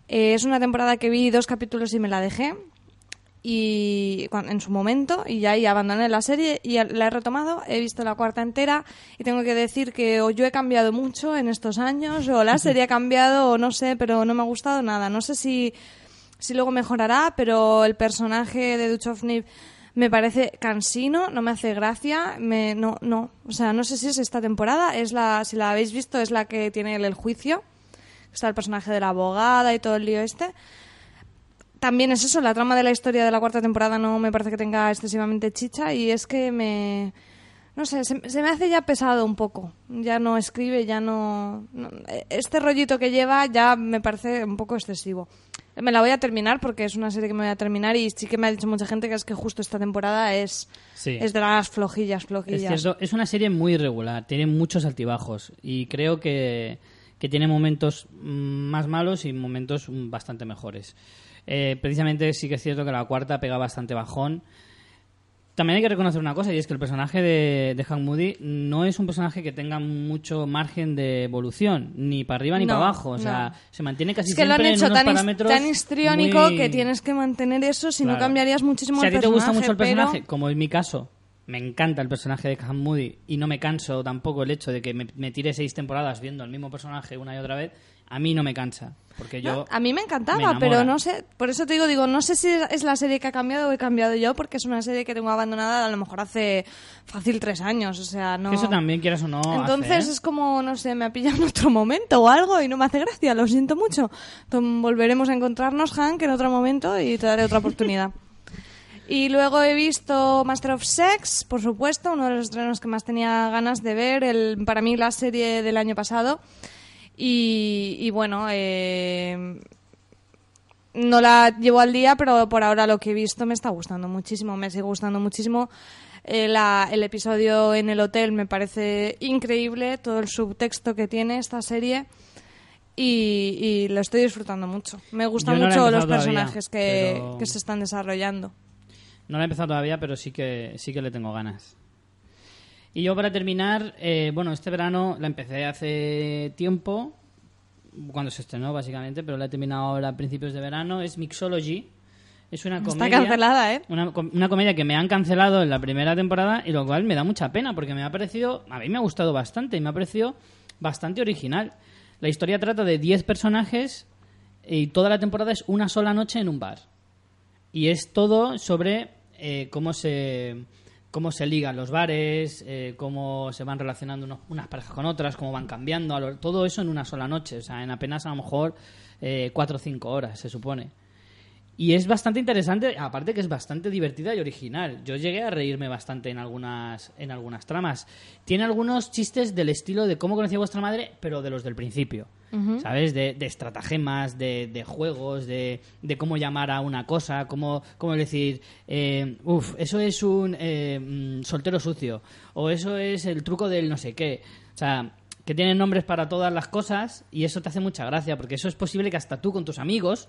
Eh, es una temporada que vi dos capítulos y me la dejé y en su momento y ya ahí abandoné la serie y la he retomado, he visto la cuarta entera y tengo que decir que o yo he cambiado mucho en estos años o la serie ha cambiado o no sé, pero no me ha gustado nada. No sé si, si luego mejorará, pero el personaje de Duchovny me parece cansino, no me hace gracia, me, no, no, o sea, no sé si es esta temporada, es la, si la habéis visto, es la que tiene el, juicio, está el personaje de la abogada y todo el lío este también es eso, la trama de la historia de la cuarta temporada no me parece que tenga excesivamente chicha y es que me... No sé, se, se me hace ya pesado un poco. Ya no escribe, ya no, no- Este rollito que lleva ya me parece un poco excesivo. Me la voy a terminar porque es una serie que me voy a terminar y sí que me ha dicho mucha gente que es que justo esta temporada es, Sí. es de las flojillas, Es flojillas. cierto, es una serie muy irregular, tiene muchos altibajos y creo que, que tiene momentos más malos y momentos bastante mejores. Eh, precisamente sí que es cierto que la cuarta pega bastante bajón. También hay que reconocer una cosa y es que el personaje de, de Hank Moody no es un personaje que tenga mucho margen de evolución, ni para arriba ni No, para abajo. O sea, no. se mantiene casi Es que lo han siempre hecho en unos tan, parámetros tan histriónico muy- que tienes que mantener eso, si no cambiarías muchísimo si a el ti te gusta personaje, mucho el pero- personaje, como es mi caso, me encanta el personaje de Cam Moody y no me canso tampoco el hecho de que me, me tire seis temporadas viendo el mismo personaje una y otra vez, a mí no me cansa. Porque yo. No, a mí me encantaba, me pero no sé, por eso te digo, digo, no sé si es la serie que ha cambiado o he cambiado yo, porque es una serie que tengo abandonada a lo mejor hace fácil tres años, o sea, no... Eso también, quieras o no. Entonces hace, ¿eh? es como, no sé, me ha pillado en otro momento o algo y no me hace gracia, lo siento mucho. Entonces, volveremos a encontrarnos, Hank, en otro momento y te daré otra oportunidad. Y luego he visto Master of Sex, por supuesto, uno de los estrenos que más tenía ganas de ver, el, para mí la serie del año pasado. Y, y bueno, eh, no la llevo al día, pero por ahora lo que he visto me está gustando muchísimo, me sigue gustando muchísimo. Eh, la- el episodio en el hotel me parece increíble, todo el subtexto que tiene esta serie. Y, y lo estoy disfrutando mucho. Me gustan no mucho los todavía, personajes que, pero- que se están desarrollando. No la he empezado todavía, pero sí que, sí que le tengo ganas. Y yo para terminar, eh, bueno, este verano la empecé hace tiempo, cuando se estrenó básicamente, pero la he terminado ahora a principios de verano, es Mixology. Es una Está comedia... cancelada, ¿eh? Una, una comedia que me han cancelado en la primera temporada y lo cual me da mucha pena porque me ha parecido, a mí me ha gustado bastante y me ha parecido bastante original. La historia trata de 10 personajes y toda la temporada es una sola noche en un bar. Y es todo sobre eh, cómo se cómo se ligan los bares, eh, cómo se van relacionando unos- unas parejas con otras, cómo van cambiando, todo eso en una sola noche, o sea, en apenas a lo mejor eh, cuatro o cinco horas, se supone. Y es bastante interesante, aparte que es bastante divertida y original. Yo llegué a reírme bastante en algunas, en algunas tramas. Tiene algunos chistes del estilo de cómo conocí a vuestra madre, pero de los del principio. ¿Sabes? De, de estratagemas, de, de juegos, de, de cómo llamar a una cosa, cómo, cómo decir, eh, uff, eso es un eh, mm, soltero sucio, o eso es el truco del no sé qué. O sea, que tienen nombres para todas las cosas y eso te hace mucha gracia, porque eso es posible que hasta tú con tus amigos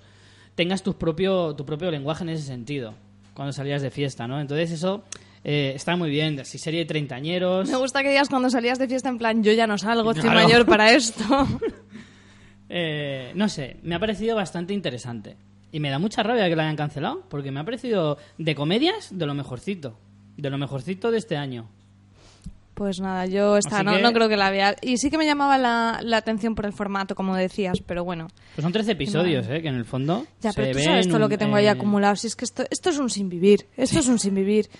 tengas tu propio, tu propio lenguaje en ese sentido, cuando salías de fiesta, ¿no? Entonces eso eh, está muy bien, así serie de treintañeros. Me gusta que digas cuando salías de fiesta en plan, yo ya no salgo, estoy Claro. mayor para esto. Eh, no sé, me ha parecido bastante interesante. Y me da mucha rabia que la hayan cancelado, porque me ha parecido de comedias de lo mejorcito. De lo mejorcito de este año. Pues nada, yo esta no, que- no creo que la vea. Y sí que me llamaba la, la atención por el formato, como decías, pero bueno. Pues son 13 episodios, ¿eh? Que en el fondo. Ya, se pero tú ven sabes todo lo que tengo ahí eh, acumulado. Si es que esto, esto es un sin vivir. Esto es un sin vivir.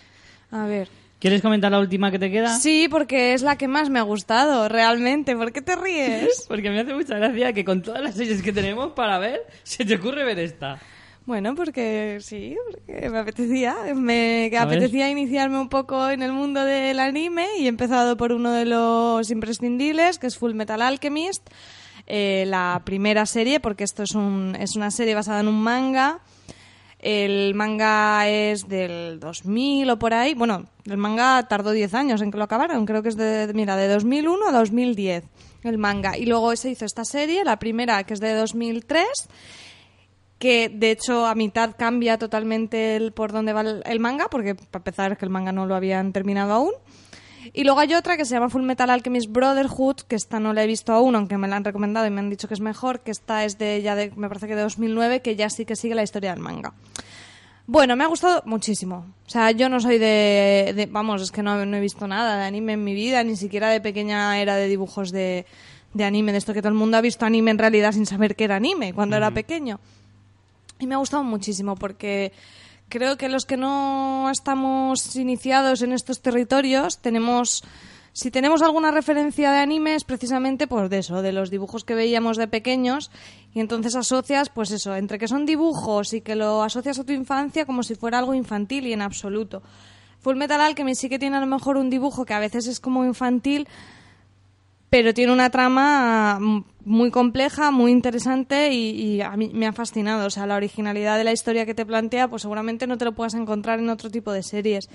A ver. ¿Quieres comentar la última que te queda? Sí, porque es la que más me ha gustado, realmente. ¿Por qué te ríes? Porque me hace mucha gracia que con todas las series que tenemos para ver, se te ocurre ver esta. Bueno, porque sí, porque me apetecía. Me ver. apetecía iniciarme un poco en el mundo del anime y he empezado por uno de los imprescindibles, que es Full Metal Alchemist. eh, la primera serie, porque esto es, un, es una serie basada en un manga. El manga es del 2000 o por ahí. Bueno, el manga tardó 10 años en que lo acabaron. Creo que es de, mira, de 2001 a 2010 el manga. Y luego se hizo esta serie, la primera que es de 2003 que de hecho a mitad cambia totalmente el por dónde va el, el manga, porque para empezar es que el manga no lo habían terminado aún. Y luego hay otra que se llama Full Metal Alchemist Brotherhood, que esta no la he visto aún, aunque me la han recomendado y me han dicho que es mejor, que esta es de ya de, me parece que de 2009, que ya sí que sigue la historia del manga. Bueno, me ha gustado muchísimo. O sea, yo no soy de... de- vamos, es que no, no he visto nada de anime en mi vida, ni siquiera de pequeña era de dibujos de, de anime, de esto que todo el mundo ha visto anime en realidad sin saber que era anime cuando era pequeño. Y me ha gustado muchísimo porque creo que los que no estamos iniciados en estos territorios tenemos... Si tenemos alguna referencia de anime es precisamente por de eso, de los dibujos que veíamos de pequeños y entonces asocias, pues eso, entre que son dibujos y que lo asocias a tu infancia como si fuera algo infantil y en absoluto. Full Metal Alchemist sí que tiene a lo mejor un dibujo que a veces es como infantil, pero tiene una trama mm, muy compleja, muy interesante y, y a mí me ha fascinado. O sea, la originalidad de la historia que te plantea, pues seguramente no te lo puedas encontrar en otro tipo de series.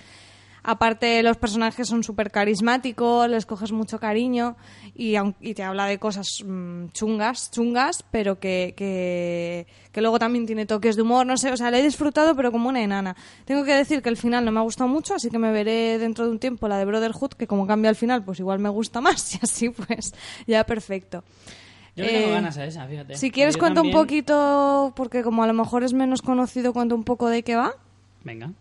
Aparte, los personajes son súper carismáticos, les coges mucho cariño y, y te habla de cosas mm, chungas, chungas, pero que, que, que luego también tiene toques de humor, no sé, o sea, le he disfrutado, pero como una enana. Tengo que decir que el final no me ha gustado mucho, así que me veré dentro de un tiempo la de Brotherhood, que como cambia el final, pues igual me gusta más y así pues ya perfecto. Yo le tengo Eh, ganas a esa, fíjate. Si quieres Yo cuento un también- poquito, porque como a lo mejor es menos conocido, cuento un poco de qué va. Venga.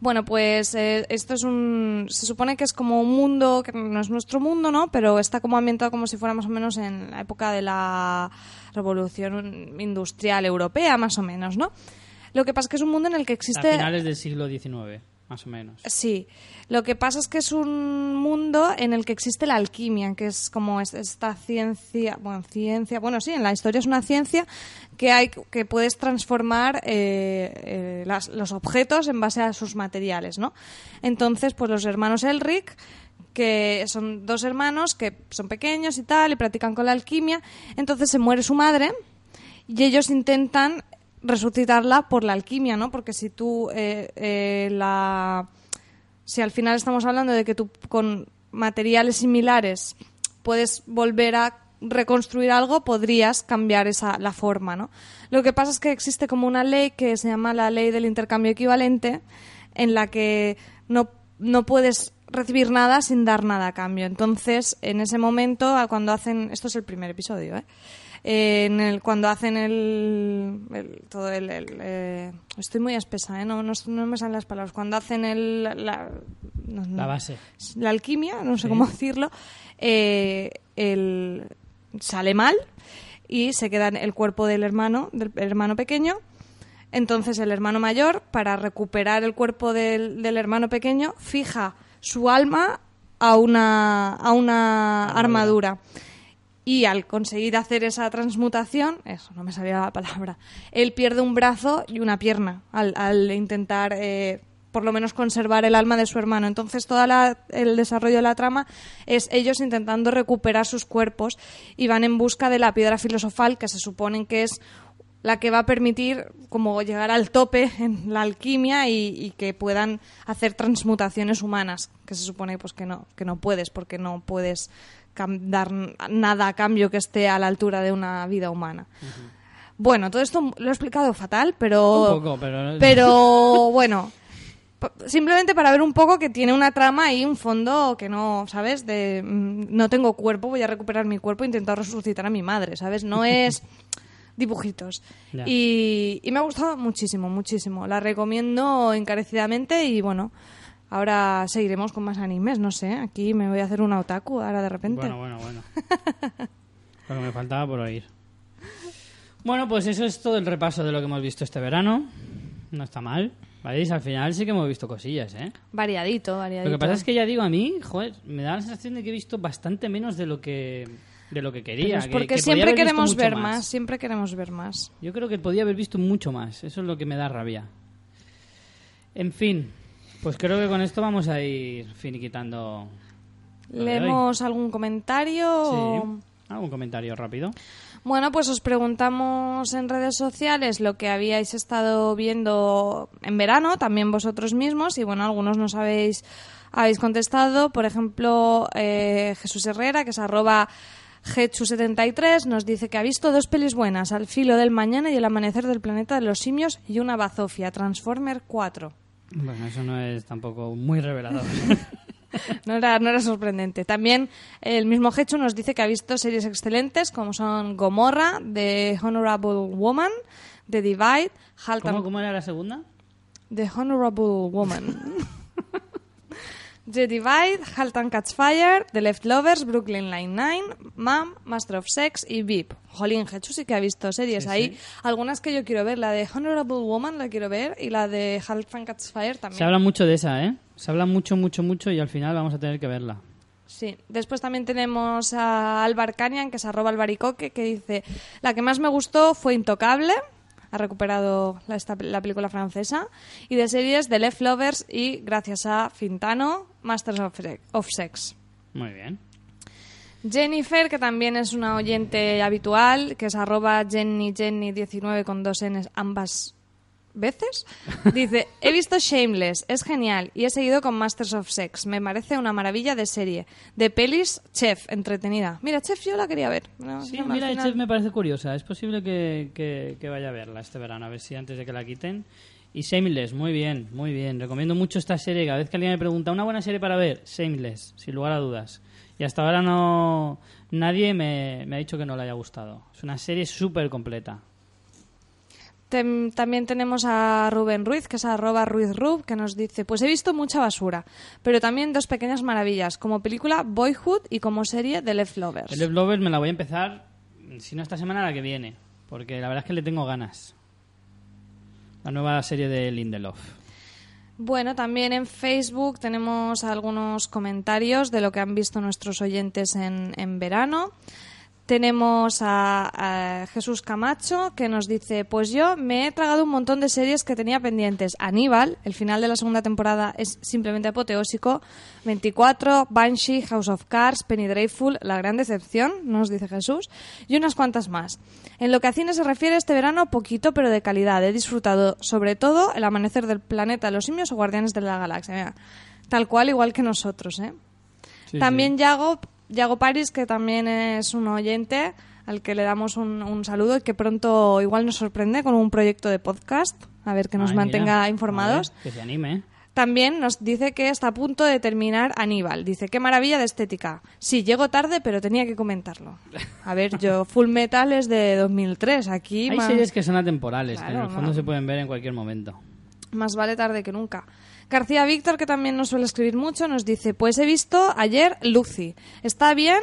Bueno, pues eh, esto es un. Se supone que es como un mundo que no es nuestro mundo, ¿no? Pero está como ambientado como si fuera más o menos en la época de la revolución industrial europea, más o menos, ¿no? Lo que pasa es que es un mundo en el que A existe. finales del siglo XIX, más o menos. Sí, lo que pasa es que es un mundo en el que existe la alquimia, que es como es- esta ciencia, bueno, ciencia, bueno, sí, en la historia es una ciencia que hay que puedes transformar eh, eh, los objetos en base a sus materiales, ¿no? Entonces, pues los hermanos Elric que son dos hermanos que son pequeños y tal y practican con la alquimia, entonces se muere su madre y ellos intentan resucitarla por la alquimia, ¿no? Porque si tú eh, eh, la si al final estamos hablando de que tú con materiales similares puedes volver a reconstruir algo, podrías cambiar esa la forma, ¿no? Lo que pasa es que existe como una ley que se llama la ley del intercambio equivalente, en la que no, no puedes recibir nada sin dar nada a cambio. Entonces, en ese momento, cuando hacen, esto es el primer episodio, ¿eh? Eh, en el, cuando hacen el, el- todo el, el, eh, estoy muy espesa, ¿eh? no, no, no me salen las palabras. Cuando hacen el, la, no, no. La base. la alquimia, no sé Sí. cómo decirlo, eh, el, sale mal y se queda el cuerpo del hermano, del hermano pequeño. Entonces el hermano mayor, para recuperar el cuerpo del, del hermano pequeño, fija su alma a una, a una armadura. Y al conseguir hacer esa transmutación, eso, no me salía la palabra, él pierde un brazo y una pierna al, al intentar eh, por lo menos conservar el alma de su hermano. Entonces todo el desarrollo de la trama es ellos intentando recuperar sus cuerpos y van en busca de la piedra filosofal que se supone que es la que va a permitir como llegar al tope en la alquimia y, y que puedan hacer transmutaciones humanas, que se supone pues que no, que no puedes, porque no puedes dar nada a cambio que esté a la altura de una vida humana. Bueno, todo esto lo he explicado fatal, pero Un poco, pero... pero bueno, simplemente para ver un poco que tiene una trama y un fondo que no, ¿sabes? De mm, no tengo cuerpo, voy a recuperar mi cuerpo e intentar resucitar a mi madre, ¿sabes? No es dibujitos. Y me ha gustado muchísimo, muchísimo. La recomiendo encarecidamente y bueno, ahora seguiremos con más animes, no sé. Aquí me voy a hacer una otaku ahora de repente. Bueno, bueno, bueno. Lo que me faltaba por oír. Bueno, pues eso es todo el repaso de lo que hemos visto este verano. No está mal. ¿Veis? Al final sí que hemos visto cosillas, ¿eh? Variadito, variadito. Lo que pasa es que ya digo, a mí, joder, me da la sensación de que he visto bastante menos de lo que de lo que quería. Que- porque que siempre queremos ver más. siempre queremos ver más. Yo creo que podía haber visto mucho más. Eso es lo que me da rabia. En fin, pues creo que con esto vamos a ir finiquitando. ¿Leemos algún comentario? Sí. ¿Algún comentario rápido? Bueno, pues os preguntamos en redes sociales lo que habíais estado viendo en verano, también vosotros mismos, y bueno, algunos nos habéis, habéis contestado. Por ejemplo, eh, Jesús Herrera, que es arroba Getsu73, nos dice que ha visto dos pelis buenas, Al filo del mañana y El amanecer del planeta de los simios, y una bazofia, Transformer 4. Bueno, eso no es tampoco muy revelador. No era, no era sorprendente. También el mismo Hechu nos dice que ha visto series excelentes como son Gomorra, The Honorable Woman, The Divide, Halt ¿Cómo, ¿Cómo era la segunda? The Honorable Woman. The Divide, Halt and Catch Fire, The Leftovers, Brooklyn Nine-Nine, Mom, Master of Sex y VIP. Jolín, Hechu sí que ha visto series Sí, ahí. sí. Algunas que yo quiero ver. La de Honorable Woman la quiero ver y la de Halt and Catch Fire también. Se habla mucho de esa, ¿eh? Se habla mucho, mucho, mucho y al final vamos a tener que verla. Sí, después también tenemos a Alvar Canian, que es arroba albaricoque, que dice, la que más me gustó fue Intocable, ha recuperado la, esta- la película francesa, y de series The Left Lovers y, gracias a Fintano, Masters of, Sex. Muy bien. Jennifer, que también es una oyente habitual, que es arroba jennyjenny19 con dos Ns ambas veces, dice, he visto Shameless, es genial, y he seguido con Masters of Sex, me parece una maravilla de serie. De pelis, Chef, entretenida. Mira, Chef yo la quería ver. No, Sí, no, mira, final- Chef me parece curiosa. Es posible que, que- que vaya a verla este verano, a ver si antes de que la quiten. Y Shameless, muy bien, muy bien. Recomiendo mucho esta serie. Cada vez que alguien me pregunta, ¿una buena serie para ver? Shameless, sin lugar a dudas. Y hasta ahora no nadie me, me ha dicho que no le haya gustado. Es una serie súper completa. Tem- también tenemos a Rubén Ruiz, que es arroba ruizrub, que nos dice, pues he visto mucha basura, pero también dos pequeñas maravillas, como película Boyhood y como serie The Left Lovers. El Love Lovers me la voy a empezar, si no esta semana, la que viene. Porque la verdad es que le tengo ganas. La nueva serie de Lindelof. Bueno, también en Facebook tenemos algunos comentarios de lo que han visto nuestros oyentes en, en verano. Tenemos a, a Jesús Camacho que nos dice, pues yo me he tragado un montón de series que tenía pendientes. Aníbal, el final de la segunda temporada es simplemente apoteósico. 24, Banshee, House of Cards, Penny Dreadful, La Gran Decepción, nos dice Jesús, y unas cuantas más. En lo que a cine se refiere, este verano poquito pero de calidad. He disfrutado sobre todo El Amanecer del Planeta de los Simios o Guardianes de la Galaxia. Mira, tal cual, igual que nosotros, ¿eh? Sí, también Yago, Yago Paris, que también es un oyente al que le damos un, un saludo y que pronto igual nos sorprende con un proyecto de podcast, a ver que nos Ay, mantenga mira. informados. Ver, que se anime. También nos dice que está a punto de terminar Aníbal. Dice, qué maravilla de estética. Sí, llego tarde, pero tenía que comentarlo. A ver, yo, Full Metal es de 2003. Aquí Hay más, series que son atemporales, que en Claro, el fondo no. se pueden ver en cualquier momento. más vale tarde que nunca. García Víctor, que también nos suele escribir mucho, nos dice, pues he visto ayer Lucy. Está bien,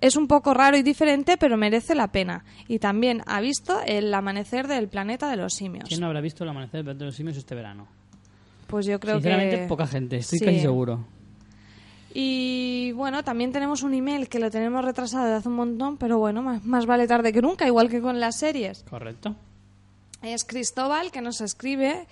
es un poco raro y diferente, pero merece la pena. Y también ha visto el amanecer del planeta de los simios. ¿Quién no habrá visto el amanecer de los simios este verano? Pues yo creo Sinceramente, que... poca gente, estoy Sí. casi seguro. Y bueno, también tenemos un email que lo tenemos retrasado de hace un montón, pero bueno, más, más vale tarde que nunca, igual que con las series. Correcto. Es Cristóbal que nos escribe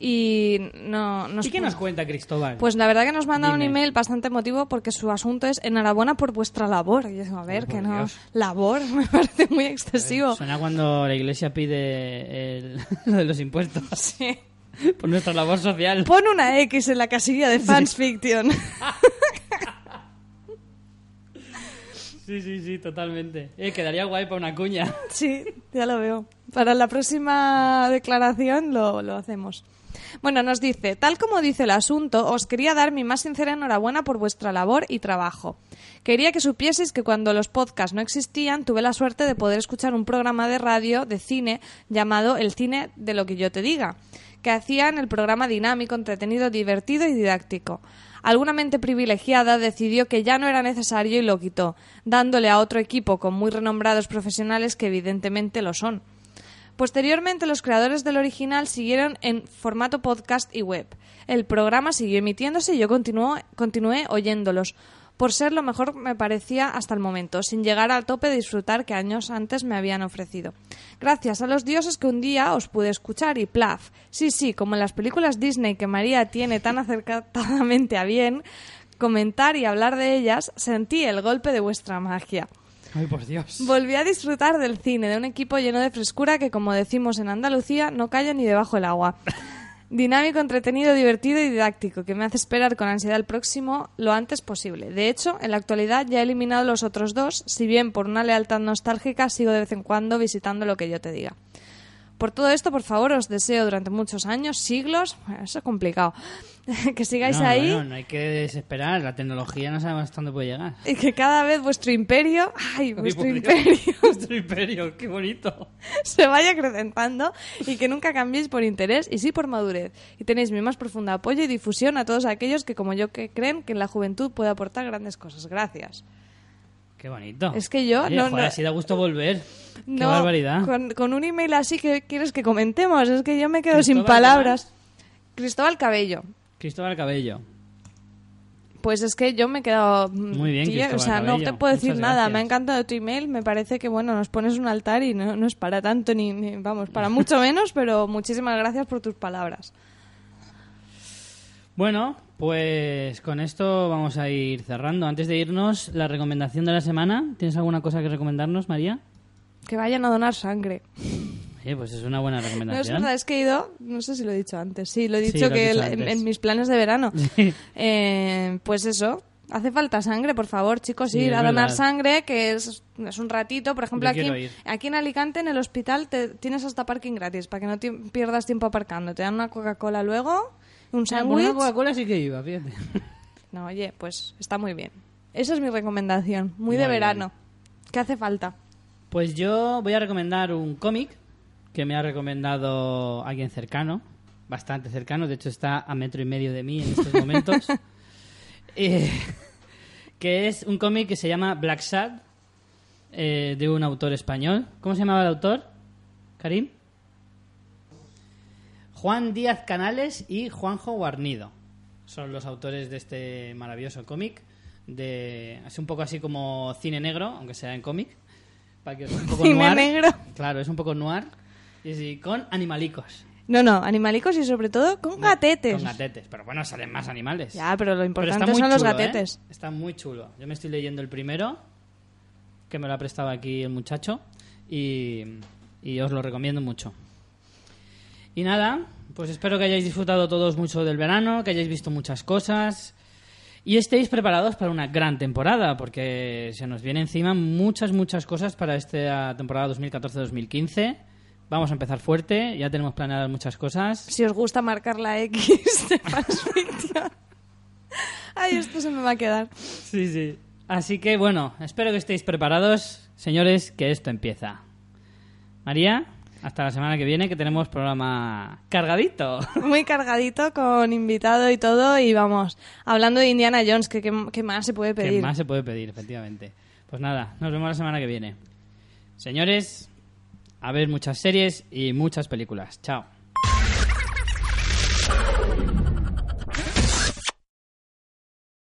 y no, nos ¿Y qué nos cuenta Cristóbal? Pues la verdad que nos manda un Dime. email bastante emotivo porque su asunto es enhorabuena por vuestra labor. Y yo digo, a ver, por que no. Dios. Labor, me parece muy excesivo. Suena cuando la iglesia pide el- lo de los impuestos Sí. por nuestra labor social. Pon una X en la casilla de fans fiction. Sí, sí, sí, totalmente. Eh, quedaría guay para una cuña. Sí, ya lo veo. Para la próxima declaración lo, lo hacemos. Bueno, nos dice, tal como dice el asunto, os quería dar mi más sincera enhorabuena por vuestra labor y trabajo. Quería que supieseis que cuando los podcasts no existían, tuve la suerte de poder escuchar un programa de radio de cine llamado El cine de lo que yo te diga, que hacían el programa dinámico, entretenido, divertido y didáctico. Alguna mente privilegiada decidió que ya no era necesario y lo quitó, dándole a otro equipo con muy renombrados profesionales que evidentemente lo son. Posteriormente, los creadores del original siguieron en formato podcast y web. El programa siguió emitiéndose y yo continué oyéndolos, por ser lo mejor me parecía hasta el momento, sin llegar al tope de disfrutar que años antes me habían ofrecido. Gracias a los dioses que un día os pude escuchar y plaf. Sí, sí, como en las películas Disney que María tiene tan acertadamente a bien comentar y hablar de ellas, sentí el golpe de vuestra magia. Ay, por Dios. Volví a disfrutar del cine, de un equipo lleno de frescura que, como decimos en Andalucía, no calla ni debajo del agua. Dinámico, entretenido, divertido y didáctico, que me hace esperar con ansiedad el próximo lo antes posible. De hecho, en la actualidad ya he eliminado los otros dos, si bien por una lealtad nostálgica sigo de vez en cuando visitando lo que yo te diga. Por todo esto, por favor, os deseo durante muchos años, siglos, bueno, eso es complicado, que sigáis No, ahí bueno, no hay que desesperar. La tecnología no sabemos hasta dónde puede llegar. y que cada vez vuestro imperio, ay, vuestro imperio. Vuestro imperio, qué bonito. se vaya acrecentando y que nunca cambiéis por interés y sí por madurez. Y tenéis mi más profunda apoyo y difusión a todos aquellos que, como yo, que creen que en la juventud puede aportar grandes cosas. Gracias. Qué bonito. Es que yo Oye, no- joder, no- así da gusto volver. Qué No, barbaridad. Con, con un email así que quieres que comentemos. Es que yo me quedo sin Cristóbal, palabras. Cristóbal Cabello. Cristóbal Cabello. Pues es que yo me he quedado... mm, Muy bien, tía, o Cristóbal sea, no Cabello. te puedo decir Muchas nada. gracias. Me ha encantado tu email. Me parece que, bueno, nos pones un altar y no, no es para tanto, ni, ni- vamos, para mucho menos, pero muchísimas gracias por tus palabras. Bueno, pues con esto vamos a ir cerrando. Antes de irnos, la recomendación de la semana. ¿Tienes alguna cosa que recomendarnos, María? Que vayan a donar sangre. Eh, pues es una buena No, es recomendación. verdad, es que he ido, no sé si lo he dicho antes, sí, lo he Sí, dicho lo que dicho en, mis planes de verano. Eh, pues eso, hace falta sangre, por favor, chicos, Sí, ir a donar verdad. sangre, que es, es un ratito. Por ejemplo, Yo aquí, aquí en Alicante, en el hospital, te, tienes hasta parking gratis, para que no pierdas tiempo aparcando. Te dan una Coca-Cola luego, un Ah, con una sándwich. Coca-Cola sí que iba, fíjate. No, oye, pues está muy bien. Esa es mi recomendación, muy, de verano. ¿Qué hace falta? Pues yo voy a recomendar un cómic que me ha recomendado alguien cercano, bastante cercano, de hecho está a metro y medio de mí en estos momentos, Eh, que es un cómic que se llama Black Sad, eh, de un autor español. ¿Cómo se llamaba el autor? Karim. Juan Díaz Canales y Juanjo Guarnido son los autores de este maravilloso cómic. De, es un poco así como cine negro, aunque sea en cómic. Para que es un poco Cine noir. negro. Claro, es un poco noir. Y sí, con animalicos. No, no, animalicos y sobre todo con gatetes. Con gatetes. Pero bueno, salen más animales. Ya, pero lo importante son los chulo, gatetes. ¿eh? Está muy chulo. Yo me estoy leyendo el primero, que me lo ha prestado aquí el muchacho, y, y os lo recomiendo mucho. Y nada, pues espero que hayáis disfrutado todos mucho del verano, que hayáis visto muchas cosas y estéis preparados para una gran temporada, porque se nos viene encima muchas, muchas cosas para esta temporada 2014-2015. Vamos a empezar fuerte, ya tenemos planeadas muchas cosas. Si os gusta marcar la X de Fans Fiction. Ay, esto se me va a quedar. Sí, sí. Así que bueno, espero que estéis preparados, señores, que esto empieza. María, hasta la semana que viene que tenemos programa cargadito. Muy cargadito con invitado y todo. Y vamos, hablando de Indiana Jones, que qué qué más se puede ¿Qué pedir? más se puede pedir, efectivamente? Pues nada, nos vemos la semana que viene. Señores, a ver muchas series y muchas películas. Chao.